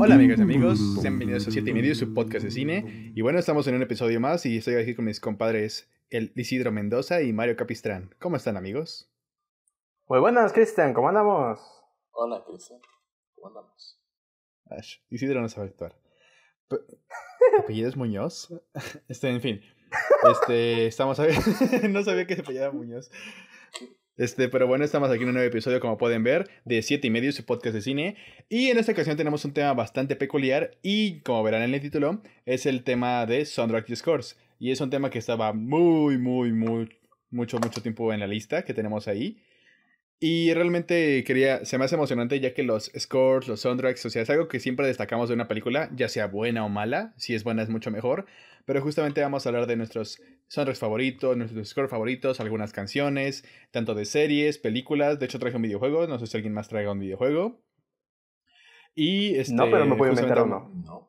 Hola amigas y amigos, sean bienvenidos a 7 y medio, su podcast de cine. Y bueno, estamos en un episodio más y estoy aquí con mis compadres el Isidro Mendoza y Mario Capistrán. ¿Cómo están amigos? Muy buenas, Cristian, ¿cómo andamos? Hola, Cristian. ¿Cómo andamos? Ash, Isidro no sabe actuar. P- ¿Apellido es Muñoz? Este, en fin. Este, estamos a no sabía que se apellidaba Muñoz. Este, pero bueno, estamos aquí en un nuevo episodio, como pueden ver, de 7 y medio, su podcast de cine. Y en esta ocasión tenemos un tema bastante peculiar y, como verán en el título, es el tema de soundtrack scores. Y es un tema que estaba muy, muy, muy, mucho, mucho tiempo en la lista que tenemos ahí. Y realmente quería, se me hace emocionante ya que los scores, los soundtracks, o sea, es algo que siempre destacamos de una película, ya sea buena o mala, si es buena es mucho mejor, pero justamente vamos a hablar de nuestros soundtracks favoritos, nuestros scores favoritos, algunas canciones, tanto de series, películas, de hecho traje un videojuego, no sé si alguien más traiga un videojuego. Y este, no, pero me puedo inventar uno. No.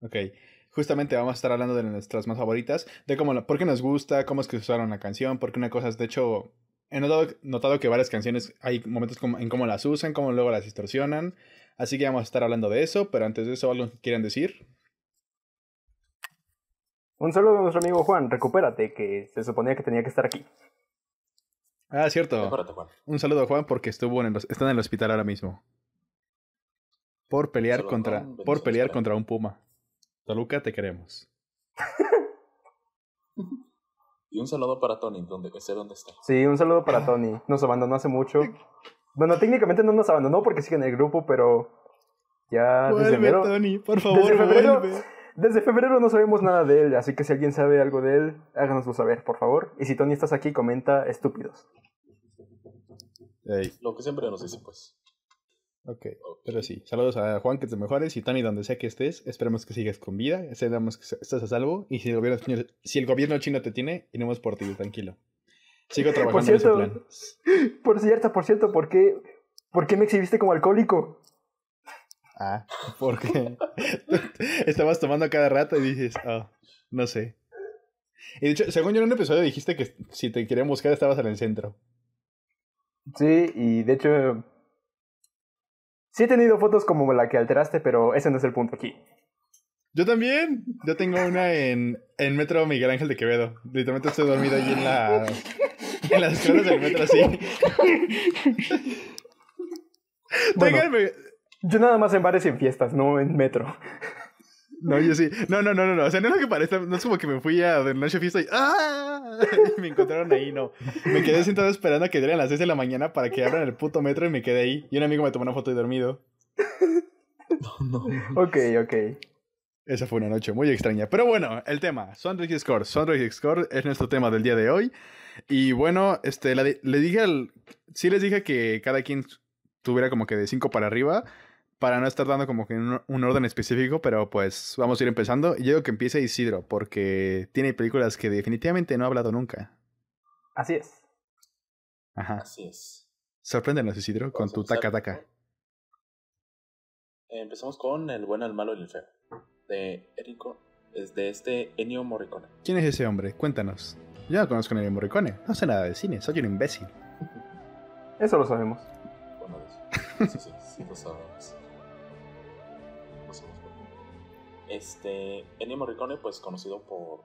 Ok. Justamente vamos a estar hablando de nuestras más favoritas, de cómo, la- por qué nos gusta, cómo es que usaron la canción, porque una cosa es, de hecho, he notado, notado que varias canciones hay momentos como- en cómo las usan, cómo luego las distorsionan. Así que vamos a estar hablando de eso, pero antes de eso, ¿algo que quieran decir? Un saludo a nuestro amigo Juan, recupérate, que se suponía que tenía que estar aquí. Ah, cierto. Juan. Un saludo a Juan porque estuvo en el, está en el hospital ahora mismo. Por pelear Saludo, contra, Juan. por pelear contra un puma. Toluca, te queremos. Y un saludo para Tony, donde que sé dónde está. Sí, un saludo para Tony. Nos abandonó hace mucho. Bueno, técnicamente no nos abandonó porque sigue en el grupo, pero ya desde Vuelve, enero. Tony, por favor, Desde febrero, vuelve. desde febrero no sabemos nada de él, así que si alguien sabe algo de él, háganoslo saber, por favor. Y si Tony estás aquí, comenta estúpidos. Lo que siempre nos dice, pues. Ok. Pero sí, saludos a Juan, que te mejores, y Tony, donde sea que estés, esperemos que sigas con vida, esperemos que estés a salvo, y si el gobierno chino, si el gobierno chino te tiene, iremos por ti, tranquilo. Sigo trabajando en ese plan. Por cierto, por cierto, ¿por qué, ¿por qué me exhibiste como alcohólico? Ah, porque estabas tomando cada rato y dices, ah, no sé. Y de hecho, según yo en un episodio dijiste que si te querían buscar estabas en el centro. Sí, y de hecho. Sí he tenido fotos como la que alteraste, pero ese no es el punto aquí. Yo también. Yo tengo una en, en Metro Miguel Ángel de Quevedo. Literalmente estoy dormido ahí en la en las escaleras del metro así. Bueno. Ténganme- Yo nada más en bares y en fiestas, no en metro. No, yo sí. No, no, no, no, no. O sea, no es lo que parece. No es como que me fui a de noche fiesta y ¡ah! Y me encontraron ahí, no. Me quedé sentado esperando a que dieran las 6 de la mañana para que abran el puto metro y me quedé ahí. Y un amigo me tomó una foto y dormido. No, Ok, ok. Esa fue una noche muy extraña. Pero bueno, el tema, y Score. Y Score es nuestro tema del día de hoy. Y bueno, este, la di- le dije al... Sí les dije que cada quien tuviera como que de 5 para arriba, para no estar dando como que un, un orden específico, pero pues vamos a ir empezando. Y yo digo que empiece Isidro, porque tiene películas que definitivamente no ha hablado nunca. Así es. Ajá. Así es. Sorpréndenos, Isidro, con Vamos tu empezar. taca taca. Eh, empezamos con El bueno, el malo y el feo. De Erico. Es de este Ennio Morricone. ¿Quién es ese hombre? Cuéntanos. Yo no conozco a Ennio Morricone. No sé nada de cine, soy un imbécil. Eso lo sabemos. Bueno, eso. Sí, sí, sí, lo sabemos. Este, Ennio Morricone, pues conocido por.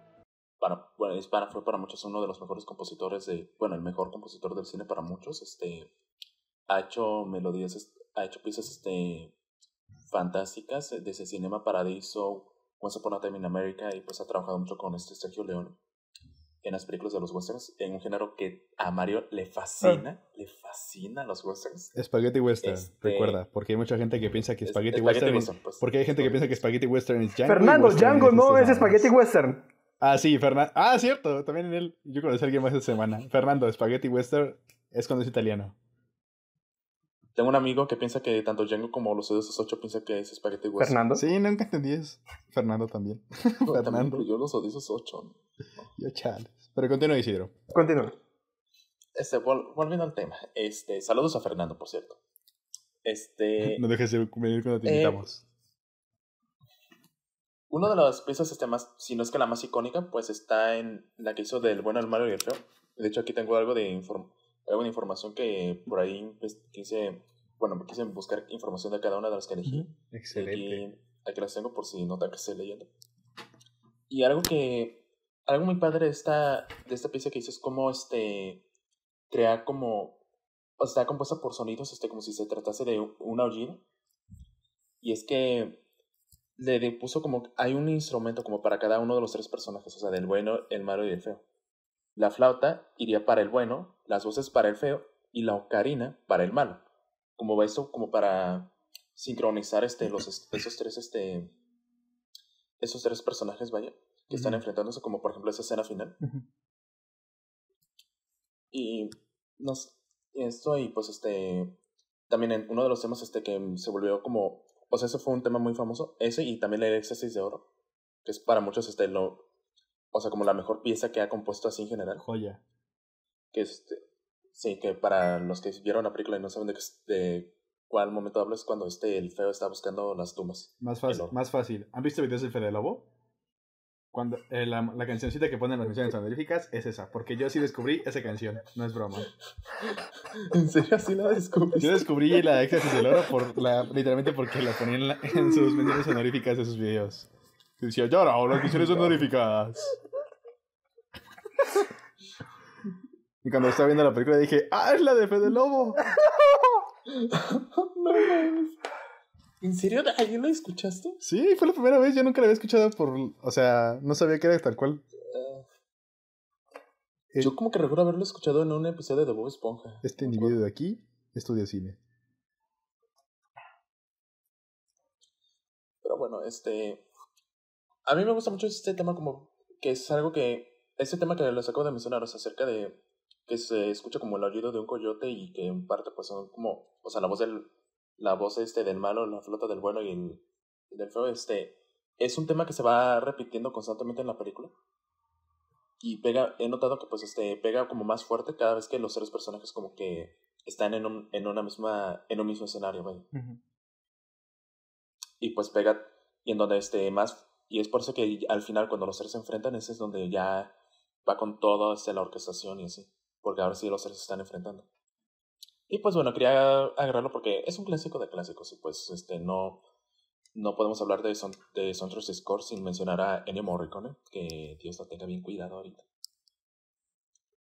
Para, bueno, es para, fue para muchos uno de los mejores compositores de. Bueno, el mejor compositor del cine para muchos. Este. Ha hecho melodías, ha hecho piezas este, fantásticas desde Cinema Paradiso, Once Upon a Time in America, y pues ha trabajado mucho con este Sergio Leone en las películas de los westerns, en un género que a Mario le fascina, le fascina los westerns. Spaghetti Western, Este- recuerda, porque hay mucha gente que piensa que Spaghetti Spaghetti Western, Western, pues. porque hay gente que piensa que Spaghetti Western es Django. Fernando, Western Django es no es. Spaghetti Western. Ah, sí, Fernando. Ah, cierto, también en él. Yo conocí a alguien más esta semana. Fernando, Spaghetti Western es cuando es italiano. Tengo un amigo que piensa que tanto Django como los odiosos 8 piensa que es Spaghetti Western. Fernando. Sí, nunca entendí eso. Fernando también. No, también Fernando. incluyó los odiosos 8. Yo chales. Pero continúa, Isidro. Continúa. Este, vol- volviendo al tema. Este, saludos a Fernando, por cierto. Este, No dejes de venir cuando te Eh, invitamos. Una de las piezas este, más, si no es que la más icónica, pues está en la que hizo del bueno, el malo y el feo. De hecho, aquí tengo algo de, inform algo de información que por ahí pues, quise, bueno, quise buscar información de cada una de las que elegí. Excelente. Aquí, aquí las tengo por si notan que estoy leyendo. Y algo que, algo muy padre de esta, de esta pieza que hizo es como este, crear como, o sea, está compuesta por sonidos, este, como si se tratase de un- aullido. Y es que le puso como, hay un instrumento como para cada uno de los tres personajes, o sea, del bueno, el malo y el feo. La flauta iría para el bueno, las voces para el feo y la ocarina para el malo. Como eso, como para sincronizar este, los, es- esos tres, este, esos tres personajes, vaya, que están enfrentándose, como por ejemplo esa escena final. Y nos, esto y pues este, también en uno de los temas este que se volvió como, o sea, eso fue un tema muy famoso, ese y también el éxtasis de oro, que es para muchos este, lo, o sea, como la mejor pieza que ha compuesto así en general, Joya. que este, sí, que para los que vieron la película y no saben de, de cuál momento hablo es cuando este, el feo está buscando las tumbas. Más fácil. Más fácil. ¿Han visto videos del Fede Lobo? Cuando eh, la, la cancioncita que ponen en las misiones honoríficas es esa, porque yo sí descubrí esa canción, no es broma. ¿En serio así la Yo descubriste? descubrí la éxtasis del oro por la, literalmente porque la ponían en, la- en sus menciones honoríficas de sus videos. Decía, llora, o las menciones honoríficas. Y cuando estaba viendo la película dije, ¡ah, es la de Fede Lobo! no mames. ¿En serio? ¿Ahí lo escuchaste? Sí, fue la primera vez, yo nunca la había escuchado por, o sea, no sabía que era tal cual. Eh, Yo como que recuerdo haberlo escuchado en un episodio de Bob Esponja. Este individuo de aquí estudia cine. Pero bueno, este. A mí me gusta mucho este tema, como que es algo que. Este tema que les acabo de mencionar, o sea, acerca de que se escucha como el aullido de un coyote y que en parte, pues son como. O sea, la voz del. La voz este del malo, la flota del bueno y el. del feo, este. Es un tema que se va repitiendo constantemente en la película. Y pega. He notado que, pues, este. Pega como más fuerte cada vez que los tres personajes, como que. Están en, un, en una misma. En un mismo escenario, vaya y pues pega y en donde este más y es por eso que al final cuando los seres se enfrentan ese es donde ya va con todo este, la orquestación y así porque ahora sí los seres se están enfrentando y pues bueno quería agarrarlo porque es un clásico de clásicos y pues este no no podemos hablar de son de Soundtrack Score sin mencionar a Ennio Morricone que Dios lo tenga bien cuidado ahorita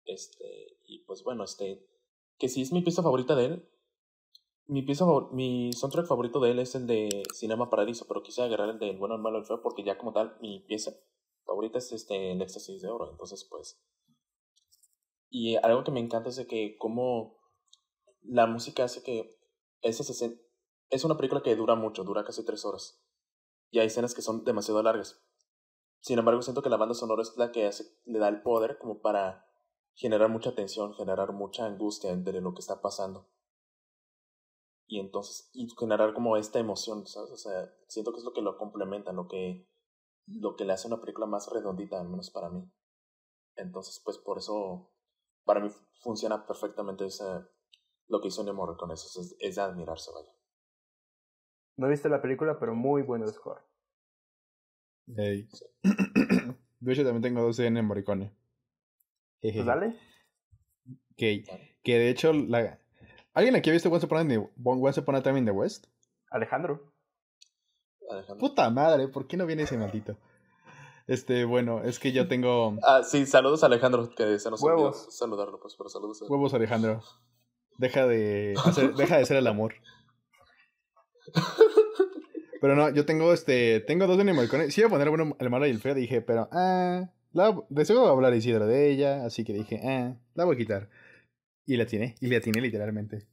este y pues bueno este que sí es mi pieza favorita de él mi pieza mi soundtrack favorito de él es el de Cinema Paradiso, pero quise agarrar el de El bueno, el malo, el feo, porque ya como tal, mi pieza favorita es este el éxtasis de oro. Entonces, pues. Y algo que me encanta es de que como la música hace que escen- es una película que dura mucho, dura casi tres horas. Y hay escenas que son demasiado largas. Sin embargo, siento que la banda sonora es la que hace, le da el poder como para generar mucha tensión, generar mucha angustia entre lo que está pasando y entonces y generar como esta emoción, ¿sabes? O sea, siento que es lo que lo complementa, lo que lo que le hace una película más redondita, al menos para mí. Entonces, pues por eso para mí funciona perfectamente esa lo que hizo Nemo con eso, es, es de admirarse, vaya. No he visto la película, pero muy bueno el score. Ey. De hecho, también tengo dos de Ennio Morricone. Pues dale. Que, que de hecho, la... ¿alguien aquí ha visto Once Upon, a, the- Once Upon a Time in the West? Alejandro. Alejandro. Puta madre, ¿por qué no viene ese maldito? Este, bueno, es que yo tengo Ah, sí, saludos a Alejandro, que se nos olvidó saludarlo, pues, pero saludos a huevos, Alejandro. Deja de hacer, deja de ser el amor. Pero no, yo tengo este, tengo dos Morricone. Sí iba a poner bueno, el malo y el feo, dije, pero ah, la, de seguro va a hablar Isidro de ella, así que dije, ah, la voy a quitar. Y la tiene, y la tiene literalmente.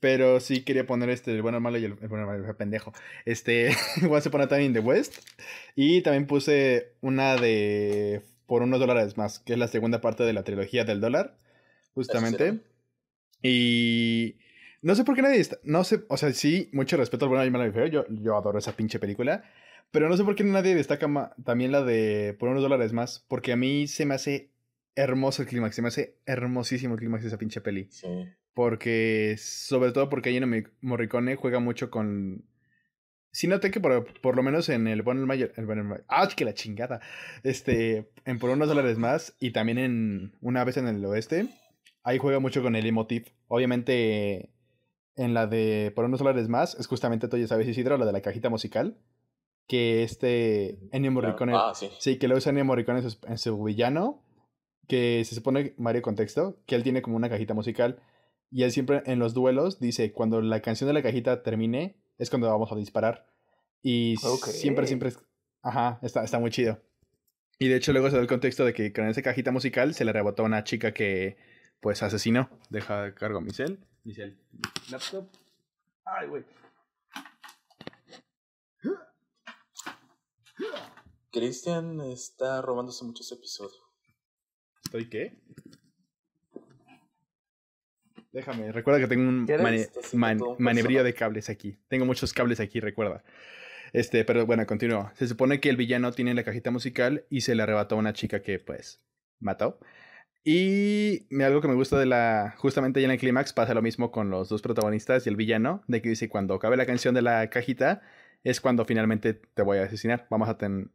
Pero sí quería poner este, el bueno, el malo y el, el bueno, el malo, el pendejo. Este, Once Upon a Time in the West. Y también puse una de por unos dólares más, que es la segunda parte de la trilogía del dólar, justamente. Y no sé por qué nadie está, no sé, o sea, sí, mucho respeto al bueno, el malo y feo, yo, yo adoro esa pinche película. Pero no sé por qué nadie destaca ma- también la de por unos dólares más, porque a mí se me hace hermoso el clímax, se me hace hermosísimo el clímax de esa pinche peli. Sí. Porque, sobre todo porque Ennio Mor- Morricone juega mucho con... Sí noté que por, por lo menos en el bueno, el mayor... El bueno, el mayor... ¡Ah, que la chingada! Este, en por unos dólares más y también en Una vez en el oeste, ahí juega mucho con el emotive. Obviamente, en la de por unos dólares más, es justamente, tú ya sabes, Isidro, la de la cajita musical, que este Ennio Morricone... Ah, sí. Sí, que lo usa Ennio Morricone en su, en su villano, que se supone, Mario Contexto, que él tiene como una cajita musical y él siempre en los duelos dice, cuando la canción de la cajita termine, es cuando vamos a disparar. Y Ok. siempre, siempre... Ajá, está, está muy chido. Y de hecho luego se da el contexto de que con esa cajita musical se le rebotó a una chica que pues asesinó. Deja cargo mi cel. Mi cel. Laptop. Ay, güey. Christian está robándose muchos episodios. ¿Estoy qué? Déjame, recuerda que tengo un mane- Estás haciendo man- todo un manebrío personaje. de cables aquí. Tengo muchos cables aquí, recuerda. Este, pero bueno, continúo. Se supone que el villano tiene la cajita musical y se le arrebató a una chica que, pues, mató. Y algo que me gusta de la. Justamente ya en el clímax pasa lo mismo con los dos protagonistas y el villano. De que dice: cuando acabe la canción de la cajita, es cuando finalmente te voy a asesinar. Vamos a tener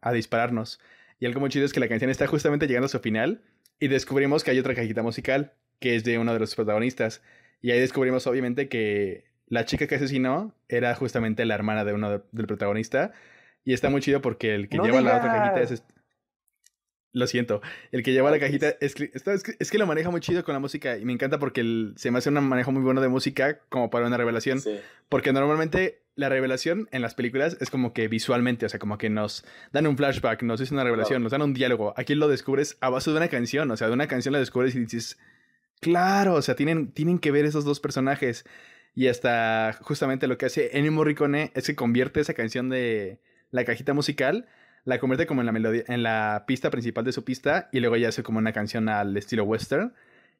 a dispararnos. Y algo muy chido es que la canción está justamente llegando a su final. Y descubrimos que hay otra cajita musical, que es de uno de los protagonistas. Y ahí descubrimos, obviamente, que la chica que asesinó era justamente la hermana de uno de- del protagonista. Y está muy chido porque el que ¡No lleva la otra cajita es. Lo siento. El que lleva la cajita es que, es que, es que lo maneja muy chido con la música. Y me encanta porque el- se me hace un manejo muy bueno de música como para una revelación. Sí. Porque normalmente la revelación en las películas es como que visualmente, o sea, como que nos dan un flashback, nos dicen una revelación, Claro. nos dan un diálogo. Aquí lo descubres a base de una canción, o sea, de una canción la descubres y dices, claro, o sea, tienen, tienen que ver esos dos personajes. Y hasta justamente lo que hace Ennio Morricone es que convierte esa canción de la cajita musical, la convierte como en la melodía, en la pista principal de su pista y luego ya hace como una canción al estilo western.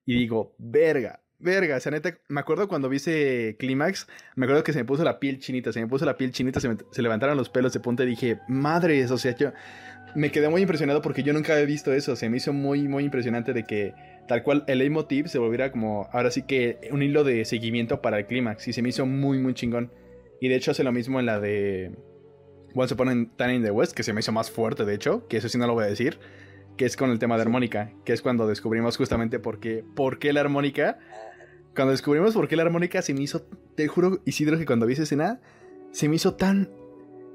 Y digo, verga, verga, o sea, neta, me acuerdo cuando vi ese clímax, me acuerdo que se me puso la piel chinita, se me puso la piel chinita, se levantaron los pelos de punta y dije, madres, o sea, yo me quedé muy impresionado porque yo nunca había visto eso, se me hizo muy, muy impresionante de que tal cual el leitmotiv se volviera como, ahora sí que un hilo de seguimiento para el clímax y se me hizo muy, muy chingón. Y de hecho hace lo mismo en la de Once Upon a Time in the West, que se me hizo más fuerte, de hecho, que eso sí no lo voy a decir, que es con el tema de armónica, que es cuando descubrimos justamente por qué, por qué la armónica cuando descubrimos por qué la armónica se me hizo, te juro, Isidro, que cuando vi esa escena, se me hizo tan,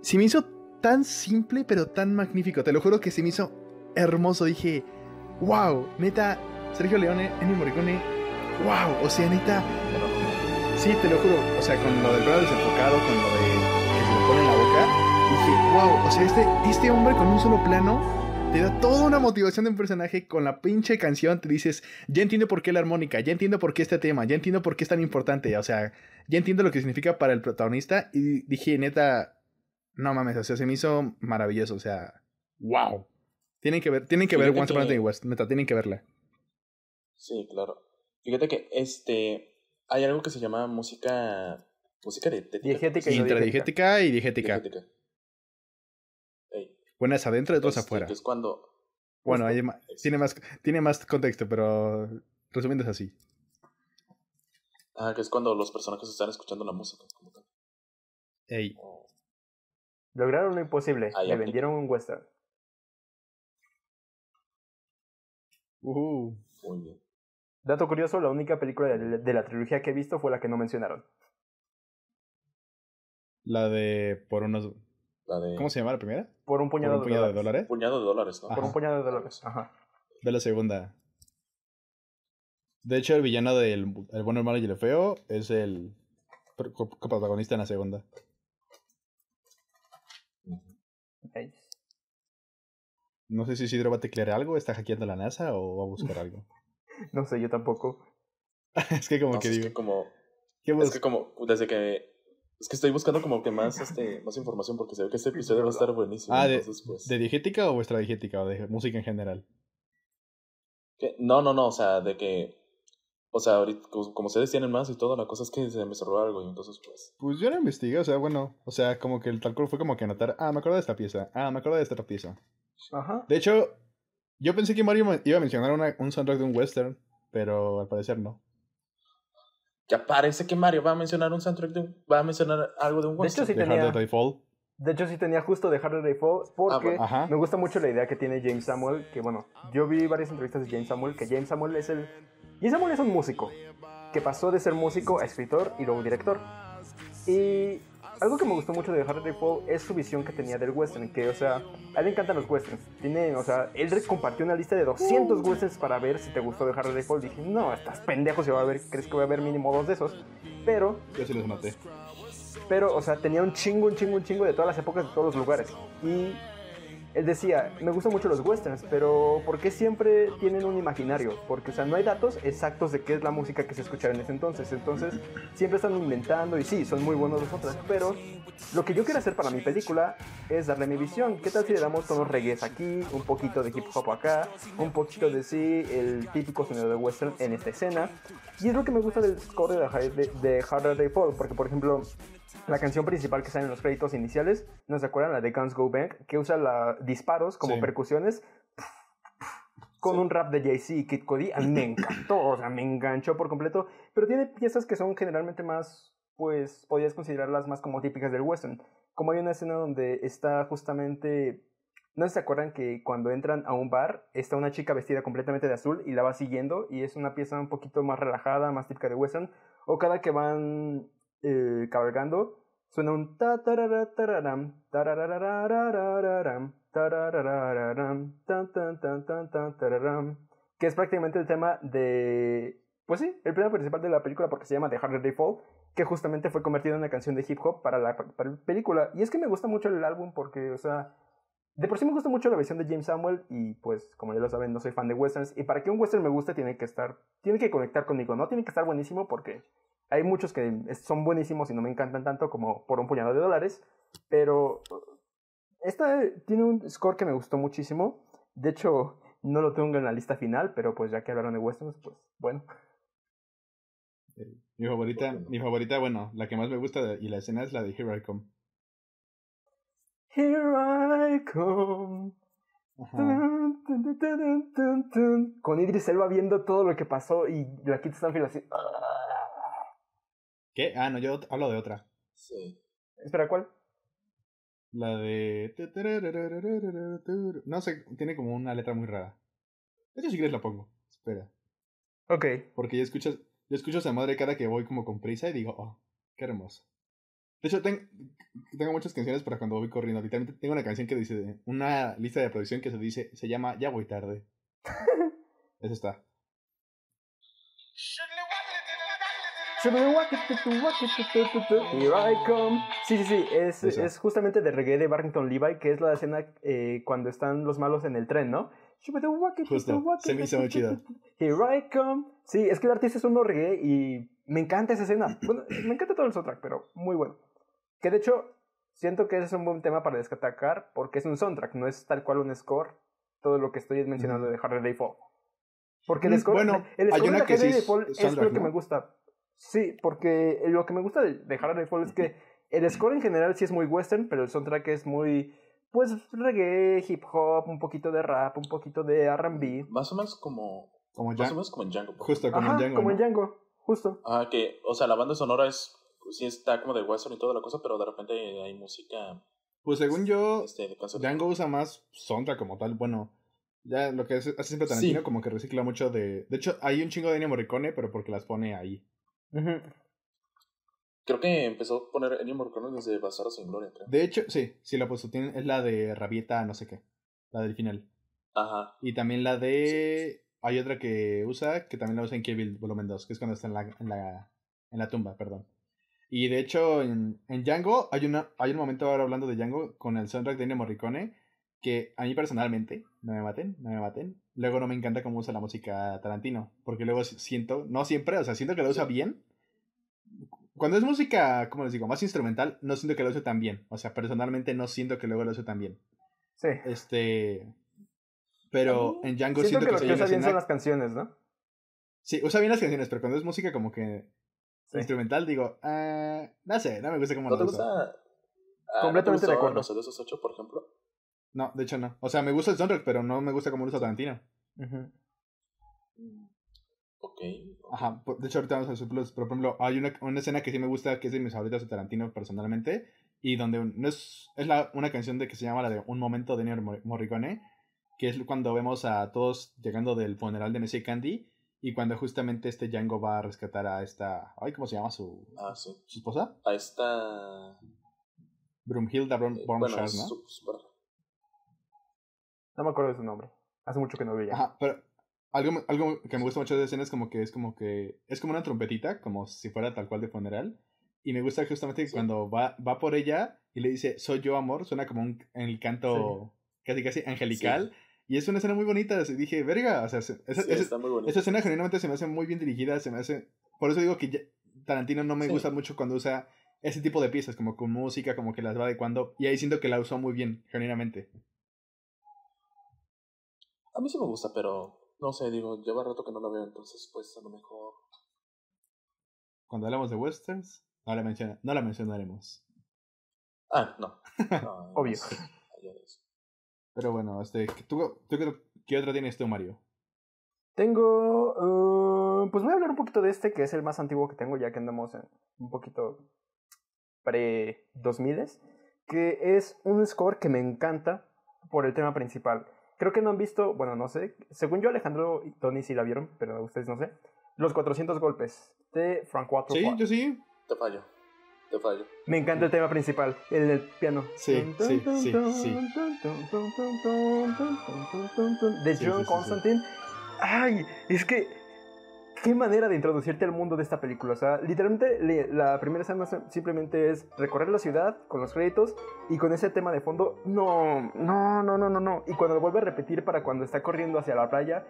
se me hizo tan simple, pero tan magnífico. Te lo juro que se me hizo hermoso. Dije, wow, neta, Sergio Leone, Ennio Morricone, wow, o sea, neta, sí, te lo juro, o sea, con lo del plano desenfocado, con lo de que se le pone en la boca, dije, wow, o sea, este, este hombre con un solo plano te da toda una motivación de un personaje con la pinche canción. Te dices, ya entiendo por qué la armónica, ya entiendo por qué este tema, ya entiendo por qué es tan importante. O sea, ya entiendo lo que significa para el protagonista. Y dije, neta, no mames, o sea, se me hizo maravilloso. O sea, wow. Tienen que ver, tienen que ver Once Upon a West, neta, tienen que verla. Sí, claro. Fíjate que este hay algo que se llama música música dietética. Diegética y no Intradigética y digética. Dietética. Ey, Buenas adentro y otras este, afuera. es cuando Bueno, hay es- tiene, más, tiene más contexto, pero resumiendo es así. ah, que es cuando los personajes están escuchando la música como tal. Ey. Lograron lo imposible. Ahí Le aplica. vendieron un western. Uh. Muy bien. Dato curioso, la única película de, de la trilogía que he visto fue la que no mencionaron. La de por unos... La de ¿Cómo se llama la primera? Por un Por puñado, un puñado de de dólares. dólares. puñado de dólares, ¿no? Ajá. Por un puñado de dólares. Ajá. Ve la segunda. De hecho, el villano del el bueno, el malo y el feo es el pro- co- protagonista en la segunda. Nice. No sé si Isidro va a teclear algo, está hackeando la NASA o va a buscar algo. No sé, yo tampoco. es que como No, que es digo. que como ¿Qué Es que como, desde que... Es que estoy buscando como que más, este, más información porque se ve que este episodio va a estar buenísimo. Ah, de, entonces, pues, ¿de diegética o vuestra diegética o de música en general? No, no, no, o sea, de que... O sea, ahorita, como como ustedes tienen más y todo, la cosa es que se me cerró algo y entonces, pues... Pues yo no investigué, o sea, bueno, o sea, como que el tal cual fue como que anotar, ah, me acuerdo de esta pieza, ah, me acuerdo de esta otra pieza. Ajá. De hecho, yo pensé que Mario iba a mencionar una- un soundtrack de un western, pero al parecer no. Ya parece que Mario va a mencionar un soundtrack de un... Va a mencionar algo de un De hecho, western. sí de tenía- Hard Day Fall. De hecho, sí tenía justo de Hard Day Fall porque bueno. Ajá. me gusta mucho la idea que tiene James Samuel, que bueno, yo vi varias entrevistas de James Samuel, que James Samuel es el... James Samuel es un músico, que pasó de ser músico a escritor y luego director. Y algo que me gustó mucho de Hard Day Fall es su visión que tenía del western, que, o sea, a él le encantan los westerns. Tiene, o sea, él compartió una lista de 200 westerns para ver si te gustó de Hard Day Fall. Dije, no, estás pendejo si va a ver, crees que voy a ver mínimo dos de esos. Pero Yo sí los noté. pero, o sea, tenía un chingo, un chingo, un chingo de todas las épocas, de todos los lugares. Y él decía, me gustan mucho los westerns, pero ¿por qué siempre tienen un imaginario? Porque, o sea, no hay datos exactos de qué es la música que se escuchaba en ese entonces. Entonces, siempre están inventando y sí, son muy buenos los otros, pero lo que yo quiero hacer para mi película es darle mi visión. ¿Qué tal si le damos tonos reggae aquí, un poquito de hip hop acá, un poquito de sí, el típico sonido de western en esta escena? Y es lo que me gusta del score de, de, de Harder Day Fall, porque, por ejemplo, la canción principal que sale en los créditos iniciales, ¿no se acuerdan? La de Guns Go Bang, que usa la, disparos como Sí. percusiones con Sí. un rap de Jay-Z y Kid Cody. A mí me encantó, o sea, me enganchó por completo. Pero tiene piezas que son generalmente más, pues, podrías considerarlas más como típicas del western. Como hay una escena donde está justamente... ¿No se acuerdan que cuando entran a un bar está una chica vestida completamente de azul y la va siguiendo y es una pieza un poquito más relajada, más típica de western? O cada que van eh, cabalgando suena un tan tan que es prácticamente el tema de pues sí, el tema principal de la película porque se llama The Harder Day Fall, que justamente fue convertido en una canción de hip hop para la, para la película. Y es que me gusta mucho el álbum porque, o sea, de por sí me gusta mucho la versión de James Samuel y pues como ya lo saben no soy fan de westerns y para que un western me guste tiene que estar, tiene que conectar conmigo, no tiene que estar buenísimo porque hay muchos que son buenísimos y no me encantan tanto como por un puñado de dólares, pero esta tiene un score que me gustó muchísimo, de hecho no lo tengo en la lista final, pero pues ya que hablaron de westerns, pues bueno. Mi favorita, ¿Por qué no? mi favorita, bueno, la que más me gusta y la escena es la de Here I Come. Here I come. Con Idris Elba viendo todo lo que pasó y la Kit Stanfield así. "Ah". ¿Qué? Ah, no, yo hablo de otra. Sí. Espera, ¿cuál? La de... No sé, tiene como una letra muy rara. De hecho, si quieres la pongo. Espera. Ok. Porque yo escucho, yo escucho a esa madre cada que voy como con prisa y digo, oh, qué hermoso. De hecho, ten- tengo muchas canciones para cuando voy corriendo. Literalmente tengo una canción que dice, una lista de producción que se dice, se llama Ya voy tarde. Eso está. Here I come. Sí, sí, sí. Es, es justamente de reggae de Barrington Levi, que es la escena eh, cuando están los malos en el tren, ¿no? Justo, se me hizo muy chido. Here I come. Sí, es que el artista es un reggae y me encanta esa escena. Bueno, me encanta todo el soundtrack, pero muy bueno. Que de hecho, siento que ese es un buen tema para destacar porque es un soundtrack, no es tal cual un score. Todo lo que estoy mencionando de Harder Day Fall. Porque el score, bueno, el hay score una de que Harder sí Day Fall es lo que ¿no? me gusta. Sí, porque lo que me gusta de, de Fall es que el score en general sí es muy western, pero el soundtrack es muy, pues, reggae, hip hop, un poquito de rap, un poquito de R&B. Más o menos como. Como Más o menos como en Django. por justo como Ajá, en Django. como en. Django, justo. Ah, que, o sea, la banda sonora es. Sí está como de western y toda la cosa, pero de repente hay música. Pues según yo, Este. Django usa más soundtrack como tal. Bueno, ya lo que hace, hace siempre Sí. Tarantino como que recicla mucho de... De hecho, hay un chingo de Ennio Morricone, pero porque las pone ahí. Creo que empezó a poner Ennio Morricone desde Bastardos sin Gloria, creo. De hecho, sí, sí la puso. Tiene, es la de Rabieta, no sé qué. La del final. Ajá. Y también la de... Hay otra que usa, que también la usa en Kill Bill Volumen 2, que es cuando está en la, en la, en la tumba, perdón. Y de hecho, en, en Django, hay, una, hay un momento ahora hablando de Django con el soundtrack de Ennio Morricone, que a mí personalmente, no me maten, no me maten, luego no me encanta cómo usa la música Tarantino, porque luego siento, no siempre, o sea, siento que lo usa bien, cuando es música, como les digo, más instrumental, no siento que lo use tan bien. O sea, personalmente no siento que luego lo use tan bien. Sí. Este. Pero en Django Siento, siento, que lo que, que hay una usa bien son escena- las canciones, ¿no? Sí, usa bien las canciones, pero cuando es música como que Sí. instrumental, digo, ah, no sé, no me gusta cómo ¿No lo te usa. gusta? ah, Completamente ¿no de te gustó acuerdo. Los odiosos 8, por ejemplo. No, de hecho no. O sea, me gusta el soundtrack, pero no me gusta cómo lo usa Tarantino. Ok. Ajá, por- de hecho ahorita vamos a su plus, pero por ejemplo, hay una, una escena que sí me gusta, que es de mis favoritas de Tarantino personalmente, y donde no es, es la, una canción de que se llama la de Un Momento de Ennio Mor- Morricone, que es cuando vemos a todos llegando del funeral de Messi Candy, y cuando justamente este Django va a rescatar a esta, ay, ¿cómo se llama su, Ah, sí. su esposa? A esta. Brumhilda Brom- eh, bueno, ¿no? su- su. No me acuerdo de su nombre. Hace mucho que no veía. Ajá, pero algo, algo que me gusta mucho de esa escena es como que es como que es como una trompetita, como si fuera tal cual de funeral. Y me gusta justamente que Sí. cuando va, va por ella y le dice, soy yo amor, suena como un, en el canto casi casi angelical. Y es una escena muy bonita. así dije, verga, o sea, se- esa, Sí, esa- está muy bonito. esa escena genuinamente se me hace muy bien dirigida, se me hace... Por eso digo que ya- Tarantino no me Sí. gusta mucho cuando usa ese tipo de piezas, como con música, como que las va adecuando. Y ahí siento que la usó muy bien, genuinamente. A mí sí me gusta, pero no sé, digo, lleva rato que no la veo, entonces pues a lo mejor. Cuando hablamos de westerns, no la, menciona, no la mencionaremos. Ah, no. No, Obvio. Pero bueno, este, ¿tú, tú qué, qué otra tienes tú, Mario? Tengo. uh, pues voy a hablar un poquito de este, que es el más antiguo que tengo, ya que andamos en un poquito pre-2000. Que es un score que me encanta por el tema principal. Creo que no han visto, bueno, no sé. Según yo, Alejandro y Tony sí la vieron, pero ustedes no sé. Los 400 golpes de Frank Walter Sí, yo sí. Te fallo. Te fallo. Me encanta el tema principal, el del piano. Sí, sí, sí, sí. De John sí, sí, sí. Constantine. Ay, es que. Qué manera de introducirte al mundo de esta película. O sea, literalmente le- la primera escena simplemente es recorrer la ciudad con los créditos y con ese tema de fondo. No, no, no, no, no, no. Y cuando lo vuelve a repetir para cuando está corriendo hacia la playa.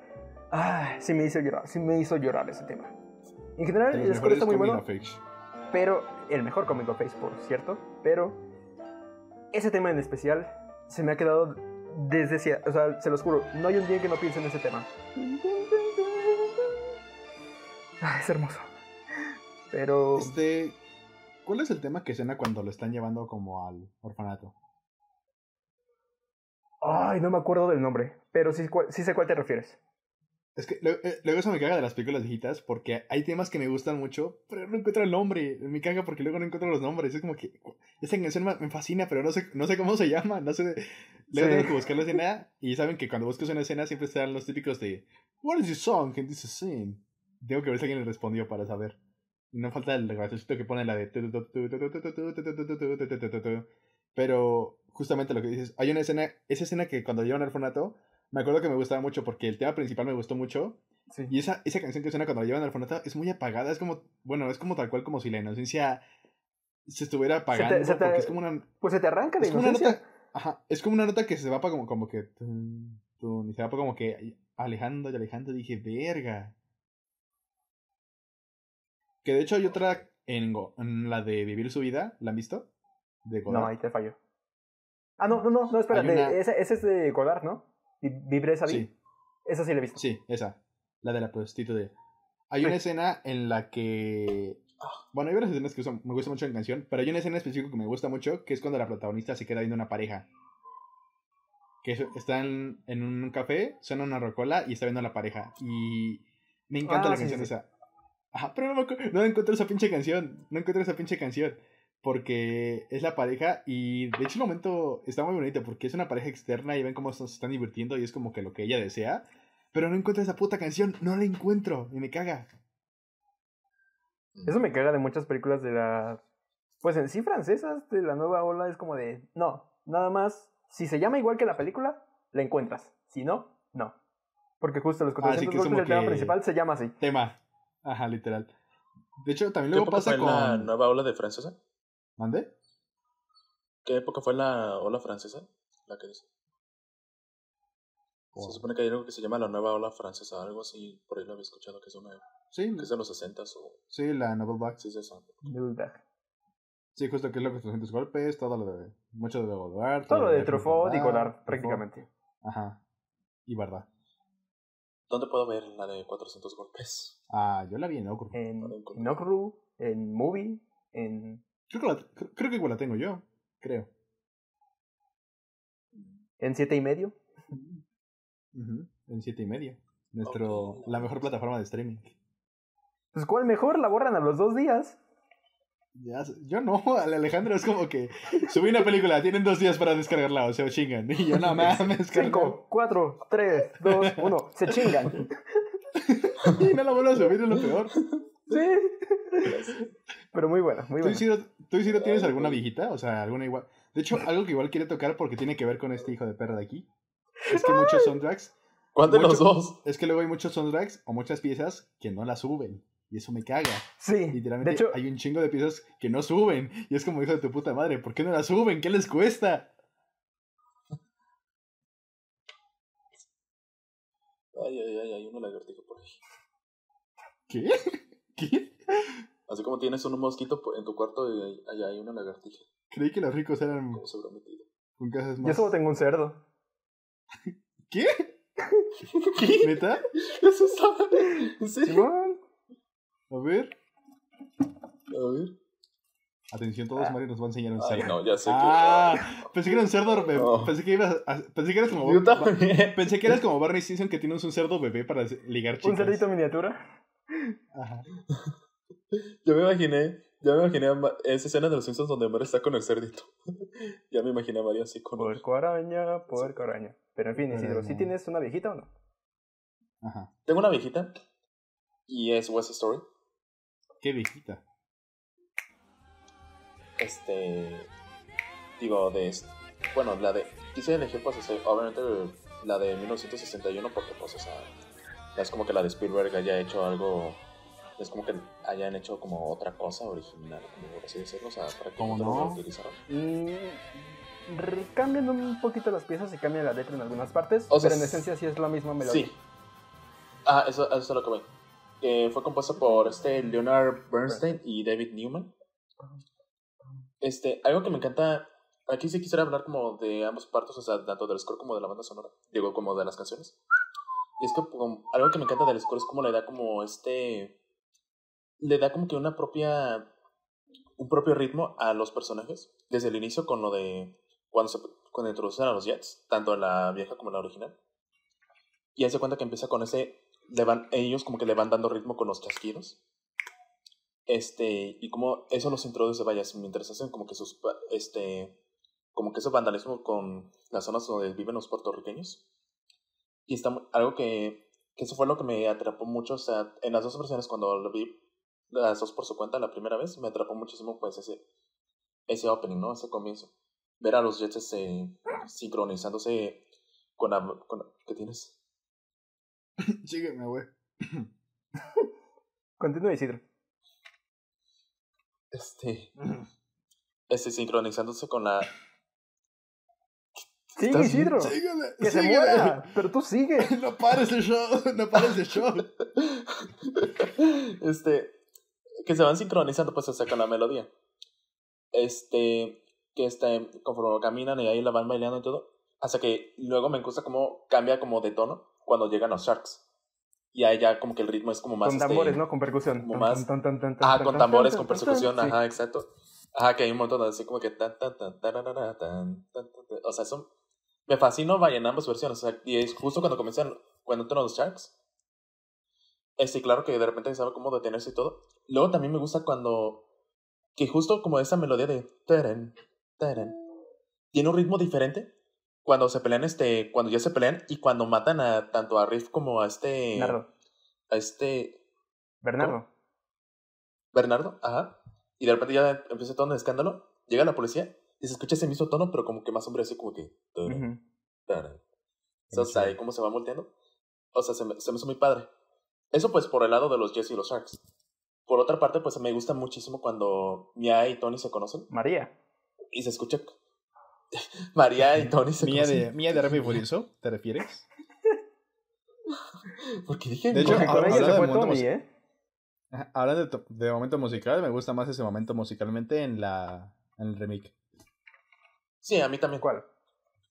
Ay, sí me hizo llorar, sí me hizo llorar ese tema. En general, el score está muy bueno pero el mejor Comic of Face, por cierto. Pero ese tema en especial se me ha quedado desde, si- o sea, se los juro, no hay un día que no piense en ese tema. Ah, es hermoso. Pero Este, ¿cuál es el tema que suena cuando lo están llevando como al orfanato? ay, no me acuerdo del nombre, pero sí, sé cuál te refieres. Es que luego, eh, luego eso me caga de las películas viejitas porque hay temas que me gustan mucho, pero no encuentro el nombre. Me caga porque luego no encuentro los nombres. Es como que esa canción me fascina, pero no sé, no sé cómo se llama. No sé. Luego Sí. tengo que buscar la escena y saben que cuando buscas una escena siempre están los típicos de What is the song in this scene? Tengo que ver si alguien le respondió para saber. Y no falta el gracioso que pone la de pero justamente lo que dices, hay una escena, esa escena que cuando llevan al orfanato, me acuerdo que me gustaba mucho porque el tema principal me gustó mucho Sí. y esa, esa canción que suena cuando la llevan al orfanato es muy apagada, es como, bueno, es como tal cual como si la inocencia se estuviera apagando, se te- porque es como una, Pues se te arranca la es como una inocencia. nota, ajá, es como una nota que se va para como, como que, tun, y se va para como que alejando y alejando, dije, verga. Que de hecho hay otra en, Go- en la de Vivir su vida, ¿la han visto? De No, ahí te fallo. Ah, no, no, no, no espérate. Una- Ese, ese es de Godard, ¿no? Vi- Vibre esa Sí. Esa sí la he visto. Sí, esa. La de la prostituta. Hay Sí. una escena en la que. Bueno, hay varias escenas que me gustan mucho en canción, pero hay una escena específica que me gusta mucho, que es cuando la protagonista se queda viendo una pareja. Que es- están en un café, suena una rocola y está viendo a la pareja. Y me encanta Ah, la sí, canción sí. esa. Ajá, pero no, me no encuentro esa pinche canción. No encuentro esa pinche canción. Porque es la pareja y de hecho el momento está muy bonito porque es una pareja externa y ven cómo se están divirtiendo y es como que lo que ella desea. Pero no encuentro esa puta canción, no la encuentro y me caga. Eso me caga de muchas películas de la. Pues en sí, francesas de la nueva ola es como de. No, nada más. Si se llama igual que la película, la encuentras. Si no, no. Porque justo los 400 Ah, golpes del tema principal se llama así. Tema. Ajá, literal. De hecho, también ¿Qué luego pasa fue con. la nueva ola de francesa? ¿Mande? ¿Qué época fue la ola francesa? La que dice. Se supone que hay algo que se llama la nueva ola francesa, algo así, por ahí lo había escuchado que es una Sí, que es de los 60 o... sí, la Novel Back. Sí, es eso. Novelback. Sí, justo que es lo que 300 golpes, todo lo de. Mucho de Godard. Todo lo de Truffaut Truffaut y Godard, prácticamente. Ajá. Y verdad. ¿Dónde puedo ver la de 400 golpes? Ah, yo la vi en Okru. En, en Okru, en Movie, en, Creo, que la, creo que igual la tengo yo. Creo. en siete y medio. Ujú, En siete y medio. Nuestro, Ok. La mejor plataforma de streaming. Pues, ¿cuál mejor? La borran a los dos días. Ya, sé- yo no, al Alejandro es como que subí una película, tienen dos días para descargarla, o sea, chingan. Y yo no mames. Cinco, cuatro, tres, dos, uno. Se chingan. Y no la vuelvo a subir, es lo peor. Sí. Pero muy buena, muy ¿Tú, buena. Isidro, ¿Tú, Isidro, tienes alguna viejita? O sea, alguna igual. De hecho, algo que igual quiere tocar porque tiene que ver con este hijo de perra de aquí. Es que muchos soundtracks, ¿Cuál de los dos? es que luego hay muchos soundtracks o muchas piezas que no las suben. Y eso me caga. Sí, Literalmente de hecho, hay un chingo de piezas que no suben. Y es como hijo de tu puta madre, ¿por qué no las suben? ¿Qué les cuesta? Ay, ay, ay, hay una lagartija por ahí. ¿Qué? ¿Qué? Así como tienes un mosquito en tu cuarto y ahí- allá hay una lagartija. Creí que los ricos eran ¿Cómo se habrá metido? con casas yo más. solo tengo un cerdo. ¿Qué? ¿Qué? ¿Neta? ¿Eso estaba? ¿En serio? A ver. A ver. Atención, todos, Ah. Mario nos va a enseñar un Ay, cerdo. no, ya sé Ah, pensé que era un cerdo bebé. No. Pensé que ibas a- pensé que eras como que. Yo también. Pensé que eras como Barney Stinson que tienes un cerdo bebé para ligar chicas. Un cerdito miniatura. Ajá. Yo me imaginé. Ya me imaginé esa escena de los Simpsons donde Mario está con el cerdito. ya me imaginé a Mario así con. Puerco araña, puerco araña. Pero en fin, Isidro, ¿sí tienes una viejita o no? Ajá. Tengo una viejita. Y es West Story. Qué viejita. Este. Digo, de. Bueno, la de. Quise elegir, pues, obviamente, la de 1961, porque, pues, o sea. Es como que la de Spielberg haya hecho algo. Es como que hayan hecho como otra cosa original, como por así decirlo. O sea, ¿Cómo prácticamente no? lo utilizaron. Mm, cambian un poquito las piezas y cambian la letra en algunas partes, O sea, pero en esencia sí es la misma melodía. Sí. Ah, eso, eso es lo que voy. Que fue compuesto por este Leonard Bernstein y David Newman. Este, algo que me encanta. Aquí sí quisiera hablar como de ambos partes, o sea, tanto del score como de la banda sonora. Digo, como de las canciones. Y es que algo que me encanta del score es como le da como este. Le da como que una propia. Un propio ritmo a los personajes. Desde el inicio con lo de. Cuando se cuando introducen a los Jets, tanto en la vieja como la original. Y hace cuenta que empieza con ese. Le van, ellos como que le van dando ritmo con los chasquidos. Este, y como eso los introduce, vaya, mientras hacen como que sus, este, como que ese vandalismo con las zonas donde viven los puertorriqueños. Y está algo que, que eso fue lo que me atrapó mucho, o sea, en las dos versiones cuando lo vi, las dos por su cuenta la primera vez, me atrapó muchísimo pues ese, ese opening, ¿no? Ese comienzo. Ver a los Jets este, sincronizándose con la, con, ¿qué tienes? Sígueme, güey. Continúa, Isidro. Este, este sincronizándose con la Sigue, ¿Estás Isidro. Sígueme. Que se muera. Pero tú sigue. No pares el show. No pares el show. este, que se van sincronizando pues hasta con la melodía. Este, que este, conforme caminan y ahí la van bailando y todo, hasta que luego me gusta cómo cambia como de tono cuando llegan los Sharks. Y ahí ya como que el ritmo es como más... Con este, tambores, ¿no? Con percusión. como más- tan, tan, tan, Ajá, con tambores, con tan, persecución, sí. ajá, exacto. Ajá, que hay un montón de así como que tan, tan, tan, tan. O sea, eso me fascinó, vaya, en ambas versiones. O sea, y es justo cuando comienzan, cuando entran los Sharks. Este, claro que de repente sabe cómo detenerse y todo. Luego también me gusta cuando, que justo como esa melodía de taren, taren, tiene un ritmo diferente cuando se pelean, este, cuando ya se pelean y cuando matan a tanto a Riff como a este, Bernardo. a este, Bernardo. Bernardo, ajá. Y de repente ya empieza todo un escándalo. Llega la policía y se escucha ese mismo tono, pero como que más hombre, así como que. Ujú. O sea, ahí cómo se va volteando. O sea, se me, se me hizo muy padre. Eso, pues, por el lado de los Jets y los Sharks. Por otra parte, pues me gusta muchísimo cuando Mia y Tony se conocen María. y se escucha. María y Tony se Mía de, mía de Rápido y Furioso, ¿te refieres? Porque dije. De hecho, con hablando ella se de fue Tony, mus- ¿eh? Hablando de, to- de momento musical, me gusta más ese momento musicalmente en la en el remake. Sí, a mí también. ¿Cuál?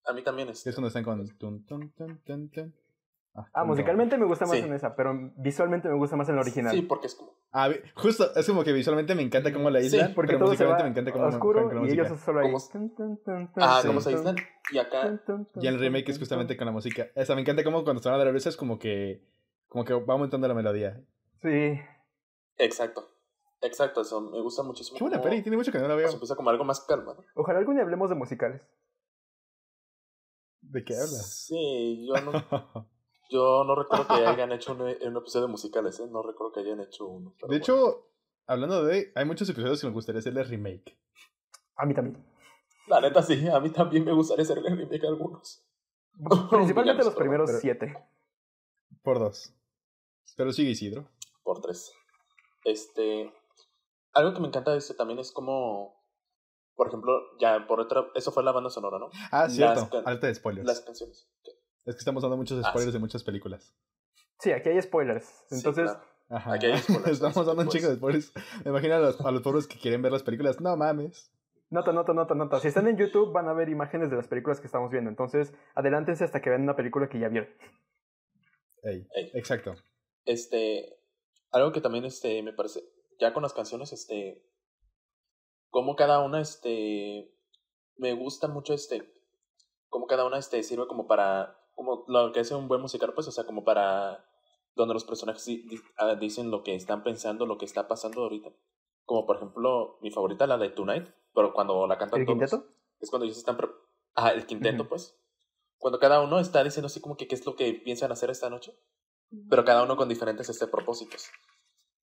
A mí también es. es cuando están con... tun, tun, tun, Ah, tun, musicalmente me gusta más Sí. en esa, pero visualmente me gusta más en la original. Sí, porque es como. Ah, justo, es como que visualmente me encanta cómo la Sí, isla, Porque pero todo se va musicalmente me encanta cómo oscuro la y ellos solo ahí. ¿Cómo s- Tun, tun, tun, tun, Ah, tun, ¿cómo se aíslan? Y acá. Y el remake es justamente con la música. O sea, me encanta cómo cuando suena de la es como que como que va aumentando la melodía. Sí. Exacto. Exacto, eso. Me gusta muchísimo. Qué buena peli, tiene mucho que no la veo. pues, empieza como algo más calmado. Ojalá algún día hablemos de musicales. ¿De qué hablas? Sí, yo no, yo no recuerdo que hayan hecho un, un episodio de musicales, ¿eh? No recuerdo que hayan hecho uno. De bueno. hecho, hablando de, hay muchos episodios que me gustaría hacerle remake. A mí también. La neta sí, a mí también me gustaría hacerle remake a algunos. Principalmente los primeros pero- siete. Por dos. Pero sigue Isidro. Por tres. Este. Algo que me encanta de este también es como. Por ejemplo, ya por otra. Eso fue la banda sonora, ¿no? Ah, cierto. Alta de spoilers. Las canciones. Es que estamos dando muchos Ah, spoilers sí. de muchas películas. Sí, aquí hay spoilers. Sí, Entonces, claro. Ajá. Aquí hay spoilers, Estamos dando un pues. chico de spoilers. Me imagino a los, a los pobres que quieren ver las películas. No mames. nota, nota, nota, nota. Si están en YouTube van a ver imágenes de las películas que estamos viendo. Entonces, adelántense hasta que vean una película que ya vieron. Ey, Ey. Exacto. Este. Algo que también este, me parece. Ya con las canciones, este. Como cada una, este. Me gusta mucho este. Como cada una este, sirve como para. Como lo que hace un buen musical, pues, o sea, como para. Donde los personajes di- di- ah, dicen lo que están pensando, lo que está pasando ahorita. Como por ejemplo, mi favorita, la de Tonight, pero cuando la cantan ¿El todos. quinteto? Es cuando ellos están. Ah, el quinteto, Ujú. pues. Cuando cada uno está diciendo así como que qué es lo que piensan hacer esta noche. Pero cada uno con diferentes este, propósitos.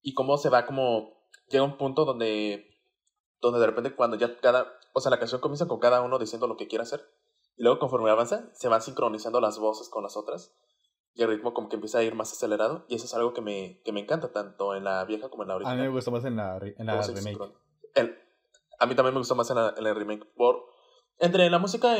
Y cómo se va como. Llega un punto donde. Donde de repente cuando ya cada. O sea, la canción comienza con cada uno diciendo lo que quiere hacer. Y luego conforme avanza, se van sincronizando las voces con las otras. Y el ritmo como que empieza a ir más acelerado. Y eso es algo que me, que me encanta, tanto en la vieja como en la A original. mí me gustó más en la, en la remake. El- a mí también me gustó más en la, en la remake. Por, entre la música,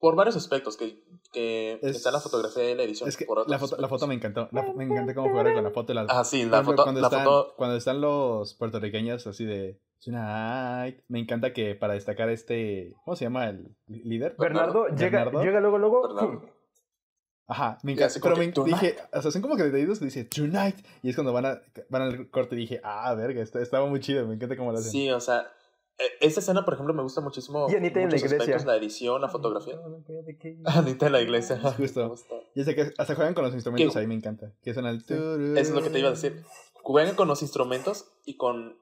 por varios aspectos. Que, que Es- está la fotografía y la edición. Es que por la foto, la foto me encantó. La me encanta cómo jugaron con la foto. La, Ah, sí, la foto. cuando, La están, foto cuando están los puertorriqueños así de Tonight, me encanta que para destacar este, ¿cómo se llama el líder? Bernardo, Bernardo. llega, Bernardo. llega luego, luego. Ajá, me encanta. Pero me que, dije, o sea, son como que detallitos, dice Tonight, y es cuando van, a, van al corte y dije, ah, verga, está- estaba muy chido, me encanta cómo lo hacen. Sí, o sea, e- esa escena, por ejemplo, me gusta muchísimo. Y Anita en la iglesia. aspectos, La edición, la fotografía. Anita en la iglesia. Justo. Me gusta. Y ese que hasta juegan con los instrumentos ¿Qué? ahí, me encanta. Que son. Eso es lo que te iba a decir. Juegan con los instrumentos y con,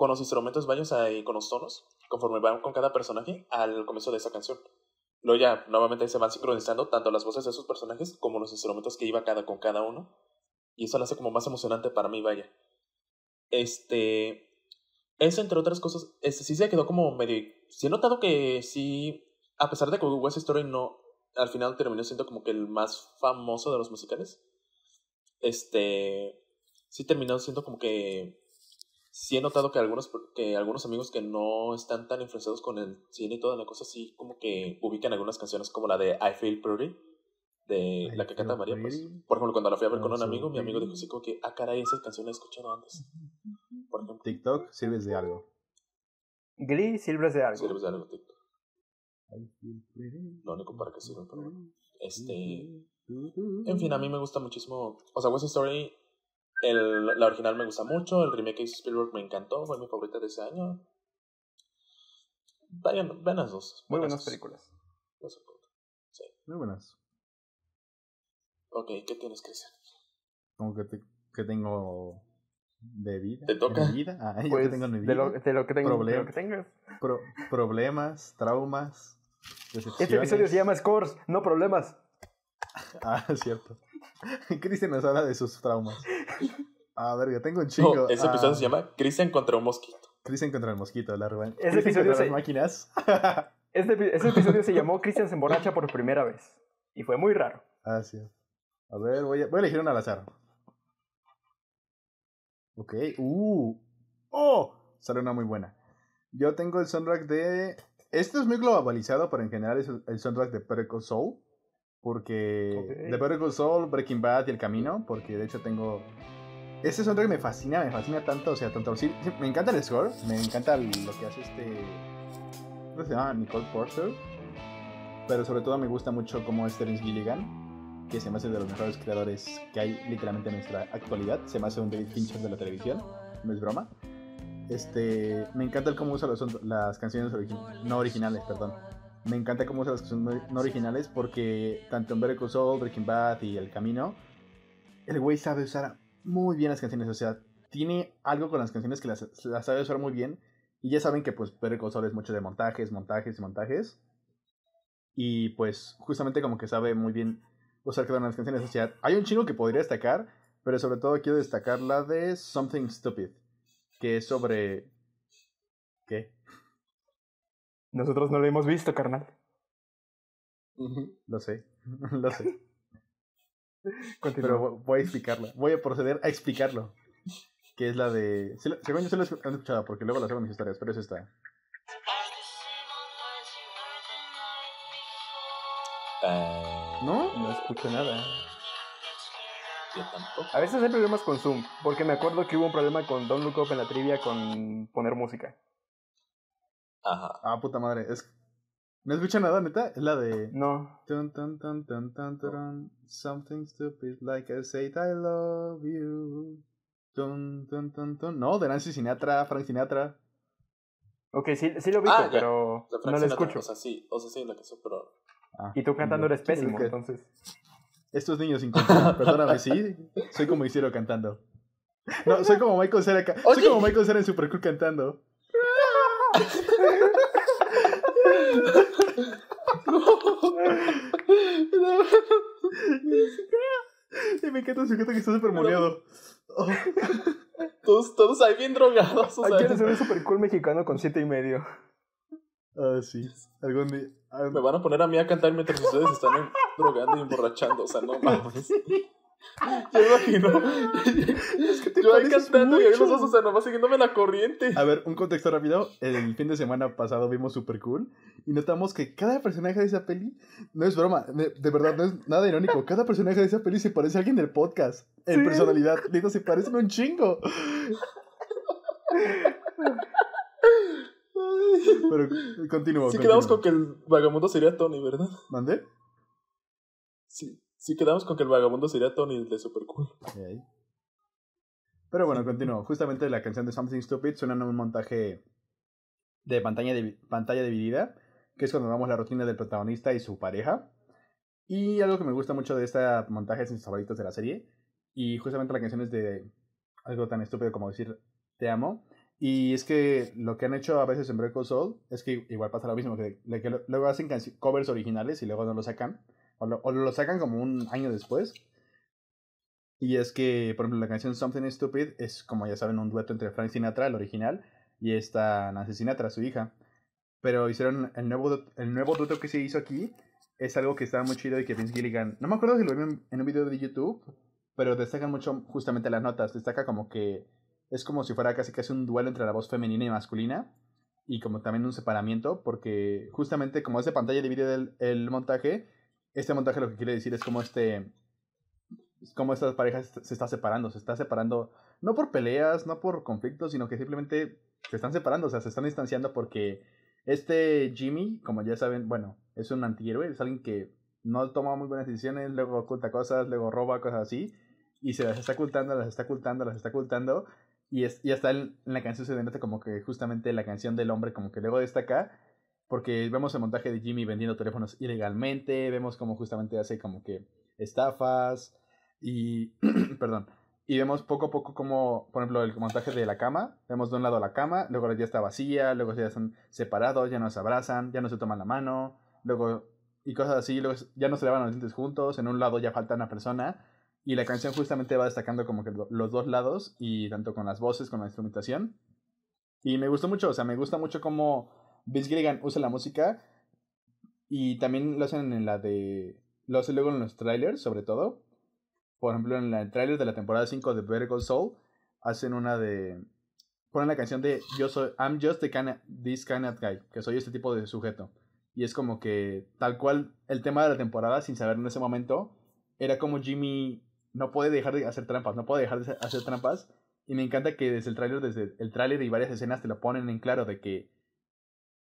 con los instrumentos varios ahí, con los tonos, conforme van con cada personaje al comienzo de esa canción. Luego ya, nuevamente se van sincronizando tanto las voces de esos personajes como los instrumentos que iba cada con cada uno. Y eso lo hace como más emocionante para mí, vaya. Este. Eso, entre otras cosas, este sí se quedó como medio. Sí he notado que sí. A pesar de que West Story no. Al final terminó siendo como que el más famoso de los musicales. Este. Sí terminó siendo como que. Sí he notado que algunos, que algunos amigos que no están tan influenciados con el cine y toda la cosa, sí como que ubican algunas canciones como la de I Feel Pretty, de I la que canta María. Pues, por ejemplo, cuando la fui a ver con un amigo, mi amigo dijo así como que, ah, caray, esas canciones he escuchado antes. Por ejemplo, TikTok sirves de algo. Glee, Silvers de algo. sirves de algo, TikTok. Lo único para que sirve, pero bueno. Este. En fin, a mí me gusta muchísimo. O sea, West Story, el, la original me gusta mucho. El remake que hizo Spielberg me encantó. Fue mi favorita de ese año. Vayan, ven las dos. Muy ven buenas dos. películas. Las soporto. Muy buenas. Ok, ¿qué tienes que hacer? Como que, te- que tengo de vida. ¿Te toca? ¿En mi vida? Ah, yo Pues, que tengo en mi de, vida. lo, de lo que tengo, de Problema. lo que tengas. Pro- problemas, traumas. Este episodio se llama Scores, no problemas. Ah, es cierto. Cristian nos habla de sus traumas. A ver, yo tengo un chingo. No, ese episodio Ah, se llama Christian contra un mosquito. Cristian contra el mosquito, la rueda. Ese episodio se- las máquinas. Este, este episodio se llamó Christian se emborracha por primera vez. Y fue muy raro. ah, sí. A ver, voy a, voy a elegir una al azar. Ok. Uh. Oh. Sale una muy buena. Yo tengo el soundtrack de. Esto es muy globalizado, pero en general es el, el soundtrack de Call Soul. Porque. Ok. De Better Call Soul, Breaking Bad y El Camino. Porque de hecho tengo. Ese soundtrack me fascina, me fascina tanto, o sea, tanto... Sí, me encanta el score, me encanta lo que hace este... ¿Cómo se llama? Nicole Porter. Pero sobre todo me gusta mucho cómo es Terence Gilligan, que se me hace de los mejores creadores que hay literalmente en nuestra actualidad. Se me hace un David Fincher de la televisión, no es broma. Este, me encanta el cómo usa los- las canciones origi- no originales, perdón. Me encanta cómo usa las canciones no- no originales porque tanto en Better Call Saul, Breaking Bad y El Camino, el güey sabe usar muy bien las canciones. O sea, tiene algo con las canciones que las, sabe usar muy bien. Y ya saben que pues Better es mucho de montajes, montajes y montajes. Y pues justamente como que sabe muy bien usar cada una de las canciones. O sea, hay un chingo que podría destacar, pero sobre todo quiero destacar la de Something Stupid, que es sobre... ¿Qué? Nosotros no lo hemos visto, carnal. Lo sé, lo sé. Continúa. Pero vo- voy a explicarlo. Voy a proceder a explicarlo. Que es la de. Según yo se lo han escuchado, porque luego las hago en mis historias, pero es esta. Eh, ¿No? No escucho nada. Yo tampoco. A veces hay problemas con Zoom, porque me acuerdo que hubo un problema con Don't Look Up en la trivia con poner música. Ajá. Ah, puta madre. Es... ¿No escucha nada, neta? Es la de. No. Tun, tun, turun, Something stupid like I said I love you. No, de Nancy Sinatra, Frank Sinatra. Ok, sí, sí lo vi, Ah, pero no lo escucho. O sea, sí, o sea, sí, la que sé, pero. Ah, Y tú cantando eres pésimo, entonces. Estos niños incultos, perdóname, sí. Soy como Isidro cantando. No, soy como Michael Cera, ca- soy como Michael Cera en Supercool cantando. Y me encanta un sujeto que está súper moleado. Oh, Todos, todos ahí bien drogados. O que hacer un super cool mexicano con siete y medio. ah, sí. Algún día. me van a poner a mí a cantar mientras ustedes están drogando y emborrachando. O sea, no mames. Yo imagino. Yo ahí pareces cantando y ahí los dos, o sea, nomás siguiéndome la corriente. A ver, un contexto rápido. El fin de semana pasado vimos Super Cool y notamos que cada personaje de esa peli, no es broma, de, de verdad, no es nada irónico. Cada personaje de esa peli se parece a alguien del podcast. En Sí. personalidad, digo, se parecen un chingo. Pero continúo. Sí quedamos con que el vagabundo sería Tony, ¿verdad? ¿Mandé? Sí quedamos con que el vagabundo sería Tony, de Super Cool. Pero bueno, continúo. Justamente la canción de Something Stupid suena en un montaje de pantalla, divi- pantalla dividida, que es cuando vemos la rutina del protagonista y su pareja. Y algo que me gusta mucho de este montaje es favoritos de la serie. Y justamente la canción es de algo tan estúpido como decir te amo. Y es que lo que han hecho a veces en Break Soul es que igual pasa lo mismo, que, de que luego hacen covers originales y luego no lo sacan. O lo, sacan como un año después. Y es que, por ejemplo, la canción Something Stupid es, como ya saben, un dueto entre Frank Sinatra, el original, y esta Nancy Sinatra, su hija. Pero hicieron el nuevo, el nuevo dueto que se hizo aquí. Es algo que estaba muy chido y que Vince Gilligan. No me acuerdo si lo vi en, en un video de YouTube, pero destacan mucho justamente las notas. Destaca como que es como si fuera casi casi un duelo entre la voz femenina y masculina. Y como también un separamiento, porque justamente como es pantalla dividida el, el montaje, este montaje lo que quiere decir es como este cómo estas parejas se está separando, se está separando no por peleas, no por conflictos, sino que simplemente se están separando, o sea, se están distanciando porque este Jimmy, como ya saben, bueno, es un antihéroe, es alguien que no toma muy buenas decisiones, luego oculta cosas, luego roba cosas así, y se las está ocultando, las está ocultando, las está ocultando, y, es, y hasta en, en la canción se denota como que justamente la canción del hombre como que luego destaca, porque vemos el montaje de Jimmy vendiendo teléfonos ilegalmente, vemos como justamente hace como que estafas, y, perdón, y vemos poco a poco como, por ejemplo, el montaje de la cama. Vemos de un lado la cama, luego ya está vacía, luego ya están separados, ya no se abrazan, ya no se toman la mano, luego, y cosas así, luego ya no se lavan los dientes juntos, en un lado ya falta una persona. Y la canción justamente va destacando como que lo- los dos lados, y tanto con las voces, con la instrumentación. Y me gustó mucho, o sea, me gusta mucho cómo Vince Gilligan usa la música. Y también lo hacen en la de. Lo hace luego en los trailers, sobre todo. Por ejemplo, en la- el trailer de la temporada 5 de Better Call Saul, hacen una de. Ponen la canción de Yo soy. I'm just the kind of- this kind of guy. Que soy este tipo de sujeto. Y es como que, tal cual, el tema de la temporada, sin saber en ese momento, era como Jimmy no puede dejar de hacer trampas, no puede dejar de hacer trampas. Y me encanta que desde el tráiler, desde el tráiler y varias escenas te lo ponen en claro de que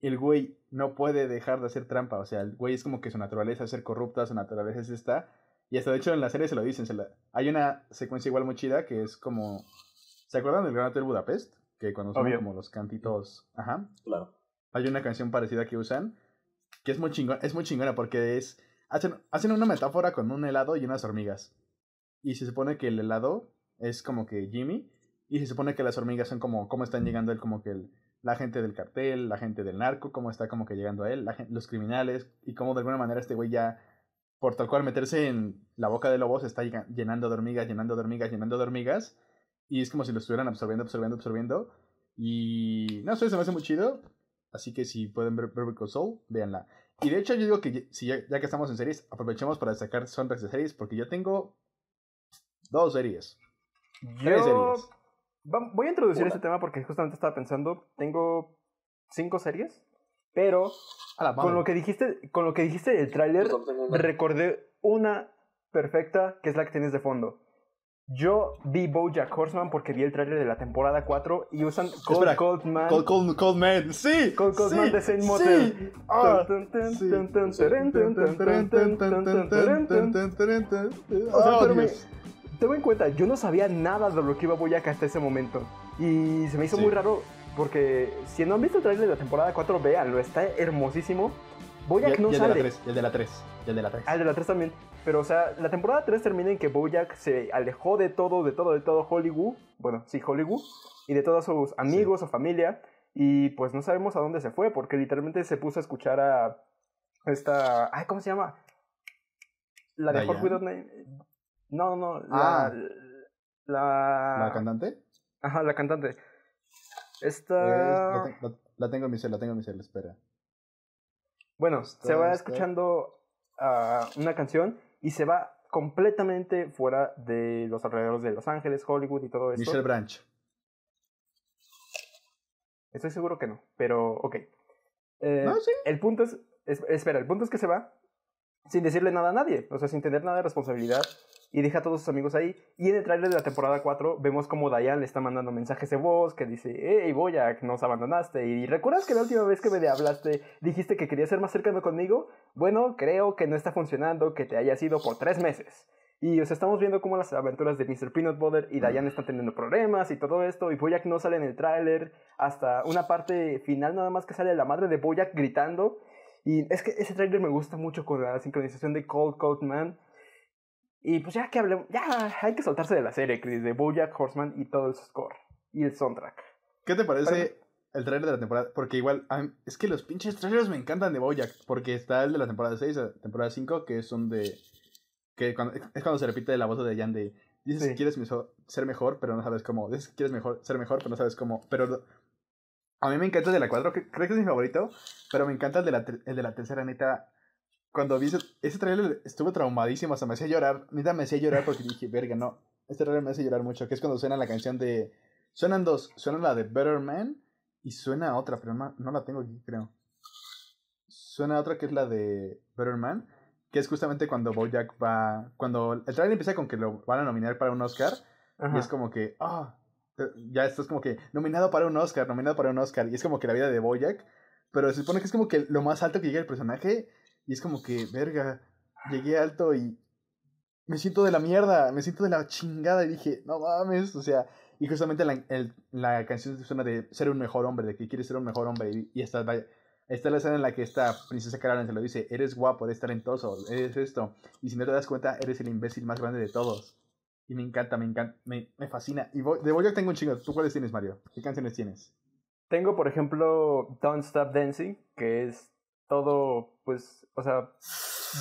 el güey no puede dejar de hacer trampa. O sea, el güey es como que su naturaleza es ser corrupta, su naturaleza es esta. Y hasta de hecho en la serie se lo dicen. Se la... Hay una secuencia igual muy chida que es como... ¿Se acuerdan del Gran Hotel Budapest? Que cuando son como los cantitos... Ajá. Claro. Hay una canción parecida que usan. Que es muy chingona, es muy chingona porque es... Hacen, hacen una metáfora con un helado y unas hormigas. Y se supone que el helado es como que Jimmy. Y se supone que las hormigas son como... Cómo están llegando él como que el la gente del cartel, la gente del narco, cómo está como que llegando a él, la gente, los criminales, y cómo de alguna manera este güey ya, por tal cual meterse en la boca de lobos, está llega- llenando de hormigas, llenando de hormigas, llenando de hormigas, y es como si lo estuvieran absorbiendo, absorbiendo, absorbiendo, y no sé, se me hace muy chido, así que si pueden ver Call Saul, véanla. Y de hecho yo digo que si ya, ya que estamos en series, aprovechemos para destacar soundtracks de series, porque yo tengo dos series. Tres series voy a introducir Hola. este tema porque justamente estaba pensando, tengo cinco series, pero la con lo que dijiste, con lo que dijiste del tráiler, recordé una perfecta que es la que tienes de fondo. Yo vi BoJack Horseman porque vi el tráiler de la temporada 4 y usan Cold Espera, Cold Man. Cold, Cold, Cold Man, sí. Cold Cold sí, Man de Saint Motel. O sea, pero me, tengo en cuenta, yo no sabía nada de lo que iba Boyac hasta ese momento. Y se me hizo Sí. muy raro porque si no han visto el trailer de la temporada 4, véanlo, está hermosísimo. Boyac Y- no y el de la sale. 3, y el de la 3, y el de la 3. Ah, el de la 3 también. Pero, o sea, la temporada 3 termina en que Bojack se alejó de todo, de todo, de todo Hollywood. Bueno, sí, Hollywood. Y de todos sus amigos o familia. Y pues no sabemos a dónde se fue, porque literalmente se puso a escuchar a esta... Ay, ¿cómo se llama? La de Hot Name. No, no, la... Ah. La... ¿La cantante? Ajá, la cantante. Eh, Esta... la, te- la- tengo en mi cel, la tengo en mi cel, espera. Bueno, Está- se va está- escuchando ah, una canción y se va completamente fuera de los alrededores de Los Ángeles, Hollywood y todo esto. Michelle Branch. Estoy seguro que no, pero ok. Eh, No, sí. El punto es, es- espera, el punto es que se va sin decirle nada a nadie, o sea, sin tener nada de responsabilidad y deja a todos sus amigos ahí. Y en el trailer de la temporada 4 vemos como Diane le está mandando mensajes de voz que dice, hey, Boyac, nos abandonaste. Y recuerdas que la última vez que me hablaste dijiste que querías ser más cercano conmigo? Bueno, creo que no está funcionando que te hayas ido por tres meses. Y o sea, estamos viendo cómo las aventuras de Mr. Peanut Butter y Diane están teniendo problemas y todo esto. Y Boyac no sale en el tráiler. Hasta una parte final nada más que sale la madre de Boyac gritando. Y es que ese tráiler me gusta mucho con la sincronización de Cold Cold Man. Y pues ya que hablemos, ya hay que soltarse de la serie, Chris, de Bojack Horseman y todo el score. Y el soundtrack. ¿Qué te parece el trailer de la temporada? Porque igual, mí- es que los pinches trailers me encantan de Bojack. Porque está el de la temporada 6, la temporada 5, que es un de. que cuando, es cuando se repite la voz de Jan de. Dices Sí. que quieres ser mejor, pero no sabes cómo. Dices que quieres mejor, ser mejor, pero no sabes cómo. Pero a mí me encanta el de la 4, que creo que es mi favorito. Pero me encanta el de la, el de la tercera, neta. Cuando vi ese, ese trailer estuve traumadísimo, hasta me hacía llorar. Neta me hacía llorar porque dije, verga, no. Este trailer me hace llorar mucho. Que es cuando suena la canción de. Suenan dos. Suena la de Better Man y suena otra, pero no, no la tengo aquí, creo. Suena otra que es la de Better Man. Que es justamente cuando Bojack va. Cuando el trailer empieza con que lo van a nominar para un Oscar. Ajá. Y es como que, ah, te- ya estás como que nominado para un Oscar, nominado para un Oscar. Y es como que la vida de Boyack. Pero se supone que es como que lo más alto que llega el personaje. Y es como que, verga, llegué alto y me siento de la mierda, me siento de la chingada. Y dije, no mames, o sea. Y justamente la, el- la canción suena de ser un mejor hombre, de que quieres ser un mejor hombre. Y, y esta, vaya, está la escena en la que esta princesa Caroline se lo dice: Eres guapo, eres talentoso, eres esto. Y si no te das cuenta, eres el imbécil más grande de todos. Y me encanta, me encanta, me, me fascina. Y Bo- de Boyack tengo un chingo. ¿Tú cuáles tienes, Mario? ¿Qué canciones tienes? Tengo, por ejemplo, Don't Stop Dancing, que es todo, pues, o sea,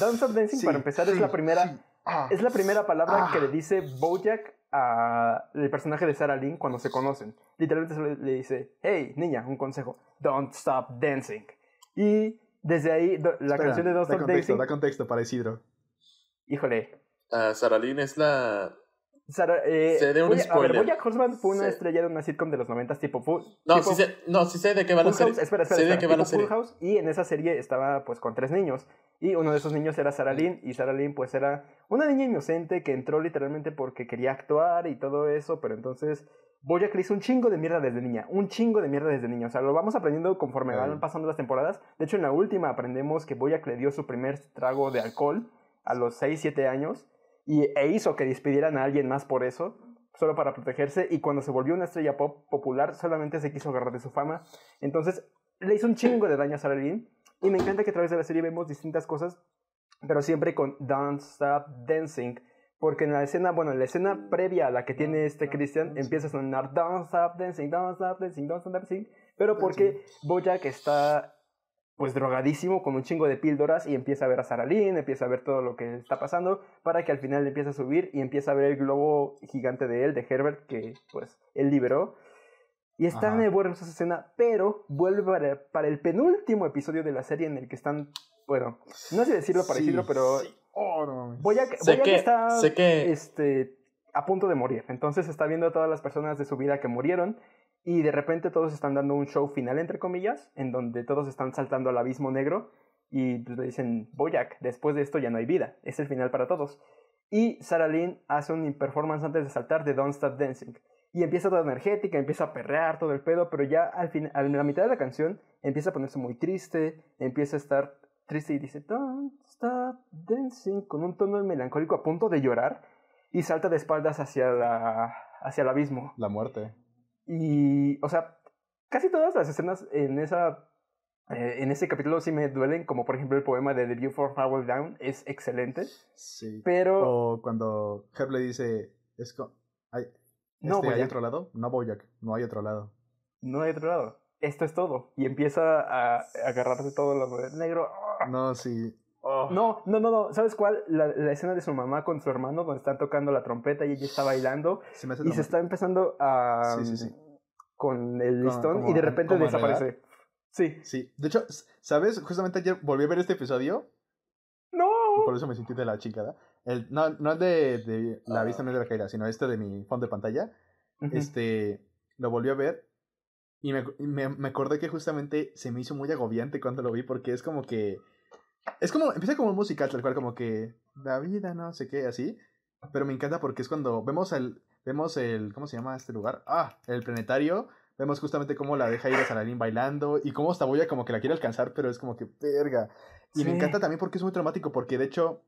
Don't Stop Dancing, Sí, para empezar, es la primera, sí. Ah, es la primera palabra Ah. que le dice Bojack al personaje de Sarah Lynn cuando se conocen. Literalmente solo le dice, hey, niña, un consejo, Don't Stop Dancing. Y desde ahí, do- la espera, canción de Don't Stop contexto, Dancing, da contexto para Isidro. híjole, Ah, Saralín es la Sara- eh, Se dé un Boya- a ver, spoiler. Bojack Horseman fue una Se- estrella de una sitcom de los 90 tipo Full. No, tipo sí sé, no, sí sé de qué va la Full serie. House, espera, espera, sé de espera, qué va la tipo Full serie. House, y en esa serie estaba pues con tres niños. Y uno de esos niños era Sarah Lynn, y Sarah Lynn pues era una niña inocente que entró literalmente porque quería actuar y todo eso, pero entonces Bojack le hizo un chingo de mierda desde niña, un chingo de mierda desde niña. O sea, lo vamos aprendiendo conforme Ay. van pasando las temporadas. De hecho, en la última aprendemos que Bojack le dio su primer trago de alcohol a los 6, 7 años y, e hizo que despidieran a alguien más por eso, solo para protegerse, y cuando se volvió una estrella pop popular, solamente se quiso agarrar de su fama. Entonces, le hizo un chingo de daño a Sarah Lynn, y me encanta que a través de la serie vemos distintas cosas, pero siempre con Don't Stop Dancing. Porque en la escena, bueno, en la escena previa a la que tiene este Christian, empieza a sonar Don't Stop Dancing, Don't Stop Dancing, Don't Stop Dancing. Pero porque Bojack está pues drogadísimo con un chingo de píldoras y empieza a ver a Sarah Lynn, empieza a ver todo lo que está pasando para que al final empiece a subir y empieza a ver el globo gigante de él, de Herbert, que pues él liberó. Y está muy buena esa escena, pero vuelve para, para el penúltimo episodio de la serie en el que están, bueno, no sé decirlo para Sí, decirlo, pero sí. Oh, no mames. Boyack, Sé Boyack que- está sé que- este, a punto de morir. Entonces está viendo a todas las personas de su vida que murieron y de repente todos están dando un show final, entre comillas, en donde todos están saltando al abismo negro y pues, le dicen, Boyack, después de esto ya no hay vida. Es el final para todos. Y Sarah Lynn hace un performance antes de saltar de Don't Stop Dancing. Y empieza toda energética, empieza a perrear todo el pedo, pero ya al fin, a la mitad de la canción empieza a ponerse muy triste, empieza a estar triste y dice Don't Stop Dancing con un tono melancólico a punto de llorar y salta de espaldas hacia, la, hacia el abismo. La muerte. Y, o sea, casi todas las escenas en esa eh, en ese capítulo sí me duelen, como por ejemplo el poema de The View for Flower Down, es excelente, Sí. pero O cuando Herb le dice, es co- hay, no, este, ¿hay otro lado? No, no hay otro lado. no hay otro lado. Esto es todo. Y empieza a, a agarrarse todo lo negro. No, sí. Oh. No, no, no, no. ¿Sabes cuál? La, la escena de su mamá con su hermano, donde están tocando la trompeta y ella está bailando Se y se está empezando a. Sí, sí, sí. con el listón como- y de repente desaparece. Sí. Sí, de hecho, ¿sabes? Justamente ayer volví a ver este episodio ¡No! por eso me sentí de la chingada. El, no, no el de, de La vista no es de la caída, sino este de mi fondo de pantalla. Ujú. Este, lo volví a ver y me, me, me acordé que justamente se me hizo muy agobiante cuando lo vi porque es como que... Es como, empieza como un musical, tal cual, como que la vida, no sé qué, así. Pero me encanta porque es cuando vemos el, vemos el, ¿cómo se llama este lugar? Ah, el planetario. Vemos justamente cómo la deja ir a Saladín bailando y cómo esta boya como que la quiere alcanzar, pero es como que verga. Y me encanta también porque es muy traumático, porque de hecho,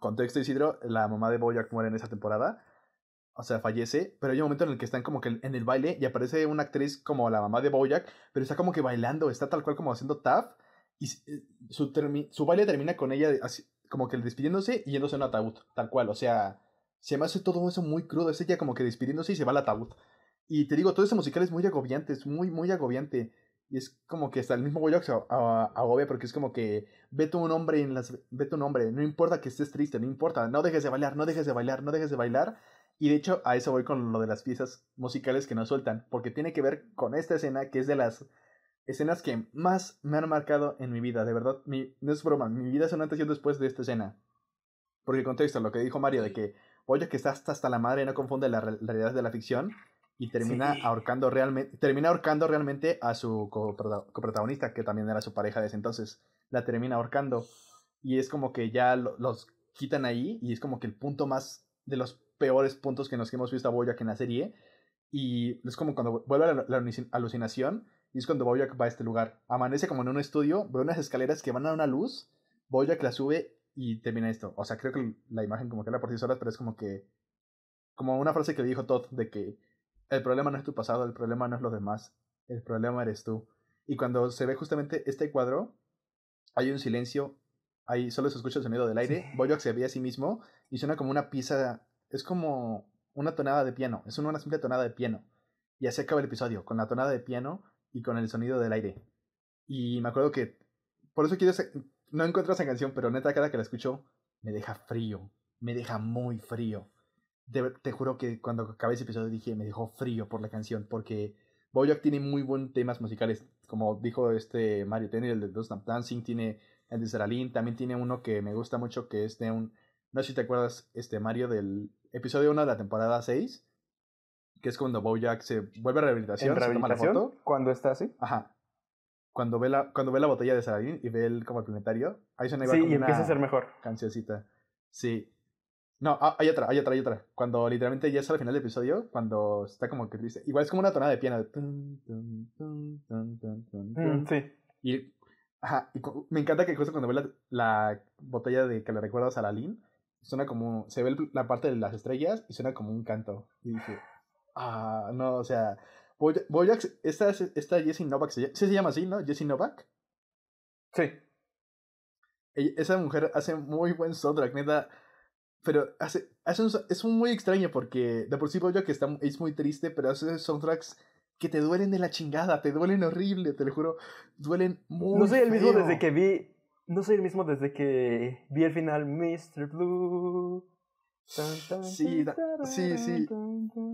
contexto Isidro, la mamá de Boyack muere en esa temporada. O sea, fallece, pero hay un momento en el que están como que en el baile y aparece una actriz como la mamá de Boyack, pero está como que bailando, está tal cual como haciendo tap y eh, su, su baile termina con ella así, como que despidiéndose y yéndose a un ataúd, tal cual, o sea, se me hace todo eso muy crudo, es ella como que despidiéndose y se va al ataúd. Y te digo, todo ese musical es muy agobiante, es muy, muy agobiante. Y es como que hasta el mismo a- agobia porque es como que ve tu nombre en las ve tu nombre, no importa que estés triste, no importa, no dejes de bailar, no dejes de bailar, no dejes de bailar. Y de hecho a eso voy con lo de las piezas musicales que nos sueltan, porque tiene que ver con esta escena que es de las escenas que más me han marcado en mi vida, de verdad, mi, no es broma, mi vida es un antes y un después de esta escena. Porque contexto, lo que dijo Mario de que Boyack está hasta, hasta la madre y no confunde la, re- la realidad de la ficción y termina Sí. ahorcando realmente termina ahorcando realmente a su coprota- coprotagonista que también era su pareja de ese entonces la termina ahorcando y es como que ya lo- los quitan ahí y es como que el punto más de los peores puntos que nos que hemos visto a Boyack en la serie y es como cuando vuelve a la, la alucin- alucinación y es cuando Boyack va a este lugar amanece como en un estudio ve unas escaleras que van a una luz Boyack la sube y termina esto o sea creo que la imagen como que habla por sí sola pero es como que como una frase que le dijo Todd de que el problema no es tu pasado, el problema no es los demás, el problema eres tú. Y cuando se ve justamente este cuadro, hay un silencio, ahí solo se escucha el sonido del aire, Sí. Boyack se ve a sí mismo y suena como una pieza, es como una tonada de piano, es una simple tonada de piano. Y así acaba el episodio, con la tonada de piano y con el sonido del aire. Y me acuerdo que, por eso quiero, no encuentro esa canción, pero neta cada que la escucho, me deja frío, me deja muy frío de te juro que cuando acabé ese episodio dije, me dejó frío por la canción, porque Bojack tiene muy buenos temas musicales, como dijo este Mario, tiene el de Don't Stop Dancing, tiene el de Seralín, también tiene uno que me gusta mucho, que es de un, No sé si te acuerdas, este Mario, del episodio 1 de la temporada 6, que es cuando Bojack se vuelve a rehabilitación, ¿En se toma la rehabilitación? foto. Cuando está así. Ajá. Cuando ve la, cuando ve la botella de Saladín y ve el como el planetario, ahí suena igual Sí, como y empieza a ser mejor. cancioncita. Sí. No, ah, hay otra, hay otra, hay otra. Cuando literalmente ya es al final del episodio, cuando está como que triste. Igual es como una tonada de piano. Mm, sí. Y, ajá, y me encanta que justo cuando ve la, la botella de que le recuerda a Salalín, suena como, se ve el- la parte de las estrellas y suena como un canto. Y dije, ah, no, o sea, Boya- Boyack, esta, esta Jessie Novak, sí se llama así, ¿no? Jessie Novak. Sí. Ella- esa mujer hace muy buen soundtrack, neta. Pero hace, hace un, es un muy extraño porque de por sí Bojack está, es muy triste, pero hace soundtracks que te duelen de la chingada, te duelen horrible, te lo juro. Duelen muy No soy el mismo feo. desde que vi. No soy el mismo desde que vi el final Mr. Blue. Sí, sí,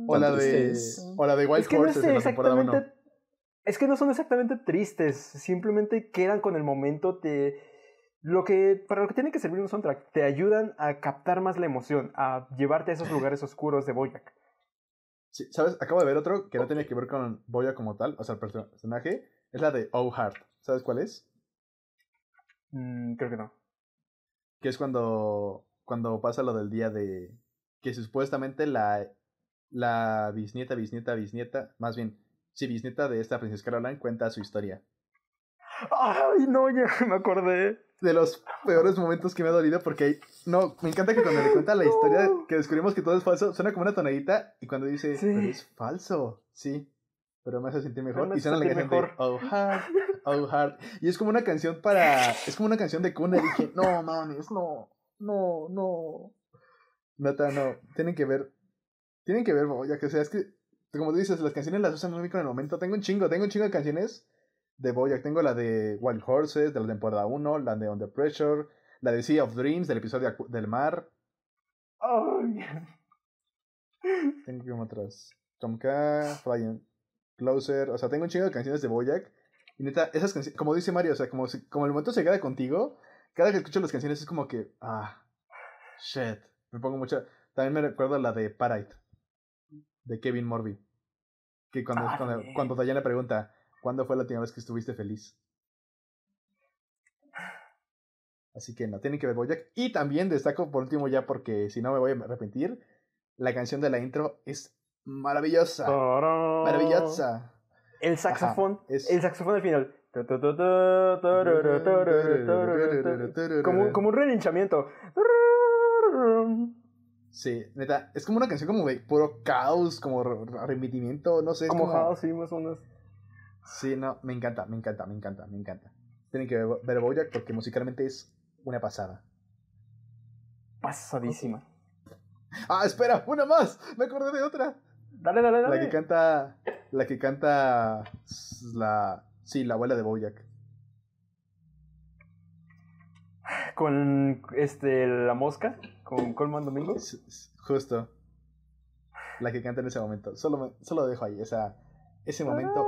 O la de, o la de Wild Es que no en la temporada 1. exactamente. Es que no son exactamente tristes. Simplemente quedan con el momento. Te. Lo que. Para lo que tiene que servir un soundtrack. Te ayudan a captar más la emoción. A llevarte a esos lugares oscuros de Boyac. Sí, ¿Sabes? Acabo de ver otro que no tiene que ver con Boya como tal, o sea, el perso- personaje. Es la de Oh Heart. ¿Sabes cuál es? Mm, creo que no. Que es cuando, cuando pasa lo del día de... Que supuestamente la, la bisnieta, bisnieta, bisnieta, más bien, sí, bisnieta de esta princesa Caroline cuenta su historia. Ay, no, ya me acordé. De los peores momentos que me ha dolido porque no, me encanta que cuando le cuenta la historia que descubrimos que todo es falso, suena como una tonadita y cuando dice, Sí. pero es falso, sí, pero me hace sentir mejor me y suena la canción mejor. de Oh Heart, Oh Heart y es como una canción para, es como una canción de cuna y dije, no mames, no, no, no, neta, no, tienen que ver, tienen que ver, ya que sea, es que, como tú dices, las canciones las usan muy bien con el momento, tengo un chingo, tengo un chingo de canciones de Boyack. Tengo la de Wild Horses, de la temporada 1, la de Under Pressure, la de Sea of Dreams, del episodio del mar. Ay. Tengo como otras. Tom K, Flying Closer. O sea, tengo un chingo de canciones de Boyack. Y neta, esas canciones, como dice Mario, o sea, como, si- como el momento se queda contigo, cada que escucho las canciones es como que, ah, shit. Me pongo mucha. También me recuerdo la de Parite, de Kevin Morby. Que cuando, Ah, cuando, cuando Diana pregunta, ¿cuándo fue la última vez que estuviste feliz? Así que no, tienen que ver Bojack. Y también destaco por último ya porque si no me voy a arrepentir, la canción de la intro es maravillosa. Tarán. Maravillosa. El saxofón. es- El saxofón al final. Como, un- como un relinchamiento. Sí, neta, es como una canción como de puro caos, como re- arrepentimiento, no sé. es Como house, sí, más o menos. Sí, no, me encanta, me encanta, me encanta, me encanta. Tienen que ver, ver Bojack porque musicalmente es una pasada. Pasadísima. Ah, espera, una más. Me acordé de otra. Dale, dale, dale. La que canta, la que canta la, sí, la abuela de Bojack. Con este, la mosca. Con Colman Domingo. Justo. La que canta en ese momento. Solo, me- solo lo dejo ahí. O sea, ese momento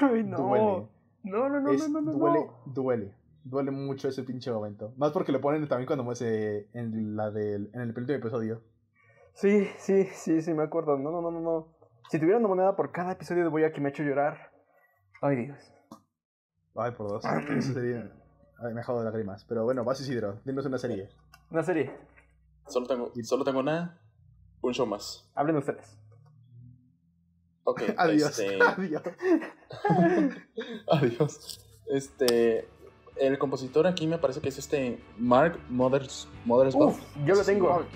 Ay, no. duele. No, no, no, Es- no, no, no. duele, duele. Duele mucho ese pinche momento. Más porque lo ponen también cuando muese en la del, en el penúltimo episodio. Sí, sí, sí, sí, me acuerdo. No, no, no, no, no. Si tuviera una moneda por cada episodio de Boya que me ha hecho llorar. Ay, Dios. Ay, por dos. Eso sería. Ay, me ha dejado de lágrimas. Pero bueno, vas Isidro. Dinos una serie. Una serie. Solo tengo, solo tengo una. Un show más. Hablen ustedes. Ok. Adiós. este, Adiós. Adiós. Este. El compositor aquí me parece que es este Mark Mothers, Mothersbaugh. Uf, yo lo tengo. Mark,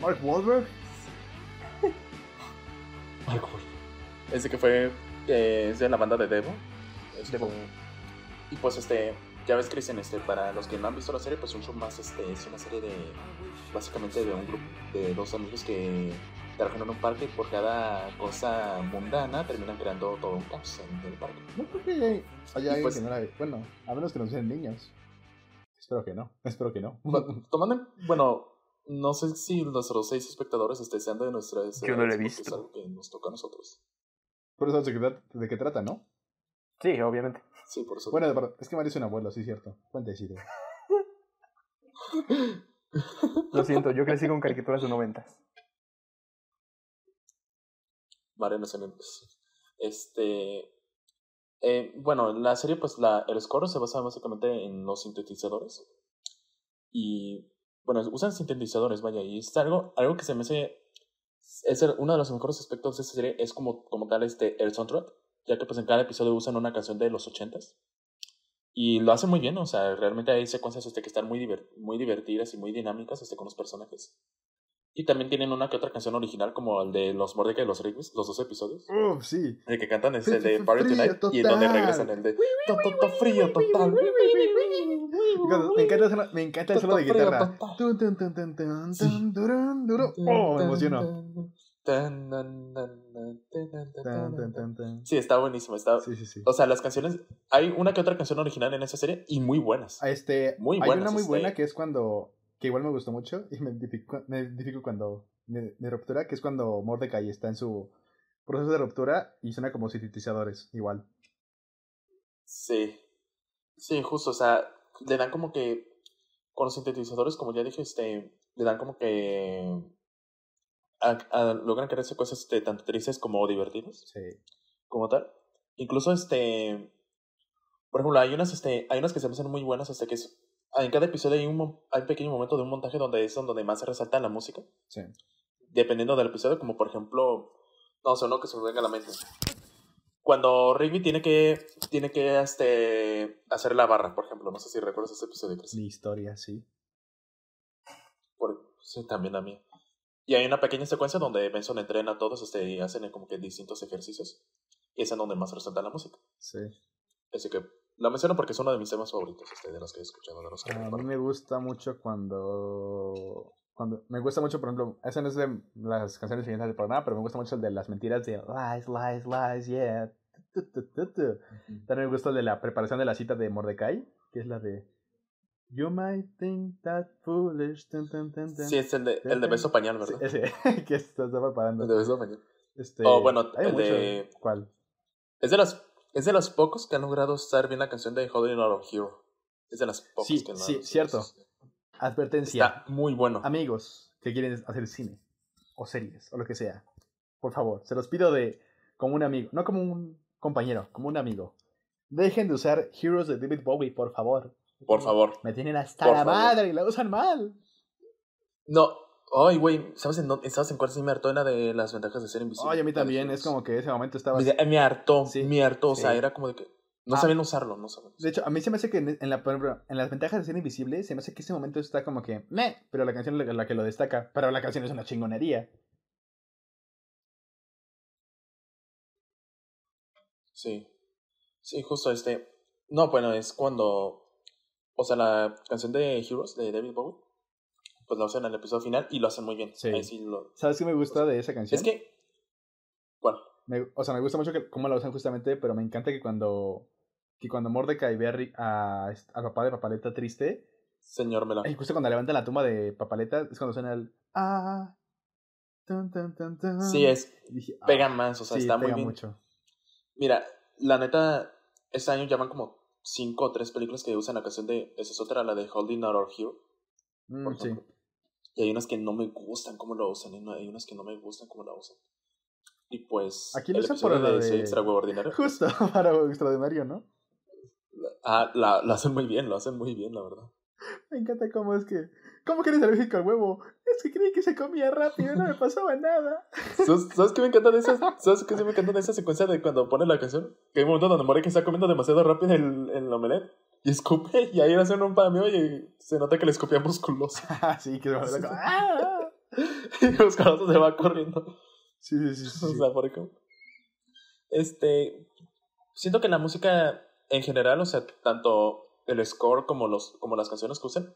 Mark Wahlberg. Mark Wahlberg. Ese que fue. eh, es de la banda de Devo. Este. Y pues este. Ya ves, Cristian, este, para los que no han visto la serie, pues un show más este, es una serie de. Básicamente de un grupo de dos amigos que trabajan en un parque y por cada cosa mundana terminan creando todo un caos en el parque. No creo que haya, alguien pues- que no la Bueno, a menos que no sean niños. Espero que no. Espero que no. Bu- Tomando en- bueno, no sé si nuestros seis espectadores este, sean de nuestras Yo no lo he visto. Es algo que nos toca a nosotros. Por eso de qué, de qué trata, ¿no? Sí, obviamente. Sí, por eso. Bueno, de verdad, es que Mario es un abuelo, sí es cierto. Cuenta Isidro. Lo siento, yo crecí con caricaturas de noventas. Mariano Cenebres. Este. eh, bueno, la serie, pues la, el score se basa básicamente en los sintetizadores. Y. Bueno, usan sintetizadores, vaya, y es algo, algo que se me hace. Es el- uno de los mejores aspectos de esta serie, es como, como tal este, el soundtrack, ya que pues en cada episodio usan una canción de los ochentas. Y lo hacen muy bien, o sea, realmente hay secuencias este, que están muy, diver- muy divertidas y muy dinámicas este, con los personajes. Y también tienen una que otra canción original, como el de los Mordecai y los Rigby's, los dos episodios. Uf, sí. El que cantan es el de Frío Party Tonight y donde total. regresan el de to, to, to, frío total. Me encanta, el solo- me encanta el solo de guitarra. Oh, me emociono. Tan, tan, tan. Sí, está buenísimo. Está... Sí, sí, sí. O sea, las canciones. Hay una que otra canción original en esa serie y muy buenas. Ah, Este, Muy hay buenas, una muy este- buena que es cuando, que igual me gustó mucho y me identifico, me identifico cuando, de, de ruptura, que es cuando Mordecai está en su proceso de ruptura y suena como sintetizadores, igual. Sí. Sí, justo. O sea, le dan como que. Con los sintetizadores, como ya dije, este. Le dan como que. A- a- logran crearse cosas este, tanto tristes como divertidas. Sí. como tal. Incluso este. Por ejemplo, hay unas, este, hay unas que se me hacen muy buenas, hasta que es. En cada episodio hay un, hay un pequeño momento de un montaje donde es donde más se resalta la música. Sí. Dependiendo del episodio, como por ejemplo. No sé, uno que se me venga a la mente. Cuando Rigby tiene que. Tiene que este. hacer la barra, por ejemplo. No sé si recuerdas ese episodio. Mi historia, sí. Por- sí, también a mí. Y hay una pequeña secuencia donde Benson entrena a todos este, y hacen como que distintos ejercicios. Y es en donde más resalta la música. Sí. Así que lo menciono porque es uno de mis temas favoritos este, de los que he escuchado, de los que A mí me gusta mucho cuando. Cuando, me gusta mucho, por ejemplo, esa no es de las canciones siguientes del programa, pero me gusta mucho el de las mentiras de lies, lies, lies, yeah. Tu, tu, tu. También me gusta el de la preparación de la cita de Mordecai, que es la de You might think that foolish. Sí, es el de, el de beso pañal, Sí, ¿verdad? ese que está preparando. El de beso pañal. Este, Oh, bueno, el mucho. de- ¿Cuál? Es de los, es de los pocos que han logrado estar bien la canción de Holding Out of Hero. Es de las pocos Sí, que no sí, han- cierto. Advertencia. Está muy bueno. Amigos que quieren hacer cine o series o lo que sea, por favor, se los pido de como un amigo, no como un compañero, como un amigo. Dejen de usar Heroes de David Bowie, por favor. Por favor. Me tienen hasta Por la favor. madre y la usan mal. No. Ay, güey. ¿Sabes en, dónde- ¿Sabes en cuál sí me hartó? Era de las ventajas de ser invisible. Oye, a mí también, es como que ese momento estaba... Me, me hartó, Sí, me hartó. O sea, sí. era como de que. No Ah. sabían usarlo, no sabían. De hecho, a mí se me hace que en, la, por ejemplo, en las ventajas de ser invisible, se me hace que ese momento está como que, meh, pero la canción es la, la que lo destaca, pero la canción es una chingonería. Sí. Sí, justo este. No, bueno, es cuando. O sea, la canción de Heroes de David Bowie. Pues la usan en el episodio final y lo hacen muy bien. Sí. Ahí sí lo- ¿Sabes qué me gusta de esa canción? Es que. Bueno, Me- o sea, me gusta mucho que, cómo la usan justamente, pero me encanta que cuando que cuando Mordecai ve a, a- al papá de Papaleta triste, señor Mela. y justo cuando levantan la tumba de Papaleta, es cuando suena el ah, tun, tun, tun, tun. Sí, es. Dije, ah, Pega más, o sea, sí, está muy pega bien. mucho. Mira, la neta, este año ya van como cinco o tres películas que usan la canción de. Esa es otra, la de Holding Out Our Hero. Mm, por sí. Y hay unas que no me gustan cómo lo usan, y no- hay unas que no me gustan cómo la usan. Y pues. Aquí lo usan por la de Extraordinario. Justo para extraordinario, ¿no? Ah, la, lo hacen muy bien, lo hacen muy bien, la verdad. Me encanta cómo es que ¿Cómo que eres alérgico al huevo? Es que creí que se comía rápido, no me pasaba nada. ¿Sabes, ¿Sabes qué me encanta de esas? ¿Sabes qué sí me encanta de esa secuencia de cuando pone la canción? Que hay un momento donde Mordecai está comiendo demasiado rápido el, el omelette y escupe y ahí le hacen un pameo y se nota que le escupía musculoso. sí, que se va a y los cabazos se va corriendo. Sí, sí, sí. sí. O sea, por ejemplo. Este. Siento que la música en general, o sea, tanto el score como, los, como las canciones que usan,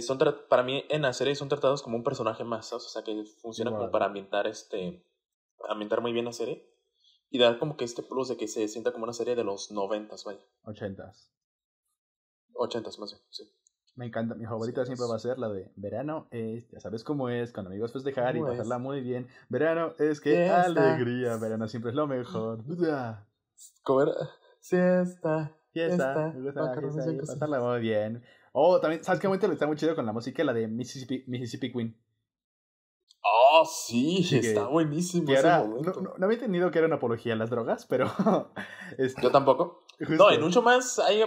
son para mí en la serie son tratados como un personaje más, ¿sabes? O sea, que funciona como para ambientar este. ambientar muy bien la serie. Y dar como que este plus de que se sienta como una serie de los noventas, vaya. Ochentas. Ochentas más bien, sí. Me encanta, mi favorita Sí, siempre va a ser la de verano es, ya sabes cómo es, con amigos festejar y ¿Cómo pasarla es? muy bien. Verano es que Fiesta. alegría, verano siempre es lo mejor. Era. Siesta. Fiesta, Fiesta, fiesta y en casa. pasarla muy bien. Oh, también, ¿sabes qué momento está muy chido con la música? La de Mississippi, Mississippi Queen. Oh, sí, que- está buenísimo. Ese era, no, no, no había entendido que era una apología a las drogas, pero... este, Yo tampoco. justo. No, en mucho más hay,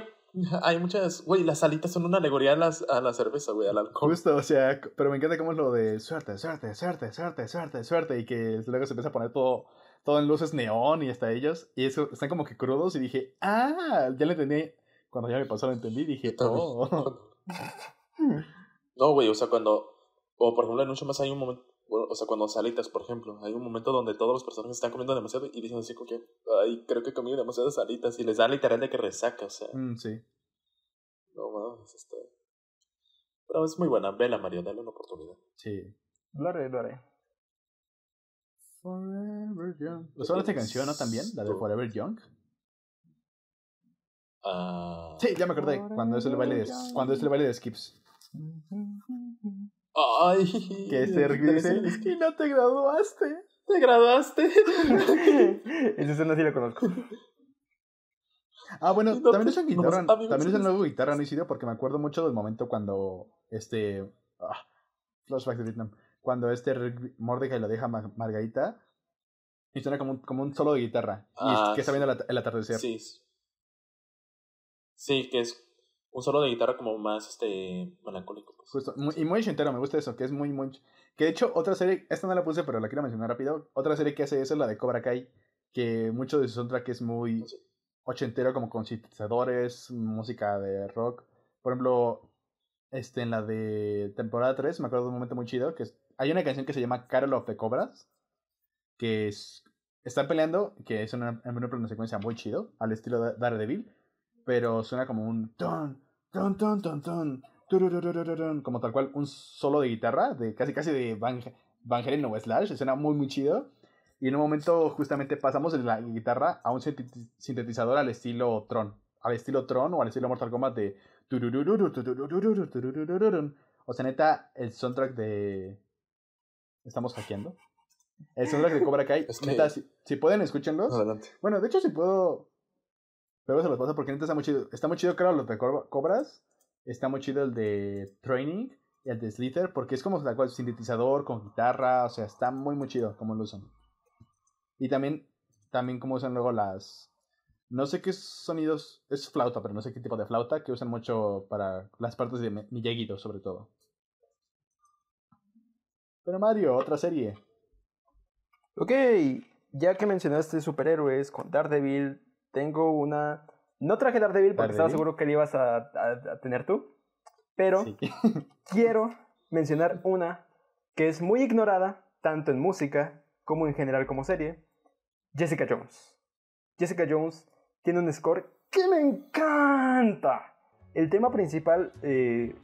hay muchas. Güey, las alitas son una alegoría a, las, a la cerveza, güey, al alcohol. Justo, o sea, pero me encanta cómo es lo de suerte, suerte, suerte, suerte, suerte, suerte, y que luego se empieza a poner todo, todo en luces neón y hasta ellos, y eso, están como que crudos, y dije, ah, ya lo entendí, cuando ya me pasó lo entendí, dije, oh, No, güey, o sea, cuando. O por ejemplo, en mucho más hay un momento. bueno, O sea, cuando salitas, por ejemplo, hay un momento donde todos los personajes están comiendo demasiado y dicen así como que, ay, creo que comí demasiadas alitas y les da literal de que resaca, o sea, Mm, sí. no mames, está. Pero es muy buena, vela, Mario, dale una oportunidad. Sí. Lo haré, lo haré. Forever Young. ¿Usaron esta canción, no? También, la de Forever Young. Ah. Sí, ya me acordé, cuando es el baile de, cuando es el baile de Skips. Ay. Que este Rick dice, y no te graduaste. ¿Te graduaste? Esa escena sí la conozco. Ah, bueno, Y no también usan los guitarra, amigos también usan luego guitarra, no Isidro, porque me acuerdo mucho del momento cuando, este, ah, flashback de Vietnam, cuando este Rick Mordecai lo deja a Mar- Margarita, y suena como un, como un solo de guitarra, y es- Ah, que está viendo el, at- el atardecer. Sí. Sí, que es un solo de guitarra como más este melancólico. pues. Justo, muy- y muy ochentero, me gusta eso, que es muy, muy... Que de hecho, otra serie, esta no la puse, pero la quiero mencionar rápido, otra serie que hace eso es la de Cobra Kai, que mucho de su soundtrack es muy Sí. ochentero, como con sintetizadores, música de rock. Por ejemplo, este, en la de temporada 3, me acuerdo de un momento muy chido, que es- hay una canción que se llama Carol of the Cobras, que es, están peleando, que es una, una secuencia muy chido, al estilo de Daredevil, pero suena como un ton, ton, ton, ton, ton, como tal cual un solo de guitarra, de casi casi de Van, Van Halen o Slash, suena muy muy chido. Y en un momento justamente pasamos de la guitarra a un sinteti- sintetizador al estilo Tron, al estilo Tron o al estilo Mortal Kombat de. O sea, neta, el soundtrack de estamos hackeando. El soundtrack de Cobra Kai, Es que- neta, si, si pueden escúchenlos. Adelante. Bueno, de hecho, si puedo. Luego se los paso porque neta está muy chido. Está muy chido, claro, los de Cobra- Cobras. Está muy chido el de Training y el de Slither porque es como tal cual sintetizador con guitarra. O sea, está muy, muy chido como lo usan. Y también, también como usan luego las. No sé qué sonidos. Es flauta, pero no sé qué tipo de flauta que usan mucho para las partes de Mi- Miyagi-Do, sobre todo. Pero Mario, otra serie. Ok, ya que mencionaste superhéroes con Daredevil, tengo una... No traje Daredevil porque estaba ¿Daredevil? seguro que le ibas a, a- a tener tú, pero Sí. quiero mencionar una que es muy ignorada, tanto en música como en general como serie, Jessica Jones. Jessica Jones tiene un score que me encanta. El tema principal, eh,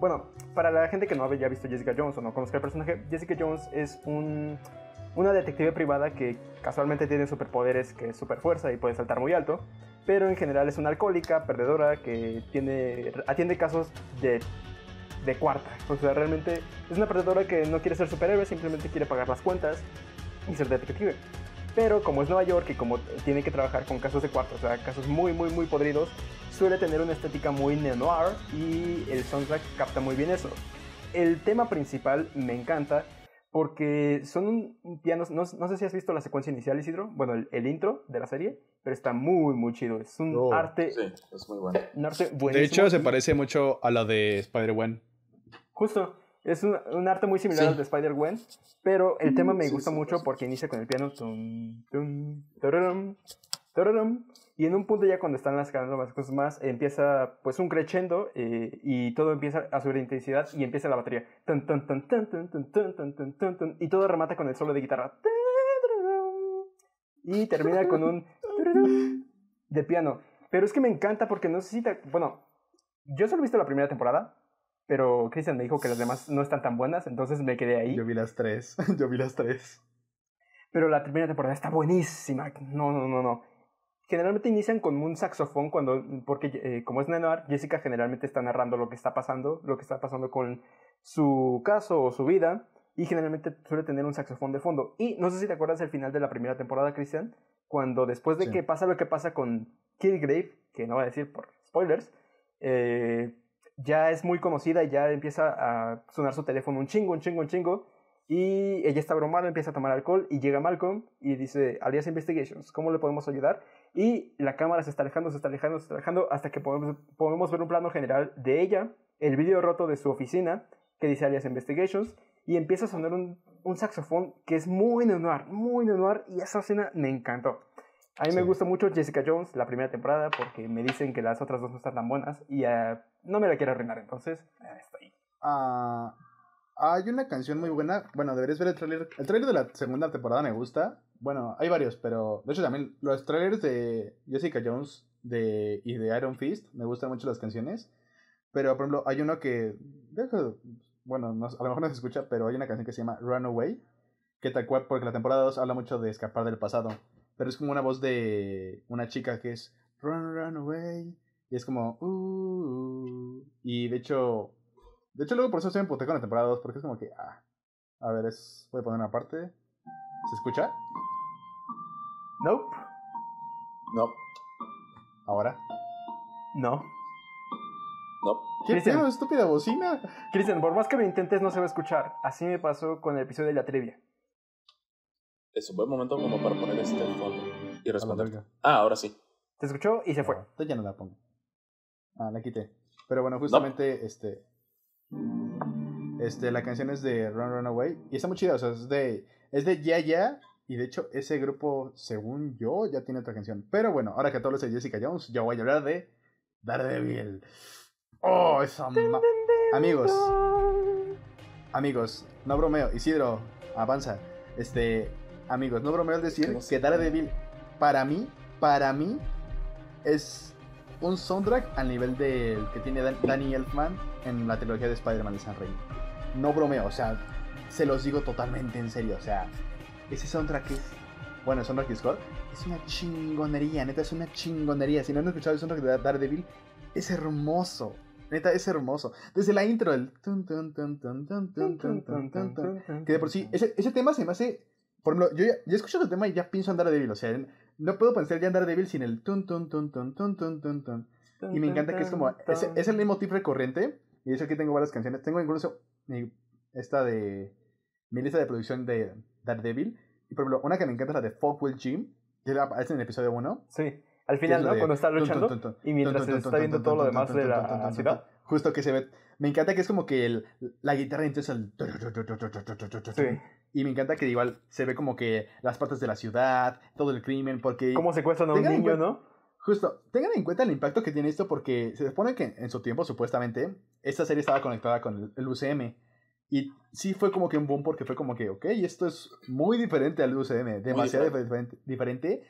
bueno, para la gente que no haya visto Jessica Jones o no conozca el personaje, Jessica Jones es un, una detective privada que casualmente tiene superpoderes, que es super fuerza y puede saltar muy alto, pero en general es una alcohólica, perdedora, que tiene, atiende casos de de cuarta. O sea, realmente es una perdedora que no quiere ser superhéroe, simplemente quiere pagar las cuentas y ser detective. Pero como es Nueva York y como tiene que trabajar con casos de cuarta, o sea, casos muy, muy, muy podridos, suele tener una estética muy neo-noir y el soundtrack capta muy bien eso. El tema principal me encanta porque son un, un pianos, no, no sé si has visto la secuencia inicial, Isidro, bueno, el, el intro de la serie, pero está muy, muy chido. Es un Oh, arte, Sí, es muy bueno. un arte buenísimo. De hecho, se parece mucho a la de Spider-Man. Justo, es un, un arte muy similar Sí. al de Spider-Gwen, pero el tema me Sí, gusta sí, mucho sí. porque inicia con el piano. tum, tum, tararam, tararam, y en un punto ya cuando están las escalando más cosas más, empieza pues un crescendo eh, y todo empieza a subir intensidad y empieza la batería. y todo remata con el solo de guitarra. Y termina con un de piano. Pero es que me encanta porque no sé si. Bueno, yo solo he visto la primera temporada, pero Christian me dijo que las demás no están tan buenas, entonces me quedé ahí. Yo vi las tres, yo vi las tres. Pero la primera temporada está buenísima. No, no, no, no. Generalmente inician con un saxofón cuando, porque eh, como es Nenoir, Jessica generalmente está narrando lo que está pasando, lo que está pasando con su caso o su vida, y generalmente suele tener un saxofón de fondo. Y no sé si te acuerdas del final de la primera temporada, Christian, cuando después de Sí. que pasa lo que pasa con Killgrave, que no voy a decir por spoilers, eh, ya es muy conocida y ya empieza a sonar su teléfono un chingo, un chingo, un chingo. Y ella está bromada, empieza a tomar alcohol y llega Malcolm y dice, alias Investigations, ¿cómo le podemos ayudar? Y la cámara se está alejando, se está alejando, se está alejando hasta que podemos, podemos ver un plano general de ella, el vídeo roto de su oficina que dice alias Investigations y empieza a sonar un, un saxofón que es muy noir, muy noir y esa escena me encantó. A mí me Sí. gusta mucho Jessica Jones, la primera temporada, porque me dicen que las otras dos no están tan buenas y eh, no me la quiero arruinar, entonces eh, está ahí. Ah, hay una canción muy buena. Bueno, deberías ver el tráiler. El tráiler de la segunda temporada me gusta. Bueno, hay varios, pero de hecho también los trailers de Jessica Jones de, y de Iron Fist me gustan mucho las canciones. Pero, por ejemplo, hay uno que. bueno, no- a lo mejor no se escucha, pero hay una canción que se llama Runaway. Que tal cual, porque la temporada 2 habla mucho de escapar del pasado. Pero es como una voz de una chica que es Run, run away. Y es como. "Uh", y de hecho. De hecho, luego por eso se emputé con la temporada 2, porque es como que. Ah, a ver, es, voy a poner una parte. ¿Se escucha? Nope, No, Ahora. no. no. ¿Qué Cristian. pedo, estúpida bocina? Cristian, por más que lo intentes no se va a escuchar. Así me pasó con el episodio de la trivia. Es un buen momento como para poner este fondo y responder. Ah, ahora sí. Se escuchó y se fue. No, entonces ya no la pongo. Ah, la quité. Pero bueno, justamente, este. Este, la canción es de Run Run Away. Y está muy chida, o sea, es de. Es de Ya Ya. Y de hecho, ese grupo, según yo, ya tiene otra canción. Pero bueno, ahora que tú hablas de Jessica Jones, yo voy a hablar de Daredevil. Oh, esa ma- Amigos, amigos, no bromeo. Isidro, avanza. Este, amigos, no bromeo al decir que Daredevil, para mí, para mí, es un soundtrack al nivel del que tiene Danny Elfman en la trilogía de Spider-Man de San Raimi. No bromeo, o sea, se los digo totalmente en serio, o sea, ese soundtrack es bueno, el soundtrack de Scott, es una chingonería, neta, es una chingonería. Si no han escuchado el soundtrack de Daredevil, es hermoso. Neta, es hermoso. Desde la intro, el... Que de por sí, ese, ese tema se me hace... Por ejemplo, yo ya, ya escucho el tema y ya pienso en Daredevil, o sea, no puedo pensar ya en Daredevil sin el tun tun tun tun tun tun tun tun. Y me encanta que es como. Es, es el mismo tip recurrente. Y de hecho aquí tengo varias canciones. Tengo incluso mi, esta de. Mi lista de producción de Daredevil. Y por ejemplo, una que me encanta es la de Jim. Que aparece en el episodio 1. Sí, al final, ¿no? Cuando está luchando y mientras se está viendo todo lo demás de la ciudad. Justo que se ve. Me encanta que es como que el, la guitarra entonces el. Sí. Y me encanta que igual se ve como que las partes de la ciudad, todo el crimen, porque... Cómo secuestran a un niño, cuenta- ¿no? Justo, tengan en cuenta el impacto que tiene esto porque se supone que en su tiempo, supuestamente, esta serie estaba conectada con el, el UCM. Y sí fue como que un boom porque fue como que, ok, esto es muy diferente al UCM, demasiado diferente. diferente.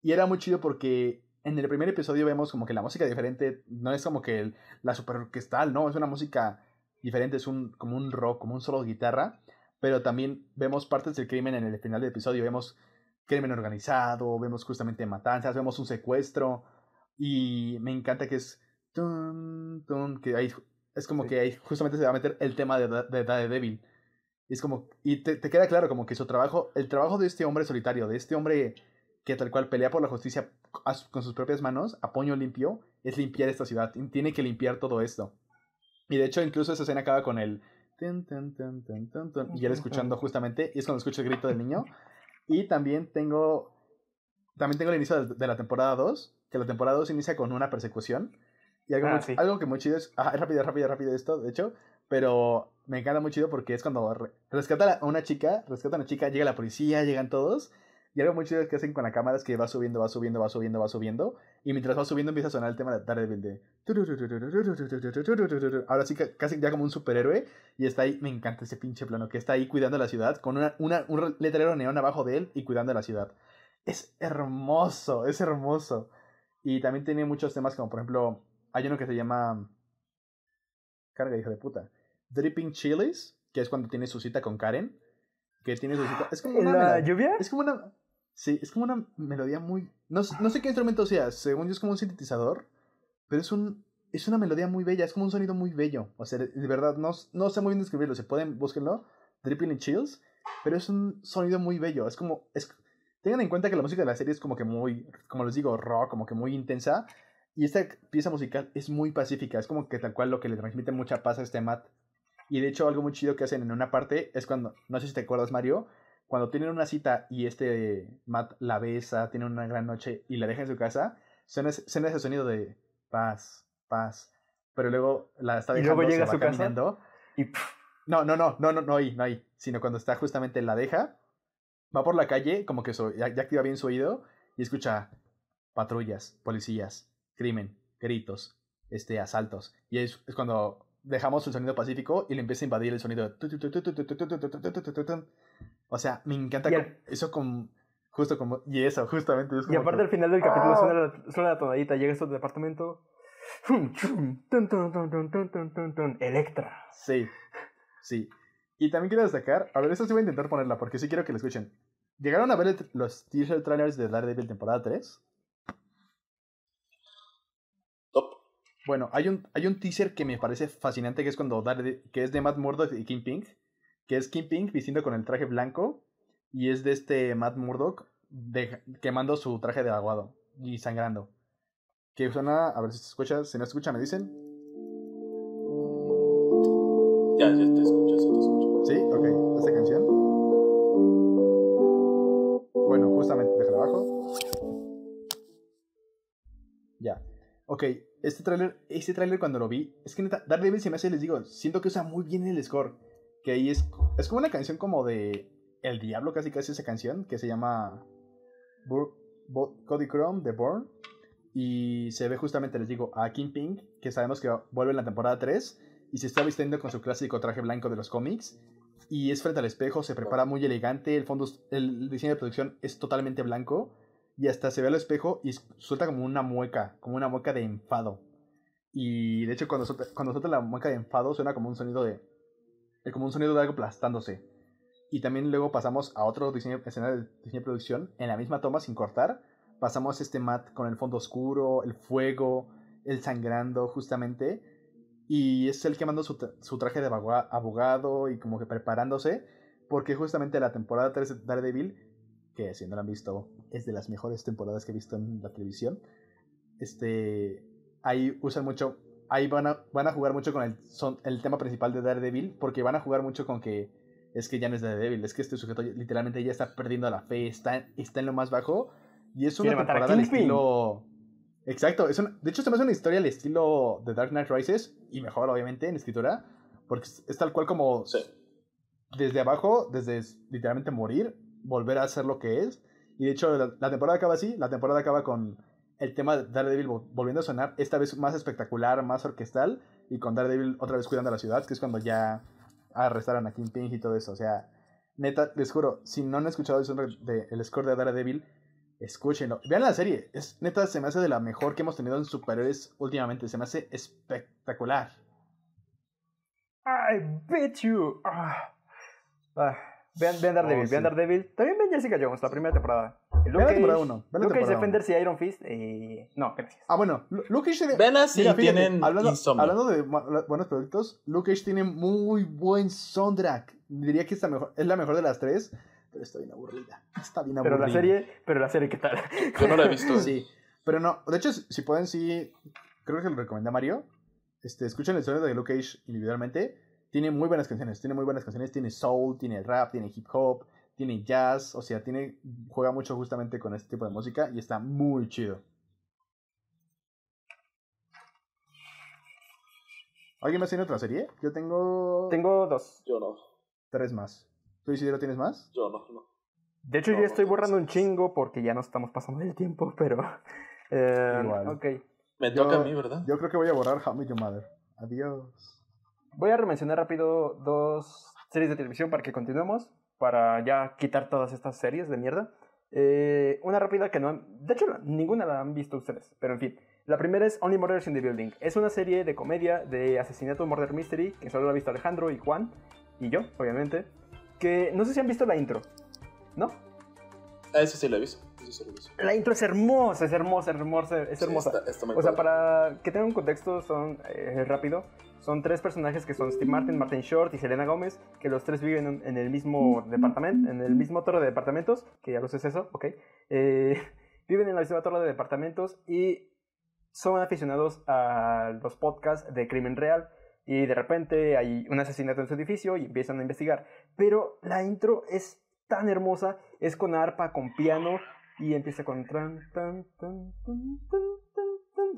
Y era muy chido porque en el primer episodio vemos como que la música diferente no es como que el- la super orquestal, no, es una música diferente, es un, como un rock, como un solo de guitarra. Pero también vemos partes del crimen en el final del episodio, vemos crimen organizado, vemos justamente matanzas, vemos un secuestro y me encanta que es tun, tun, que ahí es como que ahí justamente se va a meter el tema de, Da- de Daredevil. Es como y te, te queda claro como que su trabajo, el trabajo de este hombre solitario, de este hombre que tal cual pelea por la justicia con sus propias manos, a puño limpio, es limpiar esta ciudad, tiene que limpiar todo esto. Y de hecho incluso esa escena acaba con el y él escuchando justamente, y es cuando escucho el grito del niño. Y también tengo. También tengo el inicio de, la temporada 2. Que la temporada 2 inicia con una persecución. Y algo, Ah, muy, sí. algo que muy chido es. Ah, rápido, rápido, rápido esto, de hecho. Pero me encanta muy chido porque es cuando re- rescata a una chica. Rescata a una chica, llega la policía, llegan todos. Y algo muy chido que hacen con la cámara es que va subiendo, va subiendo, va subiendo, va subiendo. Y mientras va subiendo empieza a sonar el tema de Daredevil de... Ahora sí, casi ya como un superhéroe. Y está ahí, me encanta ese pinche plano, que está ahí cuidando la ciudad, con una, una- un re- letrero neón abajo de él y cuidando la ciudad. Es hermoso, es hermoso. Y también tiene muchos temas como, por ejemplo, hay uno que se llama... Carga, hijo de puta. Dripping Chilies, que es cuando tiene su cita con Karen. Que tiene su cita... Es como ¿En una... la lluvia? es como una. Sí, es como una melodía muy. No, no sé qué instrumento sea, según yo es como un sintetizador. Pero es un. Es una melodía muy bella, es como un sonido muy bello. O sea, de, verdad, no, no sé muy bien describirlo. Se pueden, búsquenlo. Dripping Chills. Pero es un sonido muy bello. Es como. Es, tengan en cuenta que la música de la serie es como que muy. Como les digo, rock, como que muy intensa. Y esta pieza musical es muy pacífica, es como que tal cual lo que le transmite mucha paz a este Matt. Y de hecho algo muy chido que hacen en una parte es cuando, no sé si te acuerdas Mario, cuando tienen una cita y este Matt la besa, tiene una gran noche y la deja en su casa, suena, ese- suena ese sonido de paz, paz. Pero luego la está Y dejando, luego llega se a va su casa. caminando. Y pff, No, no, no, no, no, no ahí, no ahí. Sino cuando está justamente la deja, va por la calle, como que ya, ya activa bien su oído y escucha patrullas, policías, crimen, gritos, este, asaltos. Y es, es cuando dejamos el sonido pacífico y le empieza a invadir el sonido de o sea, me encanta el... eso con... Justo como... Y eso, justamente. Y aparte que... al final del ¡Ah! capítulo suena, la, tonadita. Llega a su departamento. Electra. Sí, sí. Y también quiero destacar... A ver, esto sí voy a intentar ponerla porque sí quiero que la escuchen. ¿Llegaron a ver los teaser trailers de Daredevil temporada 3? Top. Bueno, hay un, hay un teaser que me parece fascinante que es cuando Daredevil, que es de Matt Murdock y King Pink que es Kingpin vistiendo con el traje blanco y es de este Matt Murdock de- quemando su traje de aguado y sangrando. Que suena, a ver si se escucha, si no se escucha me dicen. Ya, ya te escucho, te escucho. Sí, ok, esta canción. Bueno, justamente, déjala abajo. Ya. Ok, este tráiler, este tráiler cuando lo vi, es que neta, Daredevil se me hace, les digo, siento que usa muy bien el score. Que ahí es, es como una canción como de El Diablo, casi casi esa canción, que se llama Cody Chrome de Born. Y se ve justamente, les digo, a Kingpin, que sabemos que vuelve en la temporada 3 y se está vistiendo con su clásico traje blanco de los cómics. Y es frente al espejo, se prepara muy elegante, el fondo, el diseño de producción es totalmente blanco. Y hasta se ve al espejo y suelta como una mueca, como una mueca de enfado. Y de hecho cuando cuando suelta la mueca de enfado suena como un sonido de... como un sonido de algo aplastándose. Y también luego pasamos a otro diseño, escena de diseño de producción, en la misma toma sin cortar. Pasamos este mat con el fondo oscuro, el fuego, el sangrando justamente. Y es él quemando su, su traje de abogado y como que preparándose. Porque justamente la temporada 3 de Daredevil, que si no la han visto, es de las mejores temporadas que he visto en la televisión. Este. Ahí usan mucho. Ahí van a, van a jugar mucho con el, son, el tema principal de Daredevil. Porque van a jugar mucho con que. Es que ya no es Daredevil. Es que este sujeto literalmente ya está perdiendo la fe. Está, está en lo más bajo. Y es una temporada al estilo. Exacto. Es una- de hecho, se me hace una historia al estilo de Dark Knight Rises. Y mejor, obviamente, en escritura. Porque es, es tal cual como Sí. desde abajo, desde literalmente morir, volver a ser lo que es. Y de hecho, la, la temporada acaba así. La temporada acaba con el tema de Daredevil vol- volviendo a sonar, esta vez más espectacular, más orquestal. Y con Daredevil otra vez cuidando a la ciudad, que es cuando ya arrestaron a Kingpin y todo eso. O sea, neta, les juro, si no han escuchado el, soundtrack de- el score de Daredevil, escúchenlo. Vean la serie. Es neta, se me hace de la mejor que hemos tenido en superhéroes últimamente. Se me hace espectacular. I bet you. Ah. Ah. Vean, vean Daredevil, Oh, vean. Daredevil. También ven Jessica Jones, la primera temporada. Vean la temporada 1. Vean la Luke Cage. Defenders y Iron Fist. Y... No, gracias. Ah, bueno, Lu- Luke Cage tiene- Ven así, Mira, fíjate, tienen hablando, insomnio. hablando de la- buenos productos, Luke Cage tiene muy buen soundtrack. Diría que es la mejor, es la mejor de las tres, pero está bien aburrida. Está bien Pero aburrida. la serie, pero la serie, ¿qué tal? Yo no la he visto. Sí, pero no. De hecho, si si pueden, sí. Creo que lo recomendé a Mario. Este, escuchen el sonido de Luke Cage individualmente. Tiene muy buenas canciones. Tiene muy buenas canciones. Tiene soul, tiene rap, tiene hip hop, tiene jazz. O sea, tiene juega mucho justamente con este tipo de música y está muy chido. ¿Alguien más tiene otra serie? Yo tengo, Tengo dos. Yo no, tres más. ¿Tú Isidro tienes más? yo no, no. De hecho, No, yo estoy no, borrando un chingo porque ya no estamos pasando el tiempo, pero. eh, Igual. Ok. Me Yo- toca a mí, ¿verdad? Yo creo que voy a borrar How I Met Your Mother. Adiós. Voy a remencionar rápido dos series de televisión para que continuemos, para ya quitar todas estas series de mierda. Eh, una rápida que no han... De hecho, ninguna la han visto ustedes, pero en fin. La primera es Only Murders in the Building. Es una serie de comedia de asesinato murder mystery que solo la ha visto Alejandro y Juan, y yo, obviamente. Que no sé si han visto la intro, ¿no? Ah, ese sí lo he visto. Ese sí lo he visto. La intro es hermosa, es hermosa, es hermosa, es Sí, hermosa. está- está muy O sea, para que tengan un contexto, son eh, rápido. Son tres personajes que son Steve Martin, Martin Short y Selena Gómez, que los tres viven en, el mismo departamento, en el mismo torre de departamentos, que ya lo sé es eso, ok. Eh, viven en la misma torre de departamentos y son aficionados a los podcasts de crimen real y de repente hay un asesinato en su edificio y empiezan a investigar. Pero la intro es tan hermosa, es con arpa, con piano y empieza con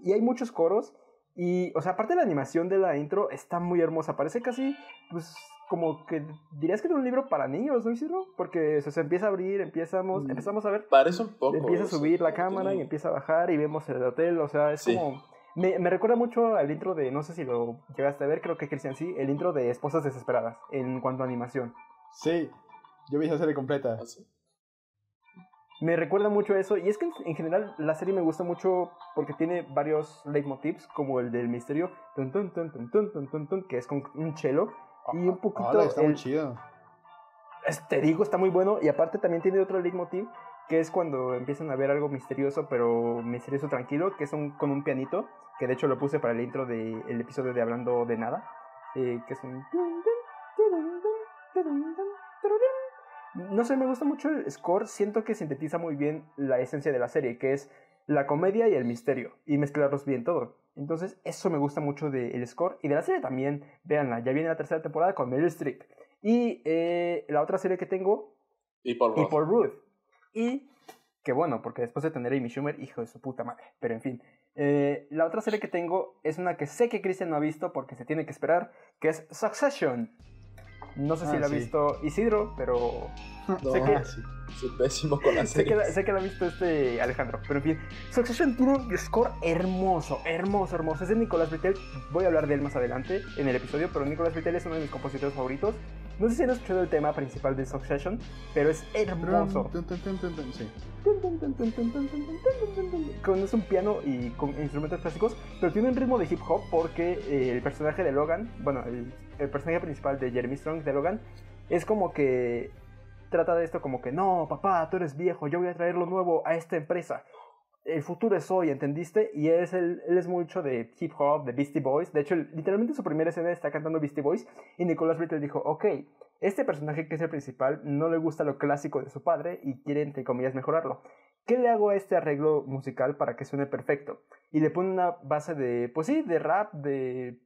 y hay muchos coros y, o sea, aparte de la animación de la intro está muy hermosa, parece casi, pues, como que dirías que es un libro para niños, ¿no, Isidro? Porque se empieza a abrir, empezamos, Mm. empezamos a ver Parece un poco. empieza a subir la cámara y empieza a bajar y vemos el hotel, o sea, es Sí. como... Me, me recuerda mucho al intro de, no sé si lo llegaste a ver, creo que Cristian sí, el intro de Esposas Desesperadas, en cuanto a animación. Sí, yo vi esa serie completa. así me recuerda mucho a eso. Y es que en general la serie me gusta mucho porque tiene varios leitmotivs, como el del misterio, que es con un chelo. Y un ah, poquito. Está muy chido. Te digo, está muy bueno. Y aparte también tiene otro leitmotiv, que es cuando empiezan a ver algo misterioso, pero misterioso tranquilo, que es un, con un pianito, que de hecho lo puse para el intro del de, episodio de Hablando de Nada, eh, que es un. No sé, me gusta mucho el score, siento que sintetiza muy bien la esencia de la serie, que es la comedia y el misterio, y mezclarlos bien todo. Entonces, eso me gusta mucho del score y de la serie también. Véanla, ya viene la tercera temporada con Meryl Streep. Y eh, la otra serie que tengo, Y Paul y. Paul Rudd. Y que bueno, porque después de tener a Amy Schumer, hijo de su puta madre. Pero en fin, eh, la otra serie que tengo es una que sé que Christian no ha visto porque se tiene que esperar, que es Succession. No sé si Ah, la ha sí. visto Isidro, pero No, sé que- Ah, sí. Soy pésimo con las sé que, la, sé que la ha visto este Alejandro. Pero en fin, Succession tiene un score hermoso, hermoso, hermoso. Es de Nicolás Britell. Voy a hablar de él más adelante en el episodio, pero Nicolás Britell es uno de mis compositores favoritos. No sé si han escuchado el tema principal de Succession, pero es hermoso. Sí. Con es un piano y con instrumentos clásicos, pero tiene un ritmo de hip hop porque eh, el personaje de Logan, bueno, el, el personaje principal de Jeremy Strong de Logan, es como que trata de esto como que no, papá, tú eres viejo, yo voy a traer lo nuevo a esta empresa. El futuro es hoy, ¿entendiste? Y es el, él es mucho de hip hop, de Beastie Boys. De hecho, literalmente su primera escena está cantando Beastie Boys. Y Nicolas Brittle dijo, ok, este personaje que es el principal no le gusta lo clásico de su padre y quiere, entre comillas, mejorarlo. ¿Qué le hago a este arreglo musical para que suene perfecto? Y le pone una base de, pues sí, de rap, de,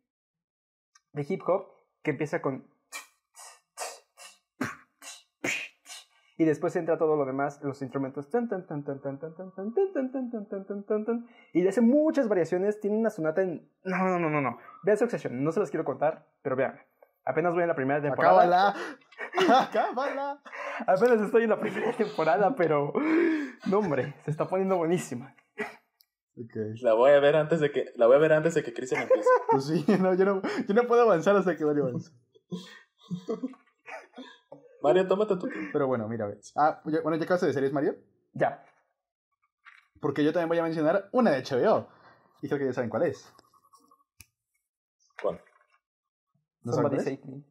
de hip hop, que empieza con... Y después entra todo lo demás, los instrumentos. Y hace muchas variaciones. Tiene una sonata en. No, no, no, no, no. Vean Succession. No se las quiero contar, pero vean. Apenas voy en la primera temporada. ¡Acábala! ¡Acábala! Apenas estoy en la primera temporada, pero. No, hombre, se está poniendo buenísima. La voy a ver antes de que, la voy a ver antes de que Christian empiece. Pues sí, no, yo, no, yo no puedo avanzar hasta que Mario avance. Mario, tómate tu tiempo. Pero bueno, mira, ve. Ah, ya- bueno, ya acabaste de series, Mario. Ya. Porque yo también voy a mencionar una de HBO. Y creo que ya saben cuál es. ¿Cuál? ¿No saben Somebody cuál es?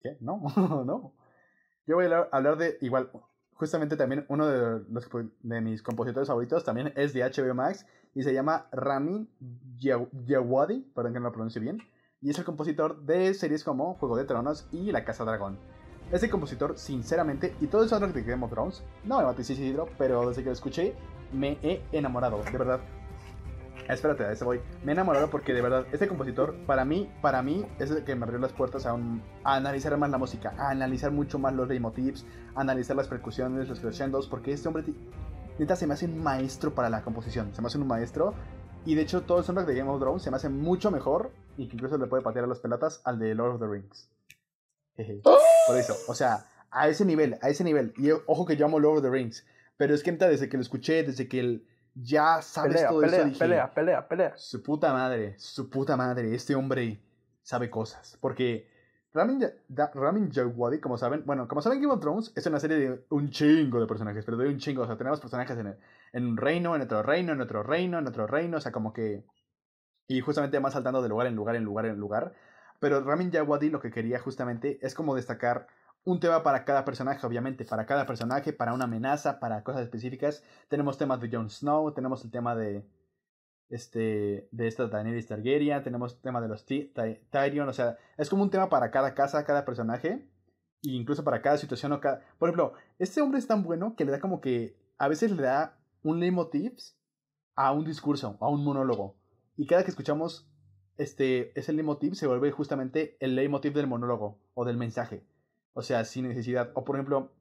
¿Qué? No, no. Yo voy a hablar de, igual, justamente también uno de, los, de mis compositores favoritos también es de HBO Max y se llama Ramin Djaw- Djawadi, perdón que no lo pronuncie bien, y es el compositor de series como Juego de Tronos y La Casa Dragón. Este compositor, sinceramente, y todo el soundtrack de Game of no me maté Isidro, pero desde que lo escuché me he enamorado, de verdad. Espérate, a eso voy. Me he enamorado porque de verdad, este compositor, para mí, para mí, es el que me abrió las puertas a, un- a analizar más la música, a analizar mucho más los leitmotivs, a analizar las percusiones, los crescendos, porque este hombre, neta, se me hace un maestro para la composición, se me hace un maestro. Y de hecho, todo el soundtrack de Game of Thrones se me hace mucho mejor y que incluso le puede patear a las pelotas al de Lord of the Rings. Jeje. Por eso, o sea, a ese nivel, a ese nivel. Y ojo que yo amo Lord of the Rings, pero es que neta, desde que lo escuché, desde que él ya sabes Pelea, todo pelea, eso, dije, pelea, pelea, pelea. su puta madre, su puta madre, este hombre sabe cosas. Porque Ramin, Ja- Ramin Djawadi, como saben, bueno, como saben, Game of Thrones es una serie de un chingo de personajes, pero de un chingo. O sea, tenemos personajes en, el- en un reino, en otro reino, en otro reino, en otro reino, o sea, como que. Y justamente más saltando de lugar en lugar, en lugar, en lugar. Pero Ramin Djawadi lo que quería justamente es como destacar un tema para cada personaje, obviamente, para cada personaje, para una amenaza, para cosas específicas. Tenemos temas de Jon Snow, tenemos el tema de este de esta Daenerys Targaryen, tenemos el tema de los Ty- Ty- Tyrion, o sea, es como un tema para cada casa, cada personaje, e incluso para cada situación o cada... Por ejemplo, este hombre es tan bueno que le da como que a veces le da un leitmotiv a un discurso, a un monólogo. Y cada que escuchamos este, ese leitmotiv se vuelve justamente el leitmotiv del monólogo o del mensaje. O sea, sin necesidad. O por ejemplo,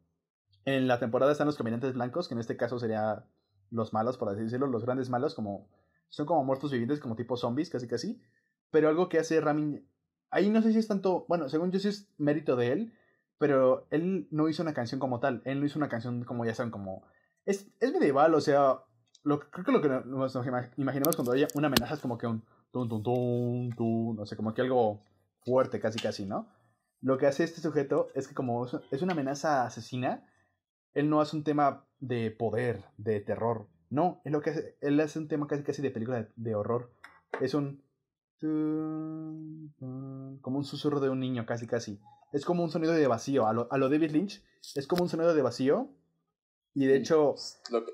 en la temporada están los caminantes blancos, que en este caso sería los malos, por así decirlo, los grandes malos, como son como muertos vivientes, como tipo zombies, casi casi. Pero algo que hace Ramin, ahí no sé si es tanto, bueno, según yo sí es mérito de él, pero él no hizo una canción como tal, él no hizo una canción como ya saben, como... Es, medieval, o sea, lo, creo que lo que nos imaginamos cuando hay una amenaza es como que un... Tun, tun, tun, tun, no sé, como que algo fuerte, casi casi, ¿no? Lo que hace este sujeto es que como es una amenaza asesina, él no hace un tema de poder, de terror. No, es lo que hace, él hace un tema casi casi de película de, horror. Es un como un susurro de un niño, casi casi. Es como un sonido de vacío. A lo, a lo David Lynch, es como un sonido de vacío. Y de hecho.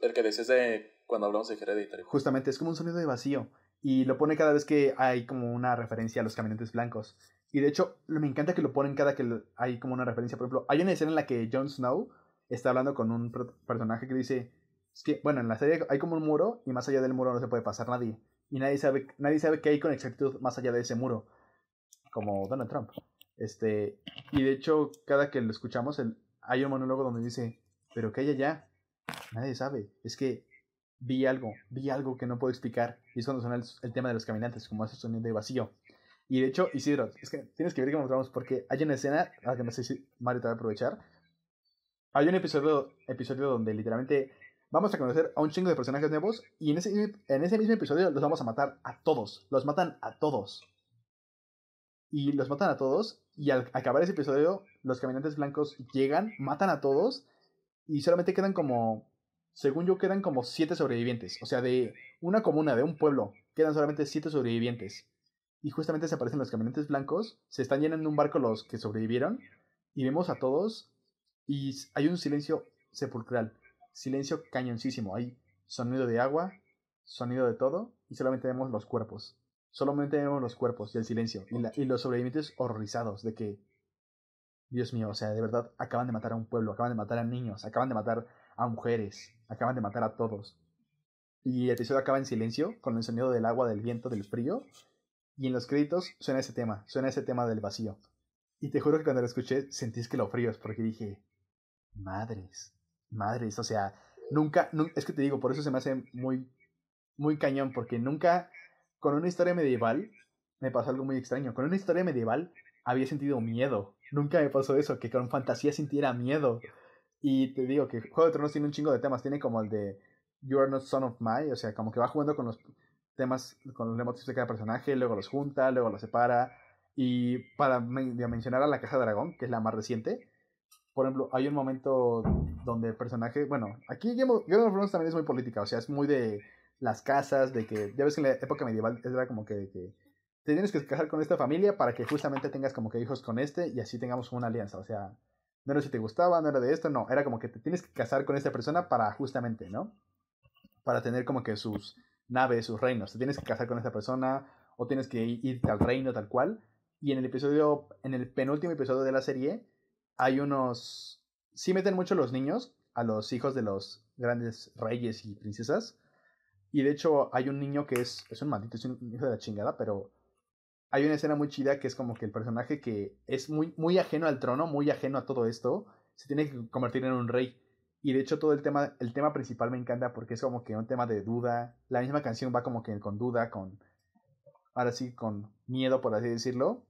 el que decías de cuando hablamos de Hereditary. Justamente, es como un sonido de vacío. Y lo pone cada vez que hay como una referencia a los caminantes blancos. Y de hecho, me encanta que lo ponen cada que hay como una referencia. Por ejemplo, hay una escena en la que Jon Snow está hablando con un personaje que dice, bueno, en la serie hay como un muro y más allá del muro no se puede pasar nadie. Y nadie sabe, nadie sabe qué hay con exactitud más allá de ese muro. Como Donald Trump. Este, y de hecho, cada que lo escuchamos, hay un monólogo donde dice, pero ¿qué hay allá? Nadie sabe. Es que vi algo, vi algo que no puedo explicar. Y es cuando suena el, tema de los caminantes, como ese sonido de vacío. Y de hecho, Isidro, es que tienes que ver que mostramos porque hay una escena, a la que no sé si Mario te va a aprovechar, hay un episodio, episodio donde literalmente vamos a conocer a un chingo de personajes nuevos y en ese, en ese mismo episodio los vamos a matar a todos. Los matan a todos. Y los matan a todos y al acabar ese episodio los caminantes blancos llegan, matan a todos y solamente quedan como, según yo, quedan como siete sobrevivientes. O sea, de una comuna, de un pueblo, quedan solamente siete sobrevivientes. Y justamente se aparecen los caminantes blancos, se están llenando un barco los que sobrevivieron y vemos a todos y hay un silencio sepulcral, silencio cañoncísimo. Hay sonido de agua, sonido de todo, y solamente vemos los cuerpos. Solamente vemos los cuerpos y el silencio. Y, los sobrevivientes horrorizados de que, Dios mío, o sea, de verdad, acaban de matar a un pueblo, acaban de matar a niños, acaban de matar a mujeres, acaban de matar a todos. Y el episodio acaba en silencio, con el sonido del agua, del viento, del frío. Y en los créditos suena ese tema, suena ese tema del vacío. Y te juro que cuando lo escuché sentí que lo fríos, porque dije, Madres, madres, o sea, nunca, es que te digo, por eso se me hace muy, muy cañón, porque nunca, con una historia medieval, me pasó algo muy extraño. Con una historia medieval había sentido miedo. Nunca me pasó eso, que con fantasía sintiera miedo. Y te digo que Juego de Tronos tiene un chingo de temas. Tiene como el de You Are Not Son of My, o sea, como que va jugando con los temas, con los emotivos de cada personaje, luego los junta, luego los separa. Y para mencionar a la Caja de Dragón, que es la más reciente, por ejemplo, hay un momento donde el personaje, bueno, aquí Game of, Thrones también es muy política, o sea, es muy de las casas, de que, ya ves que en la época medieval era como que, que te tienes que casar con esta familia para que justamente tengas como que hijos con este y así tengamos una alianza, o sea, no era si te gustaba, no era de esto, no, era como que te tienes que casar con esta persona para justamente, ¿no? Para tener como que sus naves, sus reinos, te tienes que casar con esta persona o tienes que ir al reino tal cual. Y en el episodio, en el penúltimo episodio de la serie, hay unos... Sí meten mucho los niños, a los hijos de los grandes reyes y princesas. Y de hecho hay un niño que es, es un maldito, es un hijo de la chingada, pero hay una escena muy chida que es como que el personaje que es muy, muy ajeno al trono, muy ajeno a todo esto, se tiene que convertir en un rey. Y de hecho todo el tema, el tema principal me encanta porque es como que un tema de duda. La misma canción va como que con duda, con... Ahora sí, con miedo, por así decirlo.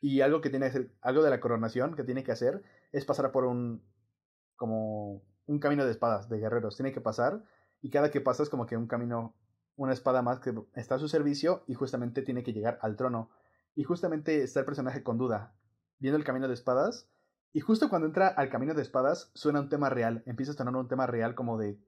Y algo que tiene que hacer, algo de la coronación que tiene que hacer es pasar por un, como un camino de espadas, de guerreros. Tiene que pasar y cada que pasa es como que un camino, una espada más que está a su servicio y justamente tiene que llegar al trono. Y justamente está el personaje con duda, viendo el camino de espadas. Y justo cuando entra al camino de espadas suena un tema real, empieza a sonar un tema real como de...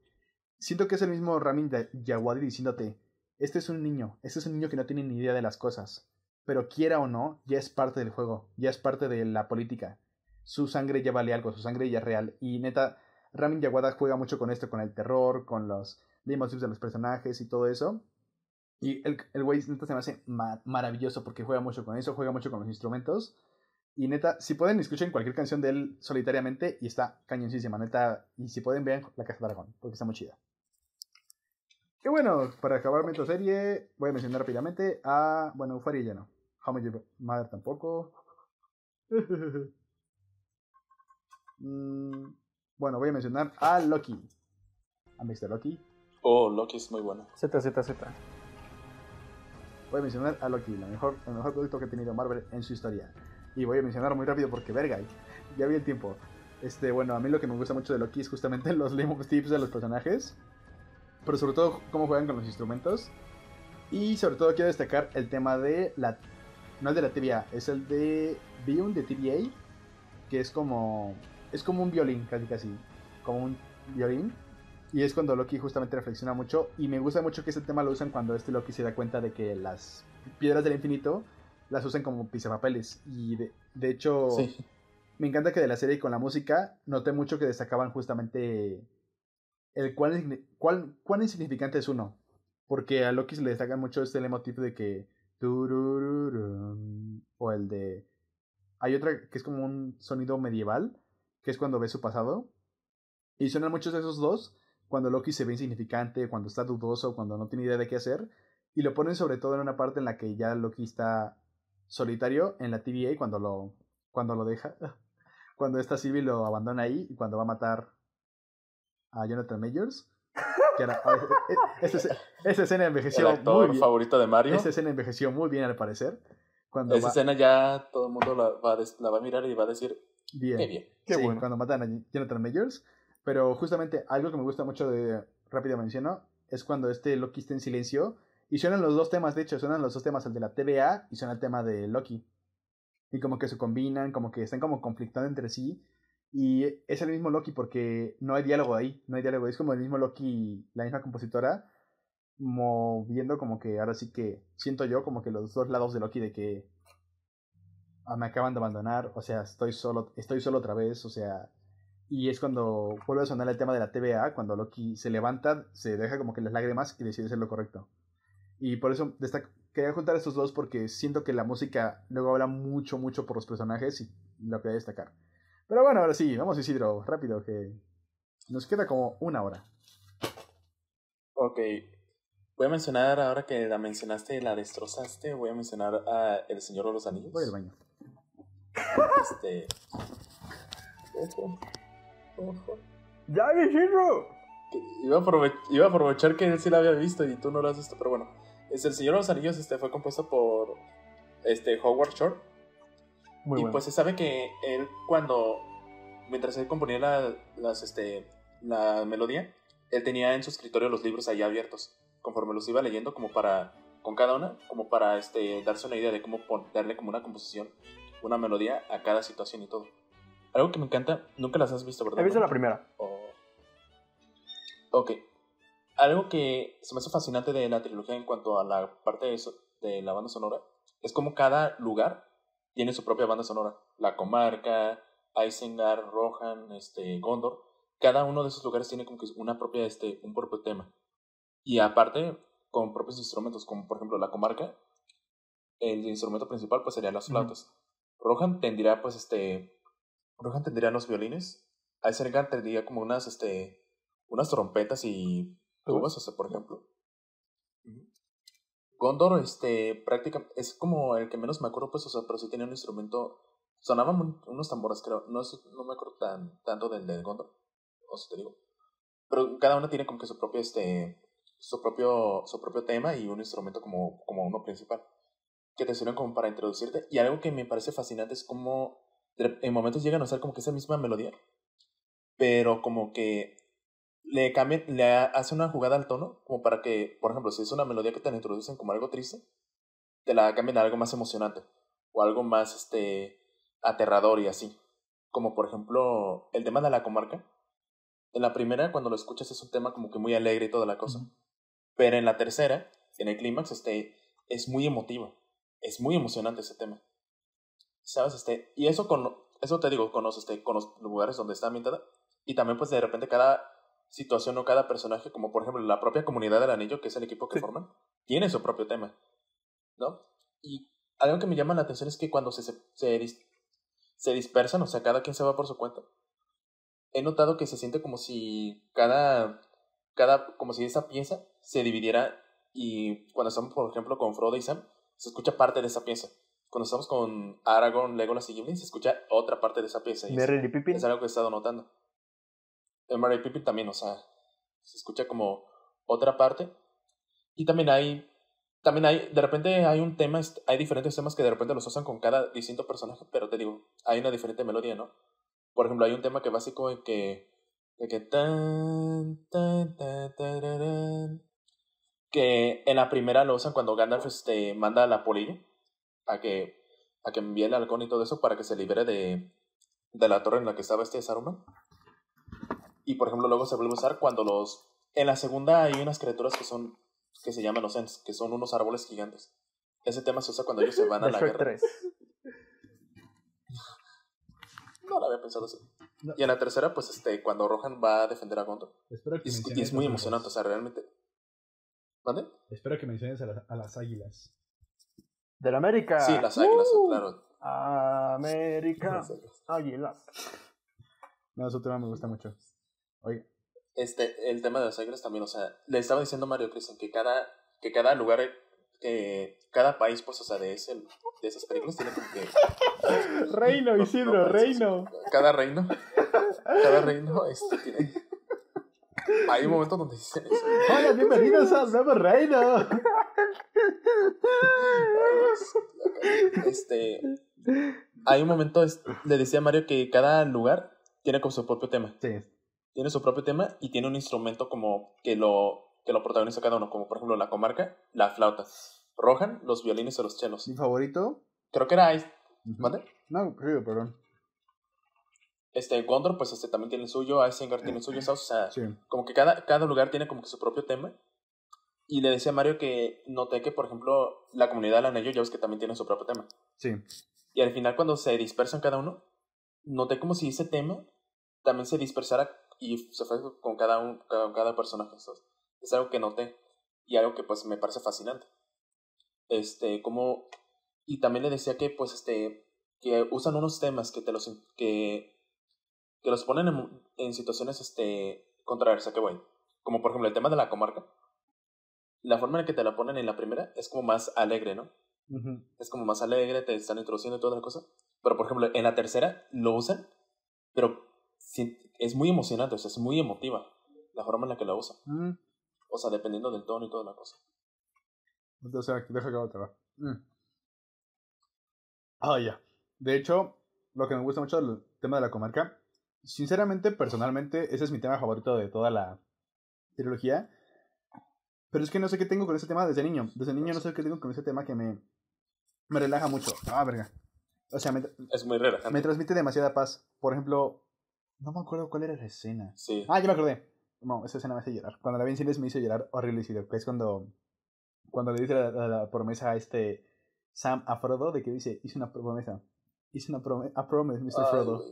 Siento que es el mismo Ramin Yawadi diciéndote, este es un niño, este es un niño que no tiene ni idea de las cosas pero quiera o no, ya es parte del juego, ya es parte de la política. Su sangre ya vale algo, su sangre ya es real. Y neta, Ramin Yaguada juega mucho con esto, con el terror, con los emotions de los personajes y todo eso. Y el, el güey neta se me hace maravilloso porque juega mucho con eso, juega mucho con los instrumentos. Y neta, si pueden, escuchen cualquier canción de él solitariamente y está cañoncísima, neta. Y si pueden, vean La Caja de Dragón, porque está muy chida. Y bueno, para acabar mi otra serie, voy a mencionar rápidamente a. Bueno, Euphoria ya no. How Much Mother tampoco. Mm, bueno, voy a mencionar a Loki. ¿Han visto Loki? Oh, Loki es muy bueno. Z, Z, Z. Voy a mencionar a Loki, la mejor, el mejor producto que ha tenido Marvel en su historia. Y voy a mencionar muy rápido porque, verga, ya vi el tiempo. Este, bueno, a mí lo que me gusta mucho de Loki es justamente los tips de los personajes. Pero sobre todo cómo juegan con los instrumentos. Y sobre todo quiero destacar el tema de la... No el de la TVA, es el de Bion de TVA. Que es como... Es como un violín, casi casi. Como un violín. Y es cuando Loki justamente reflexiona mucho. Y me gusta mucho que ese tema lo usan cuando este Loki se da cuenta de que las piedras del infinito las usan como pisapapeles. Y de, de hecho, Sí. me encanta que de la serie con la música noté mucho que destacaban justamente el cuán, cuán, cuán insignificante es uno. Porque a Loki se le destaca mucho este lemotivo de que. O el de. Hay otra que es como un sonido medieval, que es cuando ve su pasado. Y suenan muchos de esos dos cuando Loki se ve insignificante, cuando está dudoso, cuando no tiene idea de qué hacer. Y lo ponen sobre todo en una parte en la que ya Loki está solitario en la TVA cuando lo, cuando lo deja. Cuando esta Sylvie lo abandona ahí y cuando va a matar a Jonathan Majors. Que era- esa, esa- esa escena El envejeció muy bien. favorito de Mario. Esa escena envejeció muy bien al parecer. Cuando Esa va, escena ya todo el mundo la va, a des- la va a mirar y va a decir, bien. qué bien. Qué sí, bueno. cuando matan a Jonathan Majors. Pero justamente algo que me gusta mucho de rápido menciono es cuando este Loki está en silencio y suenan los dos temas, de hecho, suenan los dos temas, el de la TVA y suena el tema de Loki. Y como que se combinan, como que están como conflictando entre sí. Y es el mismo Loki porque no hay diálogo ahí, no hay diálogo. Es como el mismo Loki, la misma compositora, moviendo como que ahora sí que siento yo como que los dos lados de Loki de que ah, me acaban de abandonar, o sea, estoy solo, estoy solo otra vez, o sea, y es cuando vuelve a sonar el tema de la TVA, cuando Loki se levanta, se deja como que las lágrimas y decide hacer lo correcto. Y por eso destac- quería juntar estos dos porque siento que la música luego habla mucho, mucho por los personajes y lo quería destacar. Pero bueno, ahora sí, vamos Isidro, rápido, que nos queda como una hora. Ok. Voy a mencionar, ahora que la mencionaste y la destrozaste, voy a mencionar a El Señor de los Anillos. Voy al baño. Este. Ojo. Ojo. ¡Ya, Isidro! Iba a, iba a aprovechar que él sí la había visto y tú no lo has visto, pero bueno. Es El Señor de los Anillos este, fue compuesto por este, Howard Shore. Muy y bueno. pues se sabe que él cuando, mientras él componía la, las, este, la melodía, él tenía en su escritorio los libros ahí abiertos, conforme los iba leyendo como para, con cada una, como para este, darse una idea de cómo pon- darle como una composición, una melodía a cada situación y todo. Algo que me encanta, nunca las has visto, ¿verdad? He visto la primera. O- Ok. Algo que se me hace fascinante de la trilogía en cuanto a la parte de, so- de la banda sonora es como cada lugar tiene su propia banda sonora. La comarca, Isengard, Rohan, este, Gondor. Cada uno de esos lugares tiene como que una propia, este, un propio tema. Y aparte, con propios instrumentos, como por ejemplo la comarca, el instrumento principal pues serían las flautas. Rohan tendría pues este... Rohan tendría los violines. Isengard tendría como unas, este, unas trompetas y tubas, o sea, por ejemplo. Gondor, este, prácticamente, es como el que menos me acuerdo, pues, o sea, pero sí tenía un instrumento, sonaban un- unos tambores, creo, no, es- no me acuerdo tan, tanto del de Gondor, o sea, te digo. Pero cada uno tiene como que su propio, este, su propio, su propio tema y un instrumento como, como uno principal, que te sirven como para introducirte. Y algo que me parece fascinante es como, en momentos llegan a usar como que esa misma melodía, pero como que le cambian, le ha- hace una jugada al tono, como para que, por ejemplo, si es una melodía que te la introducen como algo triste, te la cambian a algo más emocionante, o algo más, este, aterrador y así. Como por ejemplo, el tema de la comarca. En la primera, cuando lo escuchas, es un tema como que muy alegre y toda la cosa. Pero en la tercera, en el clímax, este, es muy emotivo. Es muy emocionante ese tema. ¿Sabes? Este, y eso con, eso te digo, con los, este, con los lugares donde está ambientada. Y también, pues, de repente, cada situación o cada personaje, como por ejemplo la propia comunidad del anillo, que es el equipo que Sí. forman, tiene su propio tema. ¿No? Y algo que me llama la atención es que cuando se, se, se, dis- se dispersan, o sea, cada quien se va por su cuenta, he notado que se siente como si cada, cada como si esa pieza se dividiera y cuando estamos, por ejemplo, con Frodo y Sam, se escucha parte de esa pieza. Cuando estamos con Aragorn, Legolas y Gimli, se escucha otra parte de esa pieza. Y es, y Pippin. es algo que he estado notando. En Merry Pippin también, o sea, se escucha como otra parte. Y también hay, también hay, de repente hay un tema, hay diferentes temas que de repente los usan con cada distinto personaje, pero te digo, hay una diferente melodía, ¿no? Por ejemplo, hay un tema que básico de que, de que tan, tan, tan, tararán, que en la primera lo usan cuando Gandalf este, manda a la polilla a que, a que envíe el halcón y todo eso para que se libere de, de la torre en la que estaba este Saruman. Y por ejemplo, luego se vuelve a usar cuando los. En la segunda hay unas criaturas que son. que se llaman los Ents, que son unos árboles gigantes. Ese tema se usa cuando ellos se van a la Shrek guerra. 3. No lo había pensado así. No. Y en la tercera, pues este, cuando Rohan va a defender a Gondor. Espero Y que es, y es muy emocionante, o sea, realmente. ¿Mande? Espero que menciones a las, a las águilas. De la América. Sí, las águilas, ¡Uh! claro. América. Las águilas. Águilas. No, su tema me gusta mucho. Oye, Este, el tema de las águilas también, o sea, le estaba diciendo Mario Cristian que cada, que cada lugar, que cada país, pues, o sea, de, ese, de esas películas tiene como que Reino, No, Isidro, no, reino. cada reino, cada reino, este, tiene... Hay un momento donde dicen eso. Hola, bienvenidos al nuevo reino. Este, hay un momento, le decía a Mario que cada lugar tiene como su propio tema. Sí, Tiene su propio tema y tiene un instrumento como que lo, que lo protagoniza cada uno, como por ejemplo la comarca, la flauta. Rohan, los violines o los chelos. mi favorito. Creo que era Ice- ¿Mande? No, sí, perdón. Este, Gondor, pues este también tiene el suyo, Isengard tiene el suyo, ¿sabes? O sea, Sí. como que cada, cada lugar tiene como que su propio tema. Y le decía a Mario que noté que, por ejemplo, la comunidad del anillo, ya ves que también tiene su propio tema. Sí. Y al final, cuando se dispersan cada uno, noté como si ese tema también se dispersara y se fue con cada, un, cada, cada personaje. ¿sabes? Es algo que noté y algo que pues me parece fascinante. Este, como... Y también le decía que pues este, que usan unos temas que te los... que, que los ponen en, en situaciones este, ¿a qué voy? Como por ejemplo el tema de la comarca. La forma en la que te la ponen en la primera es como más alegre, ¿no? Ujú. es como más alegre, te están introduciendo y toda la cosa. Pero, por ejemplo, en la tercera lo usan, pero es muy emocionante, o sea, es muy emotiva la forma en la que la usan. Mm. O sea, dependiendo del tono y toda la cosa. O sea, deja que otra. Mm. Ah, ya. De hecho, lo que me gusta mucho del tema de la comarca, sinceramente, personalmente, ese es mi tema favorito de toda la trilogía. Pero es que no sé qué tengo con ese tema desde niño. Desde niño no sé qué tengo con ese tema que me, me relaja mucho. Ah, verga. O sea, me, Es muy relajante. me transmite demasiada paz. Por ejemplo, no me acuerdo cuál era la escena. Sí. Ah, ya me acordé. No, esa escena me hace llorar. Cuando la vi en cines me hizo llorar horrible, que es cuando, cuando le dice la, la- la promesa a este Sam a Frodo de que dice, hice una promesa. Hice una promesa, a promise, Mr. Ay, Frodo.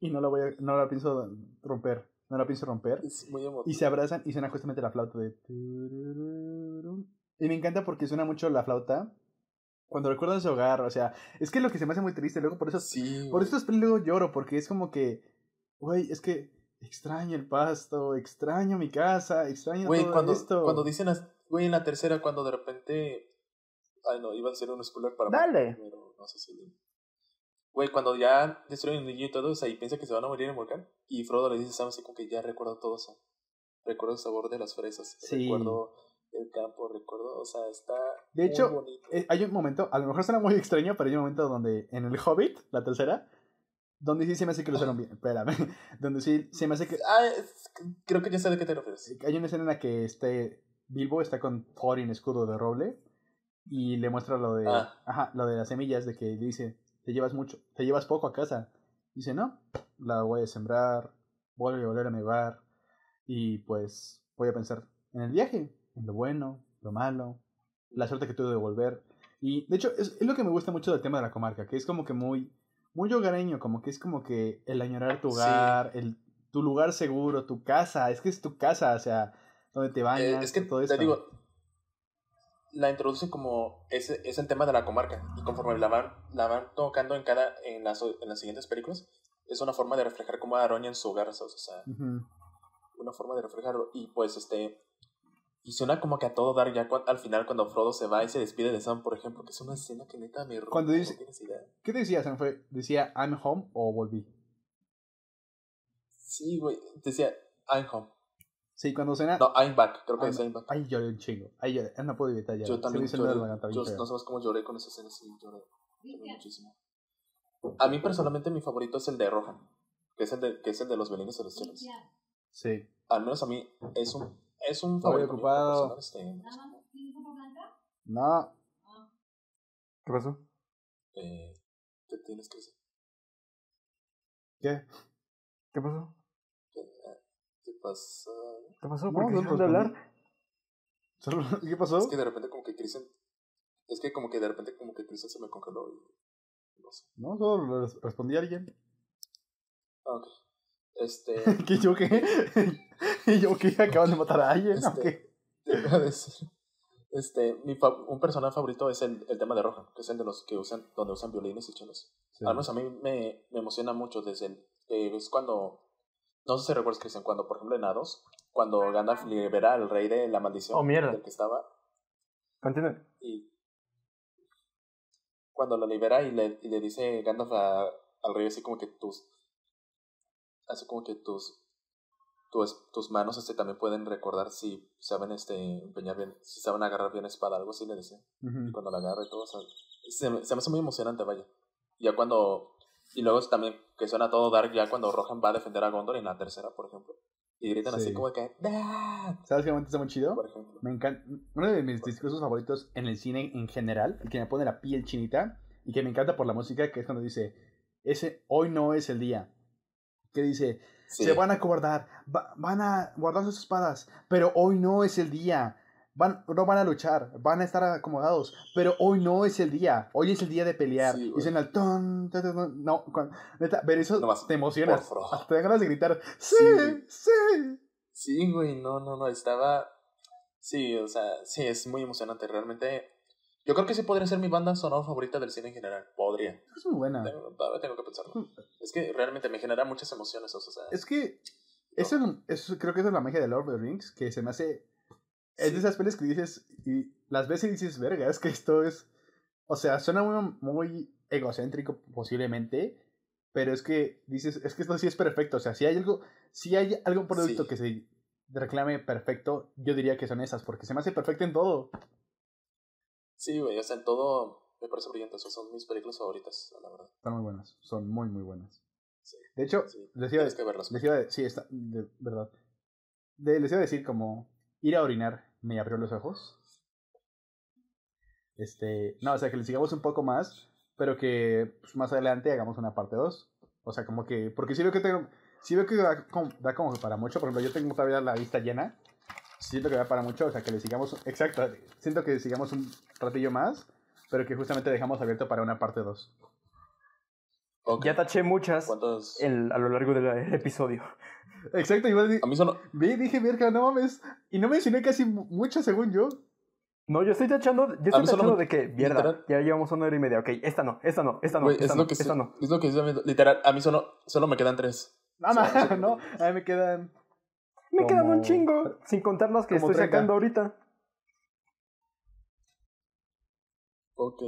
Y no la voy a, no la pienso romper. No la pienso romper. Es muy emotivo. Y se abrazan y suena justamente la flauta de... Y me encanta porque suena mucho la flauta cuando recuerdan su hogar. O sea, es que lo que se me hace muy triste. Luego por eso Sí. por estos luego lloro, porque es como que, güey, es que extraño el pasto, extraño mi casa, extraño Güey, todo cuando, esto. cuando dicen, güey, en la tercera, cuando de repente. Ay, no, iba a ser un spoiler para. Dale. Pero no sé si. Güey, cuando ya destruyen el niño y todo eso, y piensa que se van a morir en el volcán. Y Frodo le dice a Sam así como que ya recuerdo todo eso. Recuerdo el sabor de las fresas. Sí. Recuerdo el campo, recuerdo. O sea, está. De muy hecho, bonito. Eh, hay un momento, a lo mejor suena muy extraño, pero hay un momento donde, en el Hobbit, la tercera, donde sí se me hace que lo usaron bien. Espérame. Donde sí se me hace que. Ah, es- creo que ya sé de qué te refieres. Hay una escena en la que este Bilbo está con Thorin escudo de roble y le muestra lo de. Ah. Ajá, lo de las semillas, de que dice, te llevas mucho, te llevas poco a casa. Dice, no, la voy a sembrar, voy a volver a mi hogar y pues voy a pensar en el viaje, en lo bueno, lo malo, la suerte que tuve de volver. Y de hecho, es, es lo que me gusta mucho del tema de la comarca, que es como que muy, muy hogareño, como que es como que el añorar tu Sí. hogar, el, tu lugar seguro, tu casa, es que es tu casa, o sea, donde te Eh, bañas, es que todo te esto. digo, la introduce como ese es el tema de la comarca y conforme la van, la van tocando en cada en las, en las siguientes películas es una forma de reflejar cómo Aroña en su hogar, o sea, una forma de reflejarlo y pues este Y suena como que a todo dar ya al final cuando Frodo se va y se despide de Sam, por ejemplo, que es una escena que neta me rompe, Cuando dice- no idea. ¿Qué decía? Se me fue. ¿Decía I'm home o volví? Sí, güey, decía I'm home. Sí, cuando suena. No, I'm back, creo que I'm- decía I'm back. Ahí lloré un chingo. Ahí lloré. No puedo evitar ya. Yo también lloré, yo no sabes cómo lloré con esa escena, sí, lloré, lloré muchísimo. A mí personalmente mi favorito es el de Rohan, que es el de, que es el de los violines celestiales. Sí. Al menos a mí es un, es un Estoy favorito mío ocupado. personal, este, No. ¿Qué pasó? eh, ¿Qué tienes que decir? ¿Qué? ¿Qué pasó? ¿Qué, qué pasa? ¿Qué pasó? No, ¿Por qué no de hablar? ¿Qué pasó? Es que de repente como que Kristen, es que como que de repente como que Kristen se me congeló y no sé. No, solo res- respondí a alguien. Ah, ok. Este, ¿Qué yo qué? ¿Y yo qué? ¿Acaban de matar a alguien? ¿O Este- qué? te iba a decir, este, mi un personaje favorito es el, el tema de Rohan, que es el de los que usan, donde usan violines y chelos. Sí. Al menos a mí me, me emociona mucho desde el, eh, es cuando, no sé si recuerdas Cristian, cuando por ejemplo en A2, cuando Gandalf libera al rey de la maldición Oh, mierda. del que estaba, Continúe. y cuando lo libera y le, y le dice Gandalf a- al rey así como que tus, así como que tus, tus, tus manos este también pueden recordar si saben este empeñar bien, si saben agarrar bien espada, algo así le decía. Ujú. Y cuando la agarra y todo, o sea, se, me- se me hace muy emocionante, vaya. Ya cuando, y luego también que suena todo dark ya cuando Rohan va a defender a Gondor en la tercera, por ejemplo. Y gritan Sí. así como que, "Dad", ¿Sabes qué momento está muy chido? por ejemplo. Me encanta. Uno de mis discursos favoritos en el cine en general, y que me pone la piel chinita, y que me encanta por la música, que es cuando dice: ese Hoy no es el día. Que dice: Sí. Se van a acordar, va- van a guardar sus espadas, pero hoy no es el día. Van, no van a luchar, van a estar acomodados, pero hoy no es el día. Hoy es el día de pelear. Sí, y suena el ton, ton, ton. No, neta, ver eso Nomás, te. Hasta te dan ganas de gritar: ¡Sí! Sí. ¡Sí! Sí, güey, no, no, no, estaba... Sí, o sea, sí, es muy emocionante, realmente... Yo creo que sí podría ser mi banda sonora favorita del cine en general, podría. Es muy buena. Tengo, tengo que pensarlo. Es que realmente me genera muchas emociones, o sea... Es que eso, es- eso creo que esa es la magia de Lord of the Rings, que se me hace... Es de esas pelis que dices, y las y dices, verga, es que esto es... O sea, suena muy, muy egocéntrico posiblemente, pero es que dices, es que esto sí es perfecto. O sea, si hay algo, si hay algún producto Sí. que se reclame perfecto, yo diría que son esas, porque se me hace perfecto en todo. Sí, güey, o sea, en todo me parece brillante, o sea, son mis películas favoritas, la verdad. Están muy buenas, son muy, muy buenas. Sí, De hecho, sí, les iba, que verlas. les iba a sí, está, de verdad. De- les iba a decir como ir a orinar me abrió los ojos. Este, no, o sea, que le sigamos un poco más, pero que pues, más adelante hagamos una parte 2. O sea, como que, porque sí veo que tengo, sí veo que da como, da como que para mucho, por ejemplo, yo tengo todavía la vista llena. Siento que da para mucho, o sea, que le sigamos, exacto, siento que sigamos un ratillo más, pero que justamente dejamos abierto para una parte 2. Ok, Ya taché muchas el- a lo largo del episodio. Exacto, igual A mí solo... vi, dije, verga, no mames, y no mencioné casi mu- mucho según yo. No, yo estoy tachando, yo estoy tachando me- de que, mierda, literal- ya llevamos una hora y media. Ok, esta no, esta no, esta no, Güey, esta es no, lo que esta estoy- no. es lo que. Literal, a mí solo, solo me quedan tres. No, Sí, no, sí. no, a mí me quedan Me quedan un chingo, sin contar las que como estoy 30. sacando ahorita. Ok,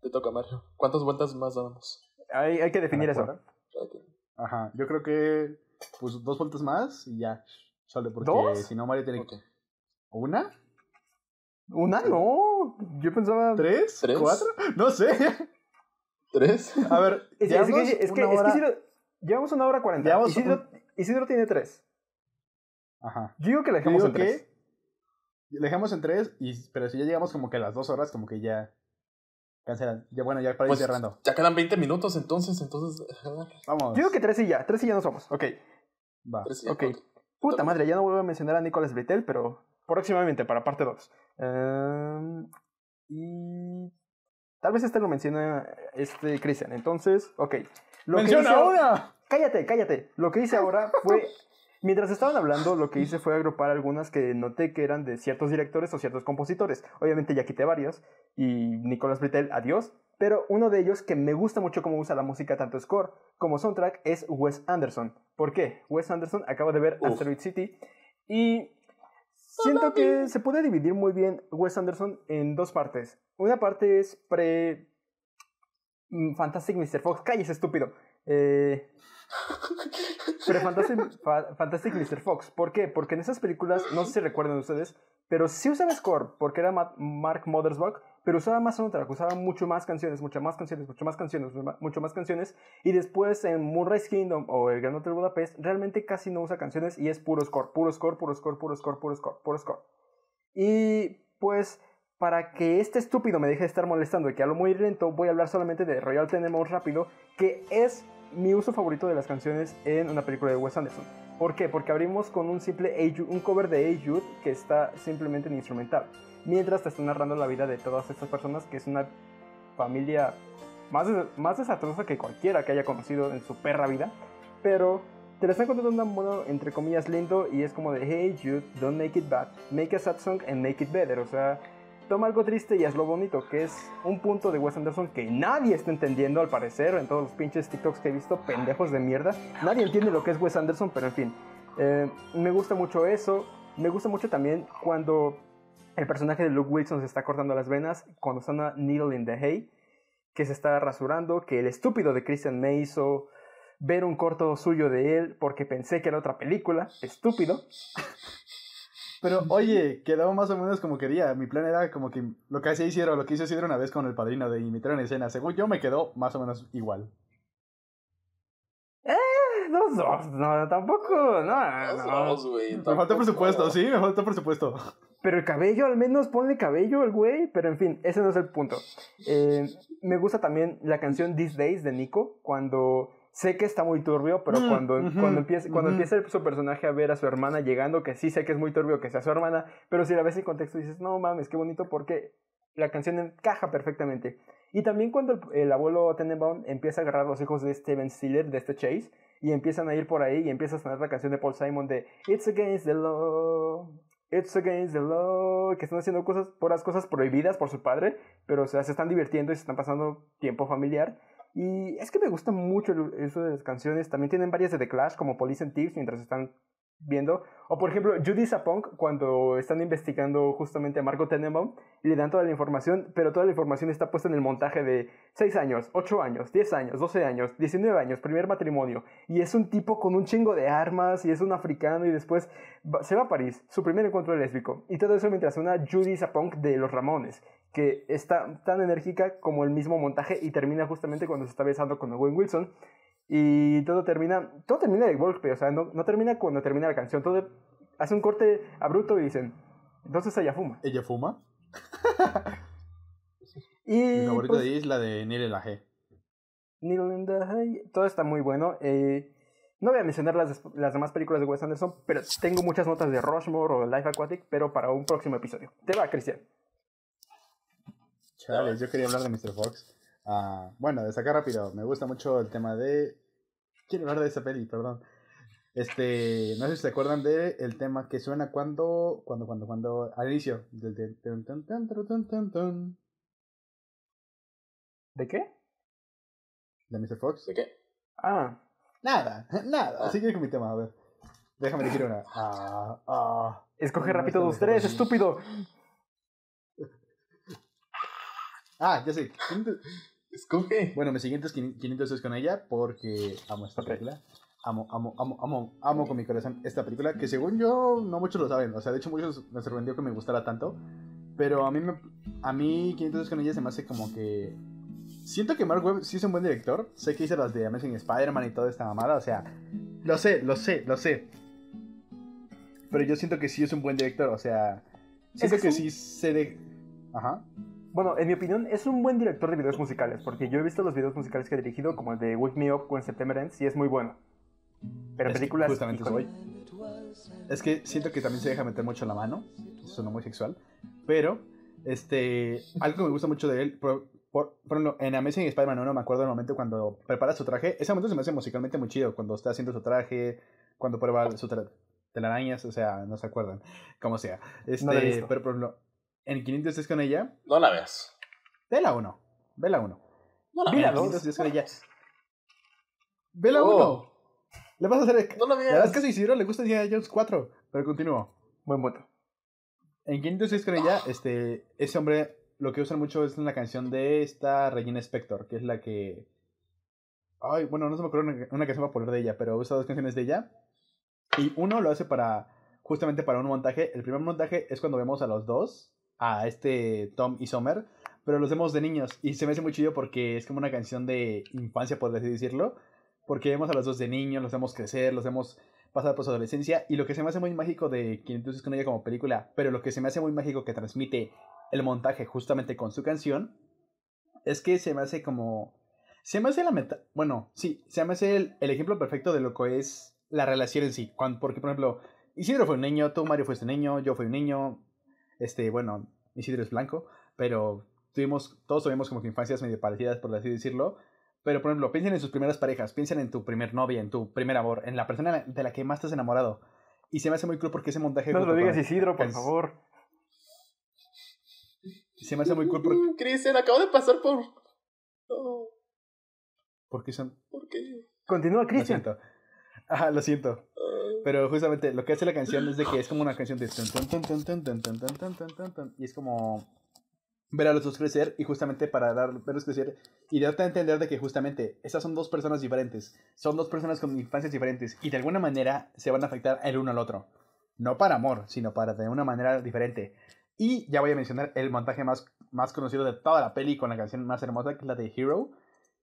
te toca, Mario. ¿Cuántas vueltas más damos? Hay, hay que definir ¿De eso. Ajá, yo creo que pues dos vueltas más y ya. Sale porque si no Mario tiene Ok. una, Una no, yo pensaba... tres, ¿Tres? cuatro, no sé. ¿Tres? A ver, Es, que, es que, es que Isidro- llevamos una hora cuarenta. Isidro, Isidro tiene tres. Ajá. Yo digo que la dejamos en tres. que le dejamos en tres, y, pero si ya llegamos como que a las dos horas, como que ya cancelan. Ya bueno, ya para Pues ir cerrando. ya quedan 20 minutos entonces, entonces... Vamos. Yo digo que tres y ya, tres y ya nos vamos. Ok. Va. Tres y ya, Ok. Puta madre, ya no vuelvo a mencionar a Nicolas Britel, pero próximamente para parte 2. y tal vez este lo menciona este Cristian. Entonces, ok. Lo que ¡Menciona hice ahora- una! Cállate, cállate. Lo que hice ahora fue. Mientras estaban hablando, lo que hice fue agrupar algunas que noté que eran de ciertos directores o ciertos compositores. Obviamente ya quité varias. Y Nicolas Britel, adiós. Pero uno de ellos que me gusta mucho cómo usa la música, tanto score como soundtrack, es Wes Anderson. ¿Por qué? Wes Anderson acaba de ver Uf. Asteroid City. Y Siento que se puede dividir muy bien Wes Anderson en dos partes. Una parte es pre. mm, Fantastic Mr. Fox. Cállese, estúpido. Eh, Pre Fantastic, Fa- Fantastic Mr. Fox. ¿Por qué? Porque en esas películas, no sé si recuerdan ustedes, pero sí usaba score, porque era Ma- Mark Mothersbaugh, pero usaba más soundtrack, usaba mucho más canciones, mucho más canciones, mucho más canciones, mucho más canciones. Y después en Moonrise Kingdom o el Gran Hotel Budapest, realmente casi no usa canciones y es puro score, puro score, puro score, puro score, puro score, puro score. Y pues para que este estúpido me deje de estar molestando y que hablo muy lento, voy a hablar solamente de Royal Tenenbaums rápido, que es mi uso favorito de las canciones en una película de Wes Anderson. ¿Por qué? Porque abrimos con un simple Hey Jude- un cover de Hey que está simplemente en instrumental, mientras te está narrando la vida de todas estas personas, que es una familia más, des- más desastrosa que cualquiera que haya conocido en su perra vida, pero te la están contando de un modo entre comillas lindo y es como de Hey Jude, don't make it bad, make a sad song and make it better, o sea, toma algo triste y hazlo bonito, que es un punto de Wes Anderson que nadie está entendiendo al parecer en todos los pinches TikToks que he visto, pendejos de mierda. Nadie entiende lo que es Wes Anderson, pero en fin. Eh, me gusta mucho eso. Me gusta mucho también cuando el personaje de Luke Wilson se está cortando las venas, cuando una needle in the hay, que se está rasurando, que el estúpido de Christian me hizo ver un corto suyo de él porque pensé que era otra película. Estúpido. Pero oye, quedó más o menos como quería. Mi plan era como que lo que hacía Isidro, lo que hizo Isidro una vez con el padrino de imitar en escena. Según yo me quedó más o menos igual. Dos, dos, no, tampoco, no, Dos, no. dos, güey. Me faltó tampoco. presupuesto, sí, me faltó presupuesto. Pero el cabello, al menos ponle cabello al güey. Pero en fin, ese no es el punto. Eh, me gusta también la canción These Days de Nico. Cuando sé que está muy turbio, pero Mm, cuando, ujú, cuando, empieza, cuando empieza su personaje a ver a su hermana llegando, que sí sé que es muy turbio que sea su hermana, pero si la ves en contexto dices, no mames, qué bonito porque la canción encaja perfectamente. Y también cuando el, el abuelo Tenenbaum empieza a agarrar a los hijos de Steven Stiller, de este Chase, y empiezan a ir por ahí y empieza a sonar la canción de Paul Simon de It's against the law, it's against the law, que están haciendo cosas, puras cosas prohibidas por su padre, pero o sea, se están divirtiendo y se están pasando tiempo familiar. Y es que me gusta mucho el- eso de las canciones. También tienen varias de The Clash, como Police and Thieves, mientras están viendo. O por ejemplo, Judy Sapong, cuando están investigando justamente a Margot Tenenbaum le dan toda la información, pero toda la información está puesta en el montaje de 6 años, 8 años, 10 años, 12 años, 19 años, primer matrimonio. Y es un tipo con un chingo de armas y es un africano y después se va a París, su primer encuentro lésbico. Y todo eso mientras una Judy Sapong de Los Ramones, que está tan enérgica como el mismo montaje y termina justamente cuando se está besando con Owen Wilson. Y todo termina, todo termina de golpe, o sea, no, no termina cuando termina la canción, todo hace un corte abrupto y dicen, entonces ella fuma. ¿Ella fuma? Y Mi favorita pues, de ahí es la de Neil la G. Needle in the hay, todo está muy bueno. eh, no voy a mencionar las, las demás películas de Wes Anderson, pero tengo muchas notas de Rushmore o Life Aquatic, pero para un próximo episodio. Te va, Cristian. Chales, yo quería hablar de Mr. Fox. Ah, bueno, de sacar rápido, me gusta mucho el tema de... Quiero hablar de esa peli, perdón. Este, no sé si se acuerdan de el tema que suena cuando, cuando, cuando, cuando, al inicio. ¿De qué? de Mr. Fox. ¿De qué? Ah, Nada, nada. Así que con mi tema, a ver. Déjame elegir una. Ah, ah. escoge rápido dos, tres, estúpido. Ah, ya sé. Escoge. Bueno, mi siguiente es 500 es con ella porque amo esta película. Amo, amo, amo, amo, amo con mi corazón esta película que según yo no muchos lo saben. O sea, de hecho muchos me sorprendió que me gustara tanto. Pero a mí, me, a mí 500 es con ella se me hace como que... Siento que Mark Webb sí es un buen director. Sé que hizo las de Amazing Spider-Man y toda esta mamada. O sea, lo sé, lo sé, lo sé. Pero yo siento que sí es un buen director. O sea, siento Es que un- sí se de... Ajá. Bueno, en mi opinión, es un buen director de videos musicales, porque yo he visto los videos musicales que ha dirigido, como el de Wake Me Up con September Ends, y es muy bueno. Pero Es que películas... justamente eso voy. Es que siento que también se deja meter mucho la mano. Suena muy sexual. Pero, este. Algo que me gusta mucho de él. Por, por, por ejemplo, en Amazing Spider-Man 1 me acuerdo del momento cuando prepara su traje. Ese momento se me hace musicalmente muy chido. Cuando está haciendo su traje. Cuando prueba su tra- telarañas. O sea, no se acuerdan. Como sea. Este, No pero por ejemplo, en 500 días con ella. No la veas. Ve la 1. Ve la 1. No la la veas. dos. 500 días con ella. Ve la Oh. 1. Le vas a hacer. No la La verdad veas. es que a Isidro le gusta Indiana Jones 4. Pero continúo. Buen punto. En 506 con ella, este, ese hombre lo que usan mucho es una canción de esta Regina Spector, que es la que... Ay, bueno, no se me acuerdo una, una canción para poner de ella, pero usa dos canciones de ella. Y uno lo hace para, justamente para un montaje. El primer montaje es cuando vemos a los dos, a este Tom y Summer, pero los vemos de niños. Y se me hace muy chido porque es como una canción de infancia, por decirlo. Porque vemos a los dos de niños, los vemos crecer, los vemos pasar por su adolescencia. Y lo que se me hace muy mágico de Quien entonces con ella como película, pero lo que se me hace muy mágico que transmite el montaje justamente con su canción, es que se me hace como... Se me hace la meta... Bueno, sí, se me hace el, el ejemplo perfecto de lo que es la relación en sí. Cuando, porque, por ejemplo, Isidro fue un niño, tú, Mario, fuiste un niño, yo fui un niño. Este, bueno, Isidro es blanco, pero tuvimos, todos tuvimos como que infancias medio parecidas, por así decirlo. Pero, por ejemplo, piensen en sus primeras parejas, piensen en tu primer novia, en tu primer amor, en la persona de la que más estás enamorado. Y se me hace muy cool porque ese montaje... No lo digas, Isidro, por favor. Se me hace muy cool porque... Cristian, acabo de pasar por. Oh, son... ¿Por qué? Continúa, Lo Cristian. siento. Ajá, lo siento. Pero justamente lo que hace la canción es de que es como una canción de... Y es como ver a los dos crecer y justamente para dar, verlos crecer y darte a entender de que justamente esas son dos personas diferentes, son dos personas con infancias diferentes y de alguna manera se van a afectar el uno al otro. No para amor, sino para de una manera diferente. Y ya voy a mencionar el montaje más, más conocido de toda la peli con la canción más hermosa, que es la de Hero,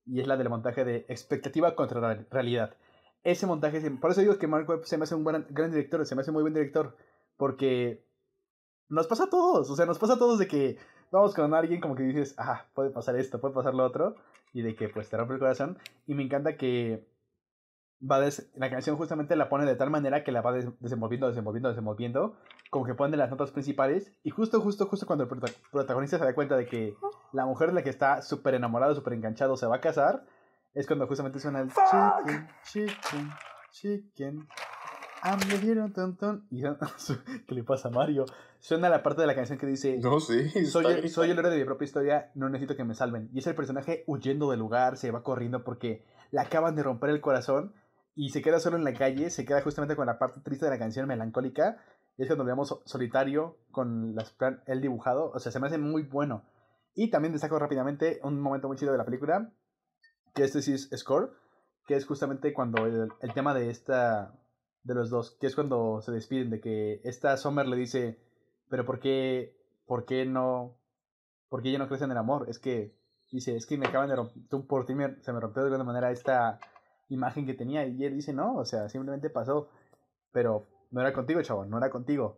y es la del montaje de expectativa contra la realidad ese montaje, por eso digo que Mark Webb se me hace un gran director, se me hace muy buen director, porque nos pasa a todos, o sea, nos pasa a todos de que vamos con alguien como que dices, ah, puede pasar esto, puede pasar lo otro, y de que pues te rompe el corazón, y me encanta que va la canción justamente la pone de tal manera que la va des- desenvolviendo, desenvolviendo, desenvolviendo, como que pone las notas principales, y justo, justo, justo cuando el prota- protagonista se da cuenta de que la mujer de la que está súper enamorado, súper enganchado, se va a casar, es cuando justamente suena el chicken, chicken, chicken. I'm the hero, ton, ton. Y ¿qué le pasa a Mario? Suena la parte de la canción que dice No, sí. soy, el- soy el héroe de mi propia historia, no necesito que me salven. Y es el personaje huyendo del lugar, se va corriendo porque le acaban de romper el corazón y se queda solo en la calle, se queda justamente con la parte triste de la canción melancólica. Y es cuando so- solitario con las plan él dibujado, o sea, se me hace muy bueno. Y también destaco rápidamente un momento muy chido de la película, que este sí es score, que es justamente cuando el, tema de esta de los dos, que es cuando se despiden de que esta Summer le dice, pero ¿por qué, por qué no, por qué ya no crecen en el amor? Es que, dice, es que me acaban de romper, por ti me- se me rompió de alguna manera esta imagen que tenía, y él dice, no, o sea, simplemente pasó, pero no era contigo, chavo, no era contigo.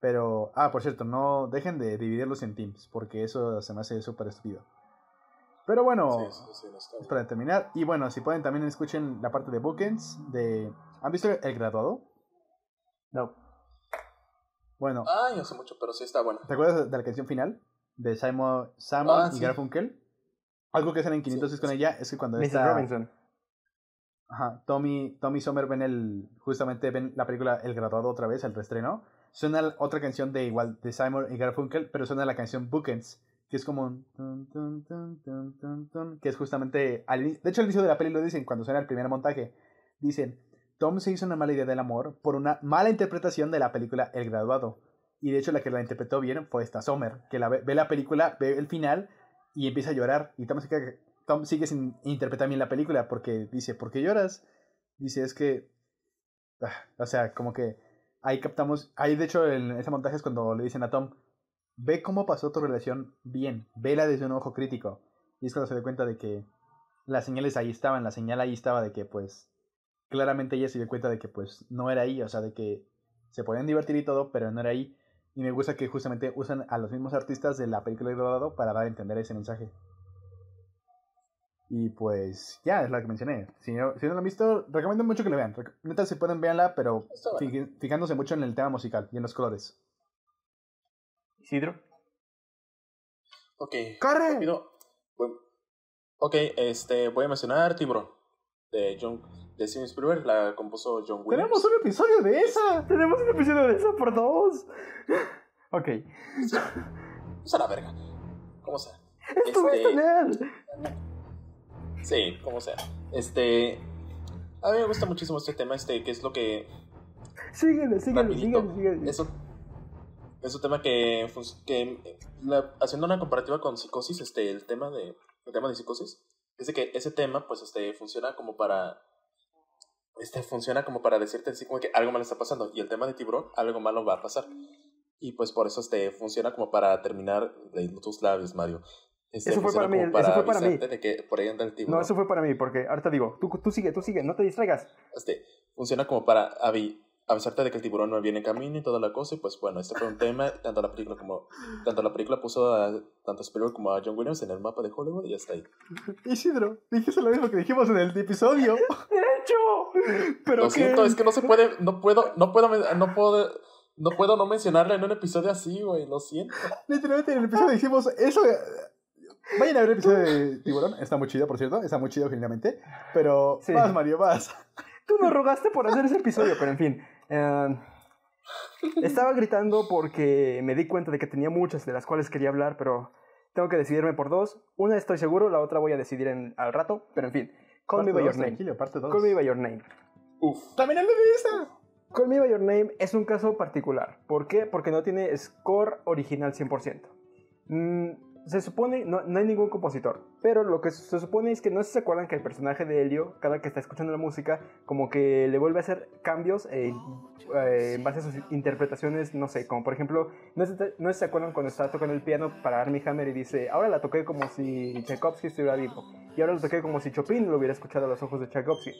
Pero, ah, por cierto, no dejen de dividirlos en teams, porque eso se me hace súper estúpido. Pero bueno, Sí, sí, sí, es para terminar. Y bueno, si pueden también escuchen la parte de Bookends de... ¿Han visto El Graduado? No. Bueno, Ay, no sé mucho, pero sí está bueno. ¿te acuerdas de la canción final? De Simon, Simon Ah, y sí. Garfunkel. Algo que hacen en 506 con sí. ella es que cuando Mrs. está... Robinson. Ajá, Tommy, Tommy Sommer ven el... Justamente ven la película El Graduado otra vez, el reestreno. Suena otra canción de igual, de Simon y Garfunkel, pero suena la canción Bookends, que es como que es justamente... Al, de hecho, al inicio de la peli lo dicen, cuando suena el primer montaje. Dicen, Tom se hizo una mala idea del amor por una mala interpretación de la película El Graduado. Y de hecho la que la interpretó bien fue esta Sommer, que ve, la película, ve el final y empieza a llorar. Y Tom sigue sin interpretar bien la película porque dice, ¿por qué lloras? Dice, es que... ah, o sea, como que ahí captamos... Ahí de hecho en ese montaje es cuando le dicen a Tom, ve cómo pasó tu relación bien, vela desde un ojo crítico. Y es cuando se da cuenta de que las señales ahí estaban, la señal ahí estaba de que pues claramente ella se dio cuenta de que pues no era ahí, o sea, de que se podían divertir y todo, pero no era ahí. Y me gusta que justamente usan a los mismos artistas de la película de Dorado para dar a entender ese mensaje. Y pues ya, es la que mencioné. Si no, si no lo han visto, recomiendo mucho que lo vean. Neta, si pueden, véanla, pero fijándose mucho en el tema musical y en los colores. Isidro. Ok. ¡Corre! Rápido. Ok, este, voy a mencionar Tiburón. De John, de Steven Spielberg, la compuso John Williams. ¡Tenemos un episodio de esa! Tenemos un episodio de eso por dos. Ok. Pues a la verga. Como sea. Estuviste en él. Sí, como sea. Este. A mí me gusta muchísimo este tema, este, que es lo que. Síguele, síguele, síguele, síguele. Eso. Es un tema que, fun- que la- haciendo una comparativa con psicosis, este, el tema de, el tema de psicosis, es de que ese tema, pues, este, funciona como para, este, funciona como para decirte así como que algo malo está pasando, y el tema de tiburón, algo malo va a pasar. Y pues por eso, este, funciona como para terminar leyendo tus labios, Mario. Este, Eso fue para mí, como eso fue para mí. de que por ahí anda el tiburón. No, eso fue para mí, porque ahorita digo, tú, tú sigue, tú sigue, no te distraigas. este, funciona como para avi- avisarte de que el tiburón no viene en camino y toda la cosa. Y pues bueno, este fue un tema. Tanto la película como. Tanto la película puso a tanto a Spielberg como a John Williams en el mapa de Hollywood y ya está ahí. Isidro, dijiste lo mismo que dijimos en el episodio. ¡De hecho! Pero Lo que- siento, es que no se puede. No puedo. No puedo. No puedo. No puedo no mencionarla en un episodio así, güey. Lo siento. Literalmente en el episodio dijimos eso. Vayan a ver el episodio de Tiburón. Está muy chido, por cierto. Está muy chido, genuinamente. Pero Sí. más, Mario, más. Tú nos rogaste por hacer ese episodio, pero en fin. Eh, estaba gritando porque me di cuenta de que tenía muchas de las cuales quería hablar, pero tengo que decidirme por dos. Una estoy seguro, la otra voy a decidir en, al rato, pero en fin. Call me by your name. Tranquilo, parte dos. Call me by your name. Uf. También el de esta. Call Me By Your Name es un caso particular. ¿Por qué? Porque no tiene score original 100%. Mm, se supone, no, no hay ningún compositor, pero lo que se supone es que no se acuerdan que el personaje de Helio, cada que está escuchando la música, como que le vuelve a hacer cambios eh, eh, en base a sus interpretaciones, no sé, como por ejemplo, no sé, no se acuerdan cuando estaba tocando el piano para Armie Hammer y dice, ahora la toqué como si Tchaikovsky estuviera vivo, y ahora lo toqué como si Chopin lo hubiera escuchado a los ojos de Tchaikovsky.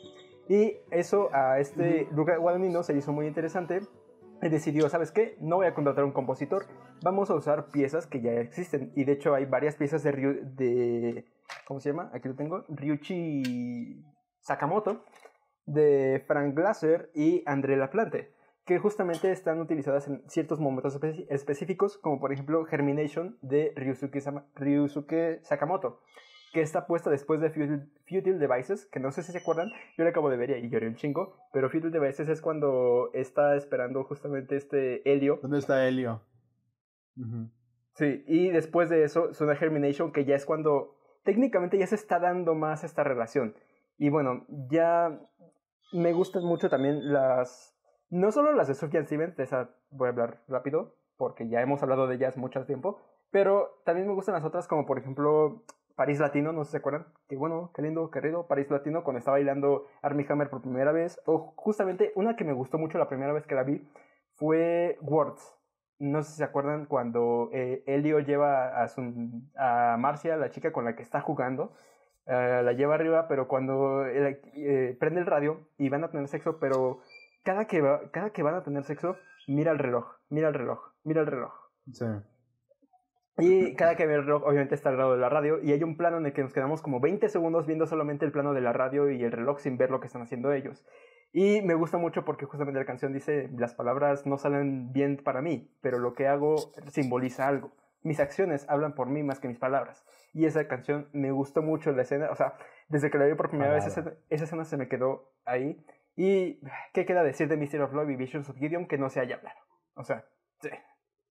Y eso a este Luca Guadagnino se hizo muy interesante decidió, ¿sabes qué? No voy a contratar un compositor, vamos a usar piezas que ya existen. Y de hecho hay varias piezas de, Ryu- de ¿cómo se llama? Aquí lo tengo, Ryuichi Sakamoto, de Frank Glaser y André Laplante, que justamente están utilizadas en ciertos momentos espe- específicos, como por ejemplo Germination de Ryusuke, Ryusuke Sakamoto, que está puesta después de Futile, Futile Devices, que no sé si se acuerdan, yo la acabo de ver y lloré un chingo, pero Futile Devices es cuando está esperando justamente este Helio ¿Dónde está Helio? Sí, y después de eso suena Germination, que ya es cuando técnicamente ya se está dando más esta relación. Y bueno, ya me gustan mucho también las... No solo las de Sufjan Stevens, de esa voy a hablar rápido, porque ya hemos hablado de ellas mucho tiempo, pero también me gustan las otras como por ejemplo París Latino, no sé si se acuerdan. Qué bueno, qué lindo, qué rico, París Latino, cuando estaba bailando Armie Hammer por primera vez. O justamente una que me gustó mucho la primera vez que la vi fue Words. No sé si se acuerdan cuando eh, Elio lleva a, su, a Marcia, la chica con la que está jugando, eh, la lleva arriba, pero cuando eh, eh, prende el radio y van a tener sexo, pero cada que, va- cada que van a tener sexo, mira el reloj, mira el reloj, mira el reloj. Sí. Y cada que ve el reloj, obviamente está al lado de la radio, y hay un plano en el que nos quedamos como 20 segundos viendo solamente el plano de la radio y el reloj sin ver lo que están haciendo ellos. Y me gusta mucho porque justamente la canción dice, las palabras no salen bien para mí, pero lo que hago simboliza algo. Mis acciones hablan por mí más que mis palabras. Y esa canción me gustó mucho la escena, o sea, desde que la vi por primera vez, esa, esa escena se me quedó ahí. Y, ¿qué queda decir de Mystery of Love y Visions of Gideon que no se haya hablado? O sea, sí.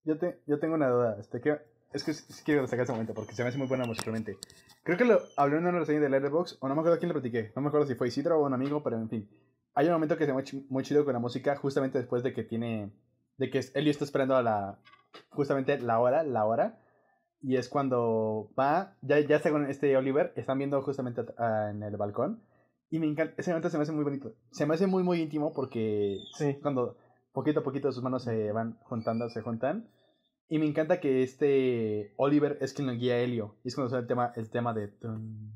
Yo, te, yo tengo una duda. Este, que, es que sí quiero destacar ese momento porque se me hace muy buena musicalmente. Creo que lo hablé en una reseña de Letterboxd, o no me acuerdo a quién le platiqué. No me acuerdo si fue Isidro o un amigo, pero en fin. Hay un momento que se hace muy chido con la música justamente después de que tiene. de que Elio está esperando a la. justamente la hora, la hora. Y es cuando va, ya, ya está con este Oliver, están viendo justamente a- en el balcón. Y me encanta, ese momento se me hace muy bonito. Se me hace muy, muy íntimo porque Sí. cuando poquito a poquito sus manos se van juntando, se juntan. Y me encanta que este Oliver es quien lo guía a Helio. Y es cuando suena el tema, el tema de... tun,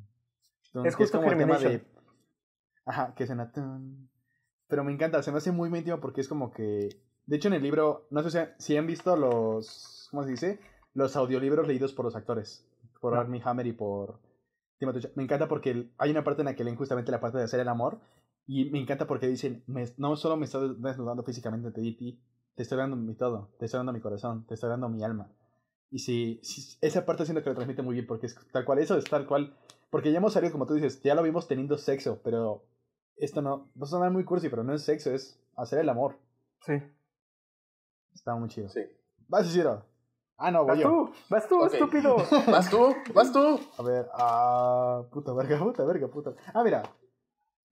tun, Es que justo como el tema de... Ajá, que suena... tun. Pero me encanta, se me hace muy, íntimo porque es como que... De hecho, en el libro, no sé si, si han visto los... ¿Cómo se dice? Los audiolibros leídos por los actores. Por No. Armie Hammer y por... Timothy Me encanta porque hay una parte en la que leen justamente la parte de hacer el amor. Y me encanta porque dicen, me- no solo me estás desnudando físicamente ante ti, te estoy dando mi todo, te estoy dando mi corazón, te estoy dando mi alma. Y si, si- esa parte siento que lo transmite muy bien porque es tal cual, eso es tal cual. Porque ya hemos salido, como tú dices, ya lo vimos teniendo sexo, pero esto no, va a sonar muy cursi, pero no es sexo, es hacer el amor. Sí. Está muy chido. Sí. Vas, Isidro. Ah, no, voy Vas yo. tú, vas tú, Ok. estúpido. ¿Vas tú? ¿Vas tú? A ver, ah, puta verga, puta verga, puta. Ah, mira.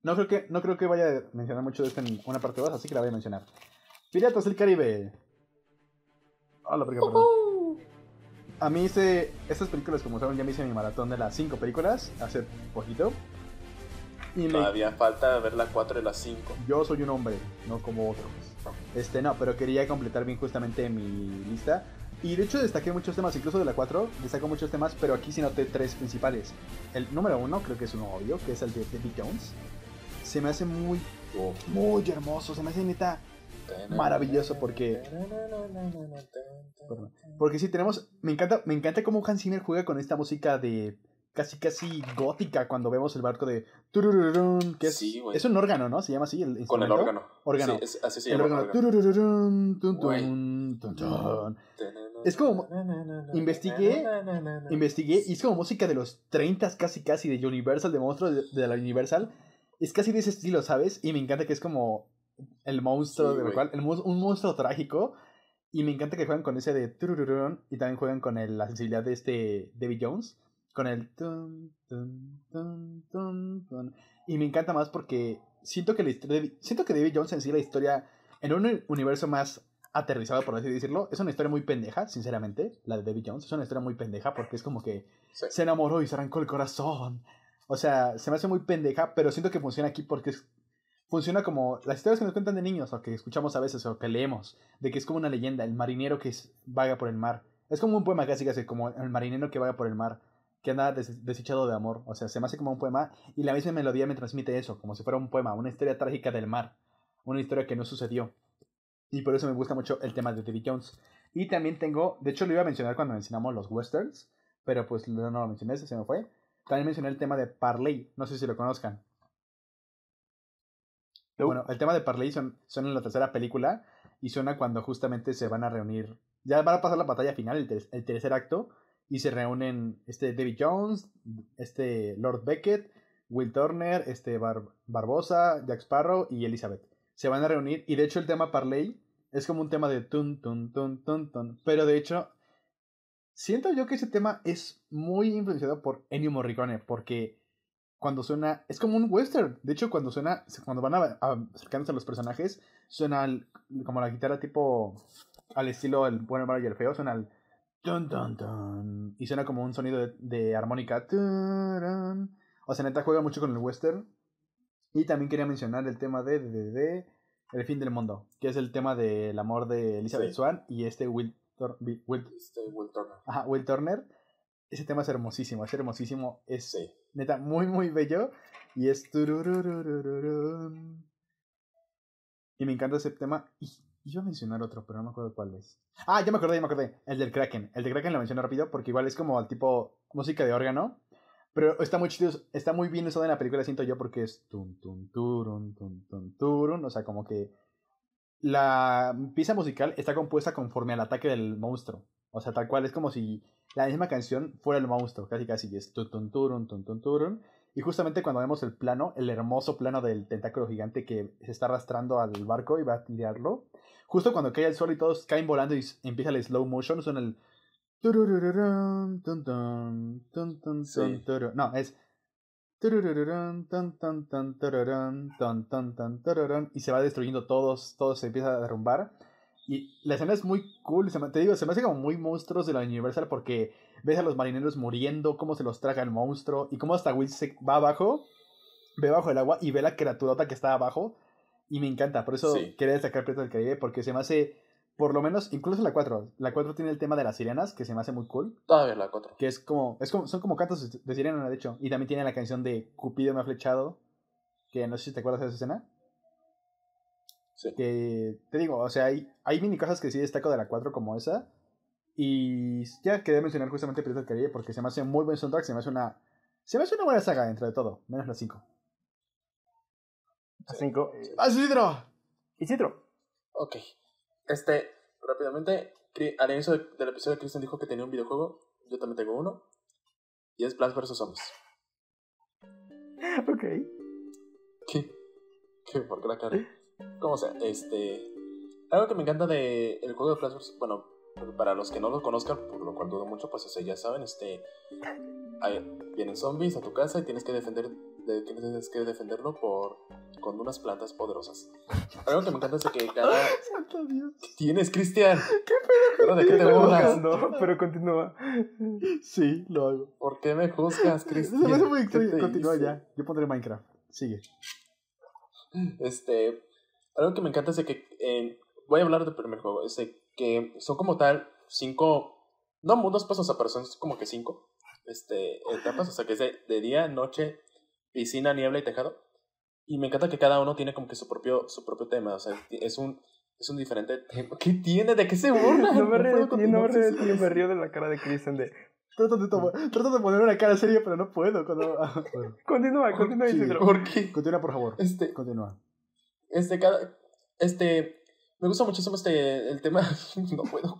No creo que, no creo que vaya a mencionar mucho de esto en una parte 2, así que la voy a mencionar. Piratas del Caribe. A la verga, perdón. A mí este, estas películas, como saben, ya me hice mi maratón de las cinco películas hace poquito. Y me- Todavía falta ver la 4 y la 5. yo soy un hombre, no como otros. Este, no, pero quería completar bien justamente mi lista. Y de hecho destaqué muchos temas, incluso de la 4, destaco muchos temas, pero aquí sí noté tres principales. El número uno, creo que es uno obvio, que es el de David Jones. Se me hace muy, muy hermoso, se me hace neta maravilloso porque Perdón. Porque sí, tenemos. Me encanta, me encanta cómo Hans Zimmer juega con esta música de. casi casi gótica cuando vemos el barco de. que es, Sí, es un órgano, ¿no? Se llama así el Con el órgano. Órgano. Sí, es- así se El llama. órgano. órgano. Es como- investigué- Investigué y es como música de los 30 casi casi de Universal, de monstruos de, de la Universal. Es casi de ese estilo, ¿sabes? Y me encanta que es como el monstruo, Sí, de lo güey. cual, el un monstruo trágico. Y me encanta que juegan con ese de turururun y también juegan con el- la sensibilidad de este David Jones. Con el tun. Y me encanta más porque siento que la historia siento que David Jones en sí la historia en un universo más aterrizado por así decirlo, es una historia muy pendeja, sinceramente, la de David Jones, es una historia muy pendeja porque es como que Sí. se enamoró y se arrancó el corazón. O sea, se me hace muy pendeja, pero siento que funciona aquí porque es- funciona como las historias que nos cuentan de niños o que escuchamos a veces o que leemos, de que es como una leyenda, el marinero que es- vaga por el mar. Es como un poema casi casi como el marinero que vaga por el mar, que anda des- desdichado de amor. O sea, se me hace como un poema y la misma melodía me transmite eso, como si fuera un poema, una historia trágica del mar, una historia que no sucedió. Y por eso me gusta mucho el tema de David Jones. Y también tengo, de hecho lo iba a mencionar cuando mencionamos los westerns, pero pues no, no lo mencioné, se me fue. También mencioné el tema de Parley, no sé si lo conozcan. No. Bueno, el tema de Parley son, son en la tercera película y suena cuando justamente se van a reunir. Ya van a pasar la batalla final, el, ter- el tercer acto, y se reúnen este David Jones, este Lord Beckett, Will Turner, este Bar- Barbosa, Jack Sparrow y Elizabeth. Se van a reunir y de hecho el tema Parley es como un tema de tun tun tun tun tun, pero de hecho siento yo que ese tema es muy influenciado por Ennio Morricone porque cuando suena es como un western, de hecho cuando suena cuando van a, a- acercándose a los personajes suena al- como la guitarra tipo al estilo el bueno, el malo y el feo, suena al tun tun tun y suena como un sonido de, de armónica. O sea, neta juega mucho con el western. Y también quería mencionar el tema de, de, de El fin del mundo, que es el tema del amor de Elizabeth Sí. Swan y este Will, Tor- Will, Will- Este, Will Turner. ajá, Will Turner. Ese tema es hermosísimo, es hermosísimo, es Sí. Neta muy muy bello y es y me encanta ese tema y iba a mencionar otro pero no me acuerdo cuál es. Ah ya me acordé ya me acordé el del Kraken. El del Kraken lo menciono rápido porque igual es como el tipo música de órgano pero está muy chido está muy bien usado en la película siento yo porque es o sea como que la pieza musical está compuesta conforme al ataque del monstruo o sea tal cual es como si la misma canción fuera el monstruo, casi casi, y es tun turun, tun turun. Y justamente cuando vemos el plano, el hermoso plano del tentáculo gigante que se está arrastrando al barco y va a tirarlo, justo cuando cae el sol y todos caen volando y empieza el slow motion, suena el Sí. No, es y se va destruyendo todos, todo se empieza a derrumbar. Y la escena es muy cool, se me- te digo, se me hace como muy monstruos de la Universal porque ves a los marineros muriendo, cómo se los traga el monstruo y cómo hasta Will se va abajo, ve bajo el agua y ve la criaturota que está abajo y me encanta, por eso Sí. quería destacar Piratas del Caribe porque se me hace, por lo menos, incluso la 4, la 4 tiene el tema de las sirenas que se me hace muy cool, Todavía la 4. que es como, es como son como cantos de- sirena de hecho, y también tiene la canción de Cupido me ha flechado, que no sé si te acuerdas de esa escena. Sí. Que te digo, o sea, hay, hay mini cosas que sí destaco de la 4 como esa. Y ya quería mencionar justamente Piratas del Caribe porque se me hace muy buen soundtrack, se me hace una. Se me hace una buena saga dentro de todo, menos las 5. A cinco. ¡Ah, Isidro! Isidro. Ok. Este, rápidamente, al inicio de- del episodio, Christian dijo que tenía un videojuego. Yo también tengo uno. Y es Plants vs. Zombies. Ok. ¿Qué? ¿Qué? ¿Por qué la cara? Como sea, este. Algo que me encanta de el juego de Plants vs. Bueno, para los que no lo conozcan, por lo cual dudo mucho, pues o sea, ya saben, este, hay- vienen zombies a tu casa y tienes que defender, de- tienes que defenderlo por con unas plantas poderosas. Algo que me encanta es de que cada Santo Dios. ¿Qué tienes, Cristian? ¿Pero ¿De qué te burlas? jugando, pero continúa. Sí, lo hago. ¿Por qué me juzgas, Se Cristian? me hace muy ¿Qué extraño. Continúa hice? ya. Yo pondré Minecraft. Sigue. Este, algo que me encanta es de que eh, voy a hablar del primer juego, es de que son como tal cinco, no mundos pues, o sea, pero son como que cinco este, etapas, o sea, que es de, de día, noche, piscina, niebla y tejado. Y me encanta que cada uno tiene como que su propio, su propio tema, o sea, es un, es un diferente tema. ¿Qué tiene? ¿De qué se burla? No me río de ti, no me río de ti, me río de la cara de Christian de... Trato de, tomar- trato de poner una cara seria, pero no puedo. Cuando... bueno, Continúa, continúa. Isidro. ¿Por qué? continúa, por favor. Este, Continúa. Este, cada, este, me gusta muchísimo este, el tema, no puedo,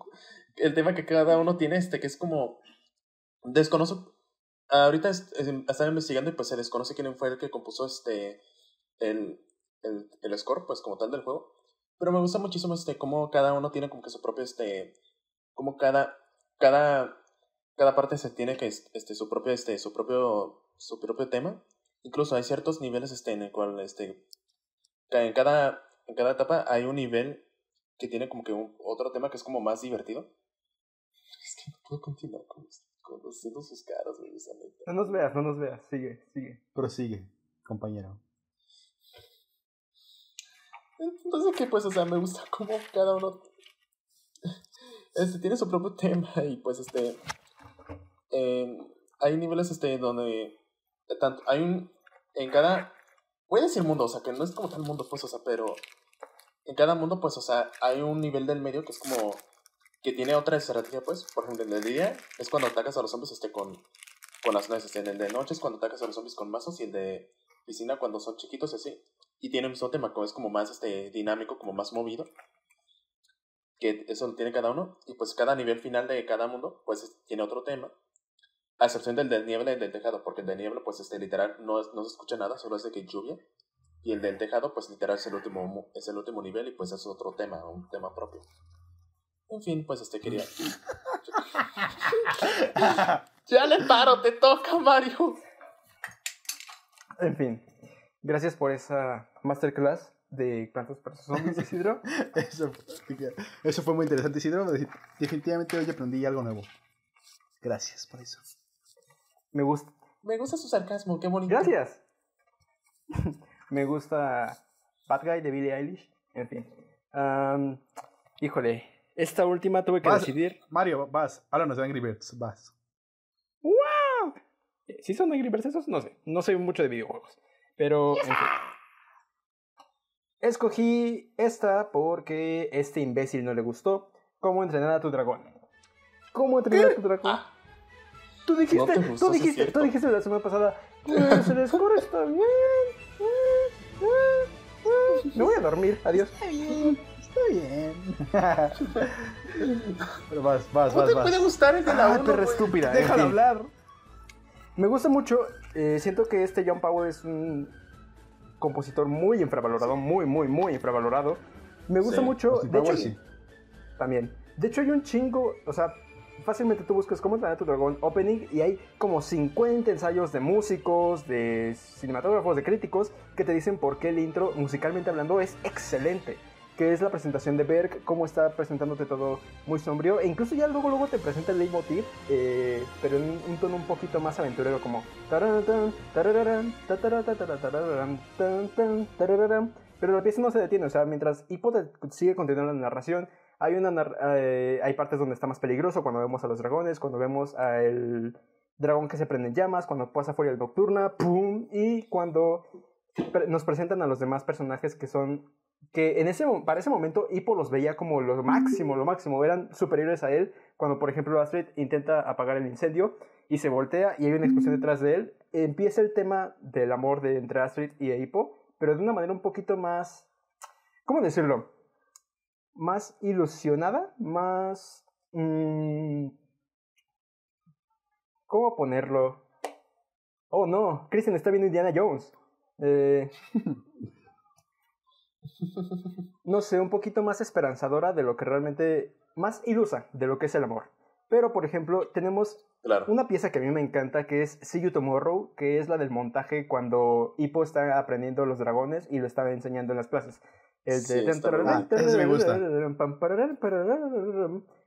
el tema que cada uno tiene, este, que es como, desconozco, ahorita es- es- estaba investigando y pues se desconoce quién fue el que compuso este, el, el, el score, pues como tal del juego, pero me gusta muchísimo este, cómo cada uno tiene como que su propio, este, como cada, cada, cada parte se tiene que, este, su propio, este, su propio, su propio tema, incluso hay ciertos niveles, este, en el cual, este, en cada, en cada etapa hay un nivel que tiene como que un, otro tema que es como más divertido. Es que no puedo continuar con, con haciendo sus caras, güey. No nos veas, no nos veas. Sigue, sigue. Prosigue, compañero. Entonces, que pues, o sea, me gusta cómo cada uno este, tiene su propio tema y pues, este, eh, hay niveles, este, donde tanto, hay un, en cada, voy a decir mundo, o sea, que no es como tal mundo, pues, o sea, pero en cada mundo, pues, o sea, hay un nivel del medio que es como, que tiene otra estrategia, pues, por ejemplo, el del día es cuando atacas a los zombies, este, con, con las nueces, en el de noche es cuando atacas a los zombies con mazos y el de piscina cuando son chiquitos, así, y tiene un mismo tema, como es como más este, dinámico, como más movido. Que eso lo tiene cada uno. Y pues cada nivel final de cada mundo, pues es- tiene otro tema. A excepción del del niebla y del tejado, porque el del niebla, pues este, literal, no, es- no se escucha nada, solo es de que lluvia. Y el del tejado, pues literal es el último, es el último nivel y pues es otro tema, un tema propio. En fin, pues este quería. ya le paro, te toca, Mario. En fin. Gracias por esa masterclass de plantas para zombies, Isidro. Eso, eso fue muy interesante, Isidro. Definitivamente hoy aprendí algo nuevo. Gracias por eso. Me gusta. Me gusta su sarcasmo, qué bonito. Gracias. Me gusta Bad Guy de Billie Eilish. En fin. Am, híjole. Esta última tuve que Vas. decidir. Mario, vas. Háblanos de Angry Birds. Vas. ¡Wow! ¿Sí son Angry Birds esos? No sé. No sé mucho de videojuegos. Pero, en fin. Escogí esta porque este imbécil no le gustó. ¿Cómo entrenar a tu dragón? ¿Cómo entrenar a tu dragón? Ah, Tú dijiste, No te gustó, tú sí dijiste, tú dijiste la semana pasada, pues el score está bien. eh, eh, eh". Me voy a dormir, adiós. Está bien. Está bien. Pero vas, vas, ¿Cómo vas, te vas. puede gustar el de la Ah, uno, perra estúpida. Déjalo fin. hablar. Me gusta mucho. eh, siento que este John Powell es un compositor muy infravalorado, muy, muy, muy infravalorado. Me gusta Sí, mucho. De hecho, sí. también. De hecho, hay un chingo. O sea, fácilmente tú buscas cómo entrenar tu dragón opening y hay como 50 ensayos de músicos, de cinematógrafos, de críticos que te dicen por qué el intro, musicalmente hablando, es excelente. Que es la presentación de Berg, cómo está presentándote todo muy sombrío. E incluso ya luego, luego te presenta el leitmotiv, eh, pero en un, tono un poquito más aventurero, como. Pero la pieza no se detiene, o sea, mientras Hippo sigue continuando la narración, hay, una eh, hay partes donde está más peligroso, cuando vemos a los dragones, cuando vemos al dragón que se prende en llamas, cuando pasa fuera el nocturna, ¡pum! Y cuando nos presentan a los demás personajes que son que en ese para ese momento Hippo los veía como lo máximo, lo máximo, eran superiores a él, cuando por ejemplo Astrid intenta apagar el incendio y se voltea y hay una explosión detrás de él, empieza el tema del amor entre Astrid y Hippo, pero de una manera un poquito más, ¿cómo decirlo? Más ilusionada, más... mm, ¿Cómo ponerlo? Oh no, Christian está viendo Indiana Jones. Eh, no sé, un poquito más esperanzadora de lo que realmente más ilusa de lo que es el amor. Pero, por ejemplo, tenemos Claro. una pieza que a mí me encanta que es See You Tomorrow, que es la del montaje cuando Hippo está aprendiendo los dragones y lo está enseñando en las plazas. El Sí, está muy bueno. Ah, ese me gusta.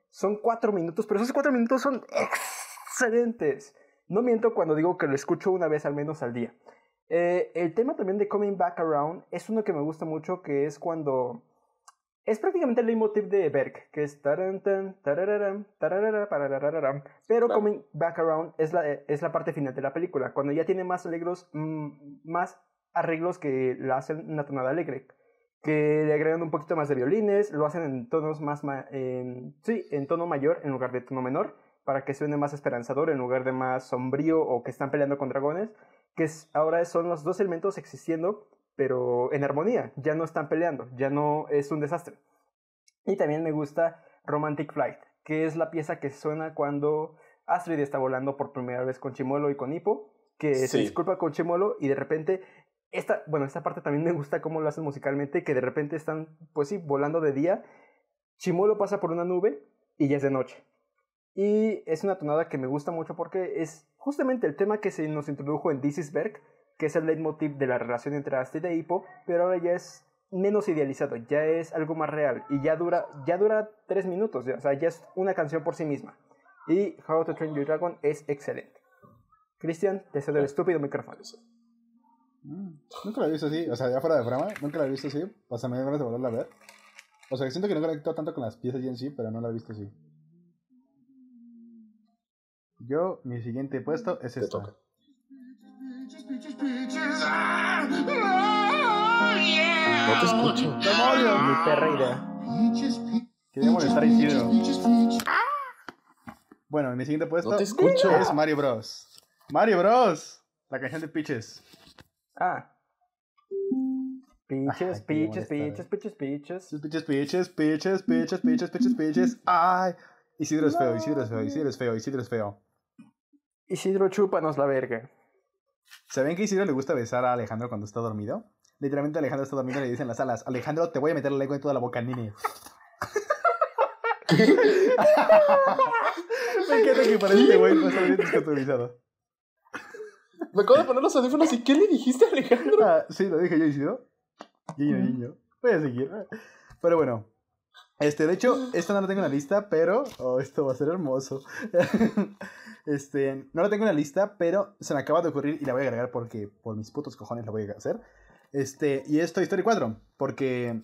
Son cuatro minutos, pero esos cuatro minutos son excelentes. No miento cuando digo que lo escucho una vez al menos al día. Eh, el tema también de Coming Back Around es uno que me gusta mucho, que es cuando... Es prácticamente el leitmotiv de Berg, que es... taran, tarararam. Pero Claro. Coming Back Around es la, es la parte final de la película, cuando ya tiene más alegros, mm, más arreglos que la hacen una tonada alegre. Que le agregan un poquito más de violines, lo hacen en tonos más... ma- en- sí, en tono mayor en lugar de tono menor, para que suene más esperanzador en lugar de más sombrío o que están peleando con dragones que es- ahora son los dos elementos existiendo, pero en armonía, ya no están peleando, ya no es un desastre. Y también me gusta Romantic Flight, que es la pieza que suena cuando Astrid está volando por primera vez con Chimuelo y con Hippo, que se disculpa con Chimuelo y de repente esta, bueno, esta parte también me gusta cómo lo hacen musicalmente, que de repente están, pues sí, volando de día, Chimuelo pasa por una nube y ya es de noche. Y es una tonada que me gusta mucho porque es justamente el tema que se nos introdujo en This is Berg, que es el leitmotiv de la relación entre Astrid e Hippo, pero ahora ya es menos idealizado, ya es algo más real y ya dura, ya dura tres minutos, ya, o sea, ya es una canción por sí misma. Y How to Train Your Dragon es excelente. Cristian, te cedo el estúpido micrófono. Mm, Nunca la he visto así, o sea, ya fuera de broma, nunca la he visto así. O sea, me da ganas de volverla a ver. O sea, siento que no conecto tanto con las piezas en sí, pero no la he visto así. Yo, mi siguiente puesto es esta. toca. No te escucho. ¡Demonios! Mi perra idea. Quería molestar a Isidro. Bueno, mi siguiente puesto No te escucho. es Mario Bros. Mario Bros. La canción de Peaches. Ah. Piches, molestar. piches, piches, piches. Peaches, Peaches, Peaches, Peaches, Peaches, Peaches, Peaches. Ay, Isidro es feo, Isidro es feo, Isidro es feo, Isidro es feo. Isidro, chúpanos la verga. ¿Saben que a Isidro le gusta besar a Alejandro cuando está dormido? Literalmente Alejandro está dormido y le dicen en las alas, Alejandro, te voy a meter la lengua en toda la boca, nene. Me encanta que parece este güey, no está bien descategorizado. Me acabo de poner los audífonos y ¿qué le dijiste a Alejandro? Ah, sí, lo dije yo, Isidro. Guiño, guiño. Voy a seguir. Pero bueno. Este, de hecho, esto no lo tengo en la lista, pero... Oh, esto va a ser hermoso. Este, no lo tengo en la lista, pero se me acaba de ocurrir y la voy a agregar porque por mis putos cojones la voy a hacer. Este, y es Toy Story 4, porque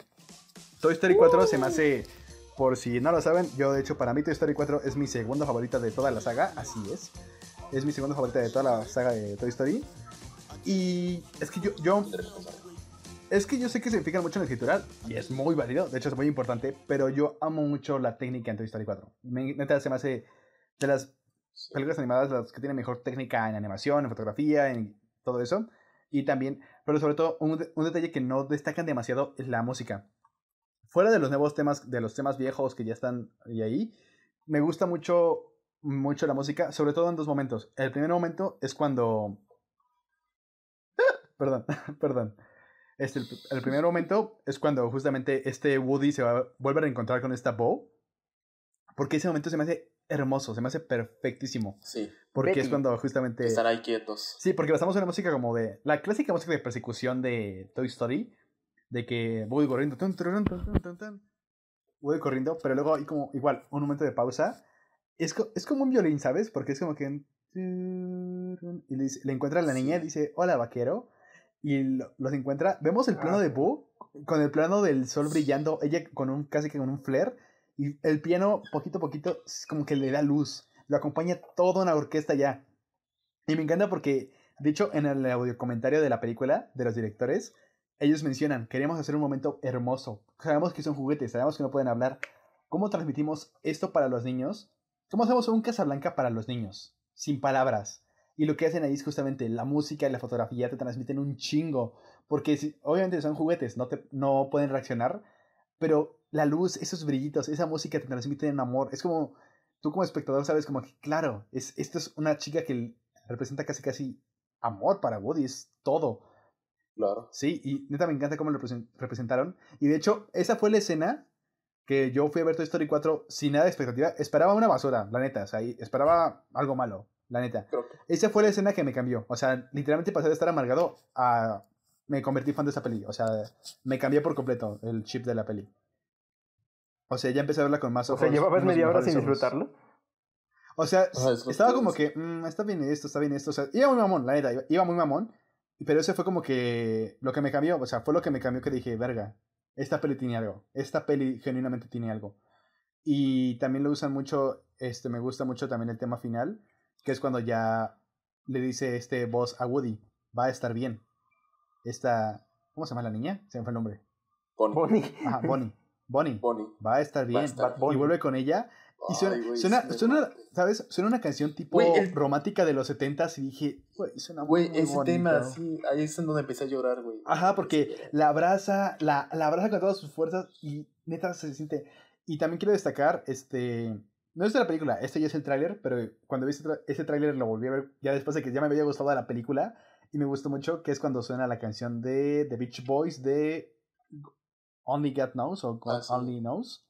Toy Story 4 se me hace, por si no lo saben, yo de hecho para mí Toy Story 4 es mi segunda favorita de toda la saga, así es. Es mi segunda favorita de toda la saga de Toy Story. Y es que yo, es que yo sé que se fijan mucho en el escritural y es muy válido, de hecho es muy importante, pero yo amo mucho la técnica en Toy Story 4. Me, neta se me hace de las películas animadas las que tienen mejor técnica en animación, en fotografía, en todo eso. Y también, pero sobre todo, un, un detalle que no destacan demasiado es la música. Fuera de los nuevos temas, de los temas viejos que ya están ahí, me gusta mucho, mucho la música, sobre todo en dos momentos. El primer momento es cuando... Perdón, perdón. Este, el, el primer momento es cuando justamente este Woody se va, vuelve a reencontrar con esta Bo. Porque ese momento se me hace hermoso, se me hace perfectísimo. Sí, Porque es Betty. cuando justamente... estar ahí quietos. Sí, porque basamos en una música como de. La clásica música de persecución de Toy Story. De que voy corriendo. Tun, tun, tun. Voy corriendo, pero luego hay como igual un momento de pausa. Es, co- es como un violín, ¿sabes? Porque es como que. Y le, dice- le encuentra a la niña y dice: Hola, vaquero. Y lo- los encuentra. Vemos el plano Ah, de. Boo con el plano del sol brillando. Ella con un casi que con un flare. Y el piano, poquito a poquito, es como que le da luz. Lo acompaña toda una orquesta ya. Y me encanta porque, de hecho, en el audio comentario de la película, de los directores, ellos mencionan, queremos hacer un momento hermoso. Sabemos que son juguetes, sabemos que no pueden hablar. ¿Cómo transmitimos esto para los niños? ¿Cómo hacemos un Casablanca para los niños? Sin palabras. Y lo que hacen ahí es justamente la música y la fotografía te transmiten un chingo. Porque si- obviamente son juguetes, no, te, no pueden reaccionar. Pero la luz, esos brillitos, esa música te transmiten amor. Es como, tú como espectador sabes como que, claro, es, esto es una chica que representa casi casi amor para Woody, es todo. Claro. Sí, y neta me encanta cómo lo represen- representaron. Y de hecho, esa fue la escena que yo fui a ver Toy Story 4 sin nada de expectativa. Esperaba una basura, la neta. O sea, y esperaba algo malo, la neta. Esa fue la escena que me cambió. O sea, literalmente pasé de estar amargado a. Me convertí fan de esa peli. O sea, me cambié por completo el chip de la peli. O sea, ya empecé a verla con más O ojos. sea, llevabas media hora sin ojos. disfrutarlo. O sea, estaba como que, mm, está bien esto, está bien esto. O sea, iba muy mamón, la neta, iba, iba muy mamón. Pero ese fue como que lo que me cambió. O sea, fue lo que me cambió que dije, verga, esta peli tiene algo. Esta peli genuinamente tiene algo. Y también lo usan mucho, este, me gusta mucho también el tema final, que es cuando ya le dice este boss a Woody, va a estar bien. Esta, ¿cómo se llama la niña? Se me fue el nombre. Bonnie. Bonnie. Ajá, Bonnie. Bonnie, Bonnie. va a estar bien. estar Bad Bunny. Y vuelve con ella y suena, Ay, güey, suena, sí. ¿sabes? Suena una canción tipo Güey, el- romántica de los setentas y dije, güey, suena Güey, muy ese bonito. tema, sí, ahí es en donde empecé a llorar, güey. Ajá, porque la abraza, la, la abraza con todas sus fuerzas y neta se siente. Y también quiero destacar, este, no es de la película, este ya es el tráiler, pero cuando vi ese, tráiler lo volví a ver ya después de que ya me había gustado la película y me gustó mucho, que es cuando suena la canción de The Beach Boys de Only God Knows o God Ah, sí. Only Knows.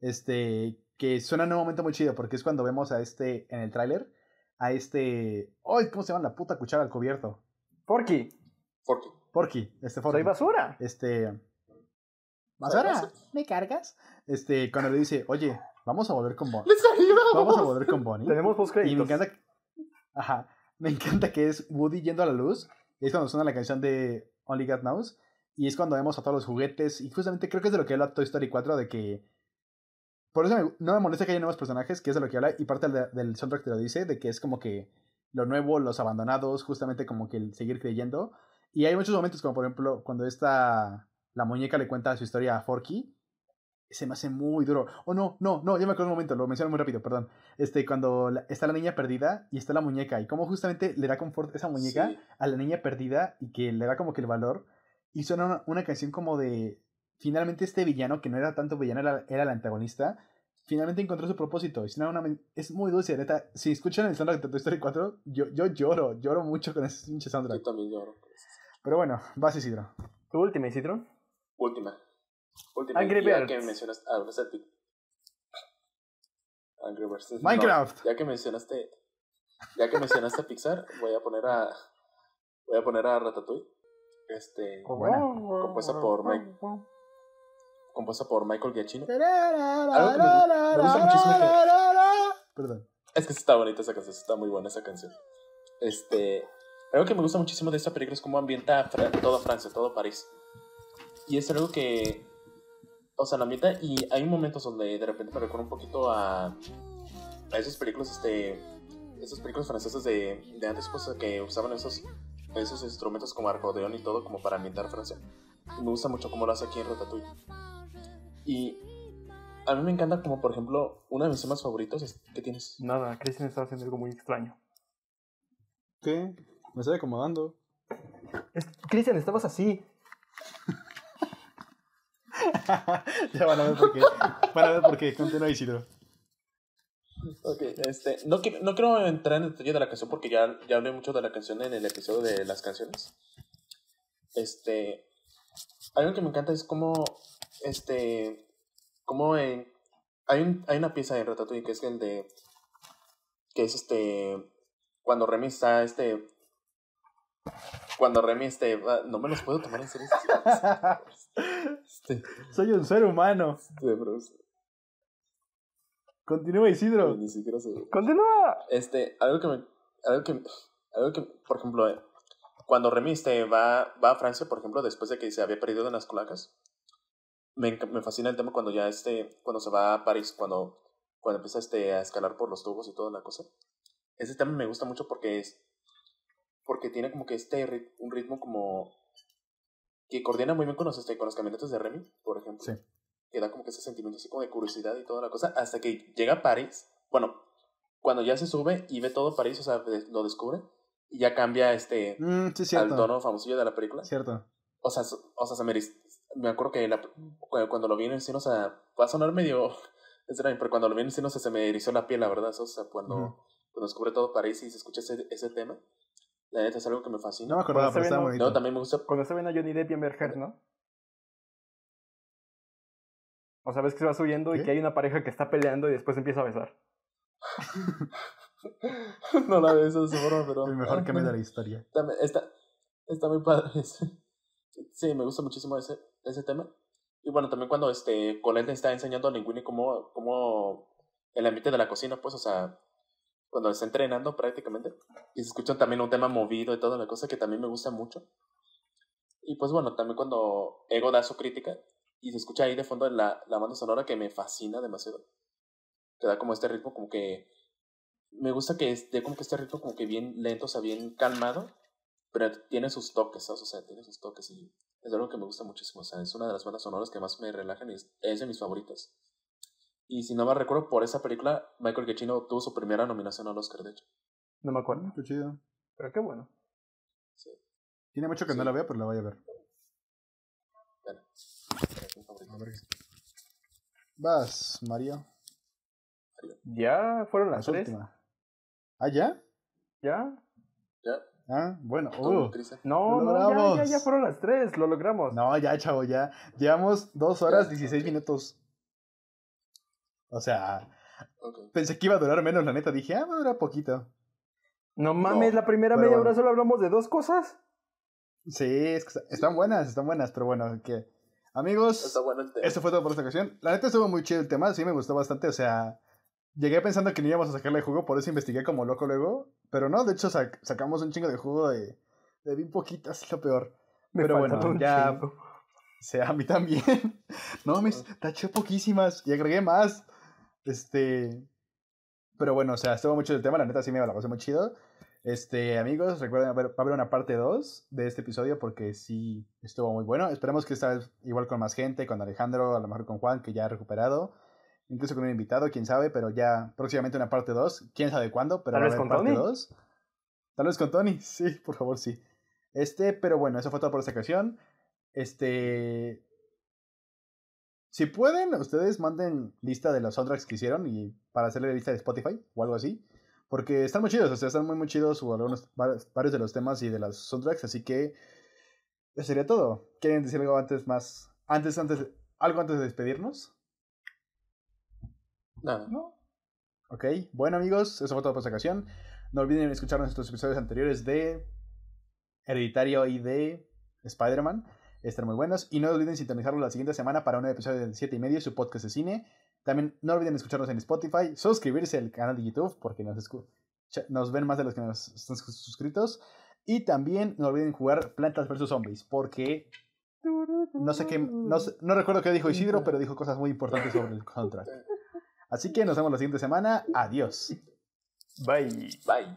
Este, que suena en un momento muy chido porque es cuando vemos a este, en el tráiler, a este, ¡ay! ¿Cómo se llama? La puta cuchara al cubierto. Porky, Porque Porky, este soy Forky. basura. Este. ¿Basura? ¿Me cargas? Este, cuando le dice, oye, vamos a volver con Bonnie. ¡Les ayudo! Vamos a volver con Bonnie. Tenemos post Y me créditos. encanta. Ajá. Me encanta que es Woody yendo a la luz. Y es cuando suena la canción de Only God Knows. Y es cuando vemos a todos los juguetes. Y justamente creo que es de lo que habla Toy Story 4. De que. Por eso me- no me molesta que haya nuevos personajes. Que es de lo que habla. Y parte del, del soundtrack te lo dice. De que es como que lo nuevo, los abandonados. Justamente como que el seguir creyendo. Y hay muchos momentos, como por ejemplo, cuando esta. La muñeca le cuenta su historia a Forky. Se me hace muy duro. Oh, no, no, no, ya me acuerdo un momento, lo menciono muy rápido, perdón. Este, cuando la- está la niña perdida y está la muñeca. Y cómo justamente le da confort esa muñeca Sí. a la niña perdida y que le da como que el valor. Y suena una, una canción como de. Finalmente, este villano, que no era tanto villano, era, era el antagonista. Finalmente encontró su propósito. Suena una es muy dulce, neta. Si escuchan el soundtrack de Toy Story 4, yo, yo lloro, lloro mucho con ese pinche Yo soundtrack. también lloro. Pero bueno, vas Isidro. Tu última, Isidro. Última. Última. Angry ya Birds. que mencionaste. Ah, no sé a ti. Angry Birds. No, Minecraft. ya que mencionaste. Ya que mencionaste a Pixar, voy a poner a. Voy a poner a Ratatouille. Este. Buena. Compuesta por Mike. Compuesta por Michael Giacchino. Algo que me- me gusta muchísimo Perdón. Es que está bonita esa canción, está muy buena esa canción. Este, algo que me gusta muchísimo de esta película es cómo ambienta Fra- toda Francia, todo París. Y es algo que, o sea, la ambienta y hay momentos donde de repente me recuerda un poquito a, a esas películas, este, esas películas francesas de, de antes, pues, que usaban esos, esos instrumentos como acordeón y todo como para ambientar Francia. Y me gusta mucho cómo lo hace aquí en Ratatouille. Y a mí me encanta como, por ejemplo, uno de mis temas favoritos es, ¿qué tienes? Nada, Cristian está haciendo algo muy extraño. ¿Qué? Me estoy acomodando. Es- Cristian, estabas así. ya van a ver por qué. Van a ver por qué. Continúa Isidro. Ok, este, no, no quiero entrar en el detalle de la canción porque ya, ya hablé mucho de la canción en el episodio de las canciones. Este, algo que me encanta es cómo, este, cómo en, hay, un, hay una pieza en Ratatouille que es el de, que es este, cuando Remy está, este, cuando Remy, este, va- no me los puedo tomar en serio. Este, Soy un ser humano. este, Continúa Isidro. ni siquiera se... ¡Continúa! Este, algo que me. Algo que, algo que por ejemplo, eh, cuando Remy este, va, va a Francia, por ejemplo, después de que se había perdido en las colacas, me, me fascina el tema cuando ya este, cuando se va a París, cuando, cuando empieza este, a escalar por los tubos y toda la cosa. Ese tema me gusta mucho porque es. Porque tiene como que este rit- un ritmo como. que coordina muy bien con los, este, con los camionetes de Remy, por ejemplo. Sí. Que da como que ese sentimiento así como de curiosidad y toda la cosa, hasta que llega a París. Bueno, cuando ya se sube y ve todo París, o sea, lo descubre, y ya cambia este Mm, sí, al tono famosillo de la película. Cierto. O sea, o sea, se me, me acuerdo que la- cu- cuando lo vi en el cine, o sea, va a sonar medio extraño, pero cuando lo vi en el cine, o sea, se me erizó la piel, la verdad. O sea, cuando, Ujú. cuando descubre todo París y se escucha ese, ese tema, la neta es algo que me fascina. No me acordaba, pero ve, bonito. Luego también me gusta Cuando se ven a Johnny Depp y Amber Heard, ¿no? O sabes que se va subiendo y que hay una pareja que está peleando y después empieza a besar. no la ves de esa forma, pero. El mejor cambio de la historia. Está, está, está muy padre ese. Sí, me gusta muchísimo ese, ese tema. Y bueno, también cuando este Colette está enseñando a Linguini cómo, cómo el ambiente de la cocina, pues, o sea, cuando está entrenando prácticamente. Y se escucha también un tema movido y toda la cosa que también me gusta mucho. Y pues bueno, también cuando Ego da su crítica y se escucha ahí de fondo la, la banda sonora que me fascina demasiado. Que da como este ritmo como que... Me gusta que esté como que este ritmo como que bien lento, o sea, bien calmado pero tiene sus toques, ¿sabes? o sea, tiene sus toques y es algo que me gusta muchísimo, o sea, es una de las bandas sonoras que más me relajan y es, es de mis favoritas. Y si no me recuerdo, por esa película, Michael Giacchino obtuvo su primera nominación al Oscar, de hecho. No me acuerdo. Qué chido. Pero qué bueno. Sí, Tiene mucho que no la veo, pero la voy a ver. bueno. A ver. Vas, Mario. Ya fueron La las tres. última. ¿Ah, ya? ¿Ya? ¿Ya? Ah, bueno. ¿Cómo, Uh. No, no, ya, ya, ya fueron las tres. Lo logramos. No, ya, chavo, ya. Llevamos dos horas, Ya, 16 ok. minutos. O sea, pensé que iba a durar menos, la neta. Dije, ah, va a durar poquito. No mames, No, la primera media bueno. hora solo hablamos de dos cosas. Sí, es que está- están buenas, están buenas, pero bueno, que. Amigos, Está bueno el tema. esto fue todo por esta ocasión. La neta estuvo muy chido el tema, sí me gustó bastante. O sea, llegué pensando que no íbamos a sacarle jugo, por eso investigué como loco luego. Pero no, de hecho, sac- sacamos un chingo de jugo de, de bien poquitas, es lo peor. Me Pero bueno, ya- chingo. O sea, a mí también. No, me taché poquísimas y agregué más. Este. Pero bueno, o sea, estuvo mucho el tema, la neta sí me la pasé muy chido. Este, amigos, recuerden, va a haber una parte 2 de este episodio porque sí estuvo muy bueno. Esperemos que esta vez igual con más gente, con Alejandro, a lo mejor con Juan, que ya ha recuperado. Incluso con un invitado, quién sabe, pero ya próximamente una parte 2. Quién sabe cuándo, pero Tal vez con parte Tony. 2. Tal vez con Tony, sí, por favor, sí. Este, pero bueno, eso fue todo por esta ocasión. Este. Si pueden, ustedes manden lista de los soundtracks que hicieron y para hacerle lista de Spotify o algo así. Porque están muy chidos, o sea, están muy, muy chidos o algunos, varios varios de los temas y de los soundtracks, así que eso sería todo. ¿Quieren decir algo antes más? Antes, antes, algo antes de despedirnos? Nada. ¿No? Ok, bueno amigos, eso fue todo por esta ocasión. No olviden escuchar nuestros episodios anteriores de Hereditario y de Spider-Man. Están muy buenos. Y no olviden sintonizarlos la siguiente semana para un episodio del 7 y medio, su podcast de cine. También no olviden escucharnos en Spotify, suscribirse al canal de YouTube porque nos, ven más de los que nos están sus- suscritos. Y también no olviden jugar Plantas vs Zombies porque no sé qué, no, sé- no recuerdo qué dijo Isidro, pero dijo cosas muy importantes sobre el soundtrack. Así que nos vemos la siguiente semana. Adiós. Bye. Bye.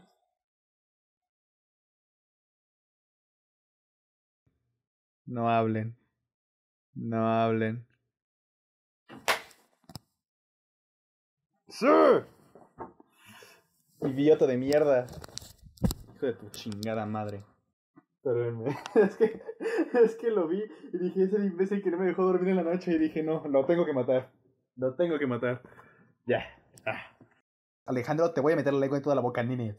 No hablen. No hablen. ¡Sí! Idiota de mierda. Hijo de tu chingada madre. Espérenme. Es que, es que lo vi y dije, es el imbécil que no me dejó dormir en la noche y dije, no, lo tengo que matar. Lo tengo que matar. Ya. Ah. Alejandro, te voy a meter la lengua en toda la boca, nene.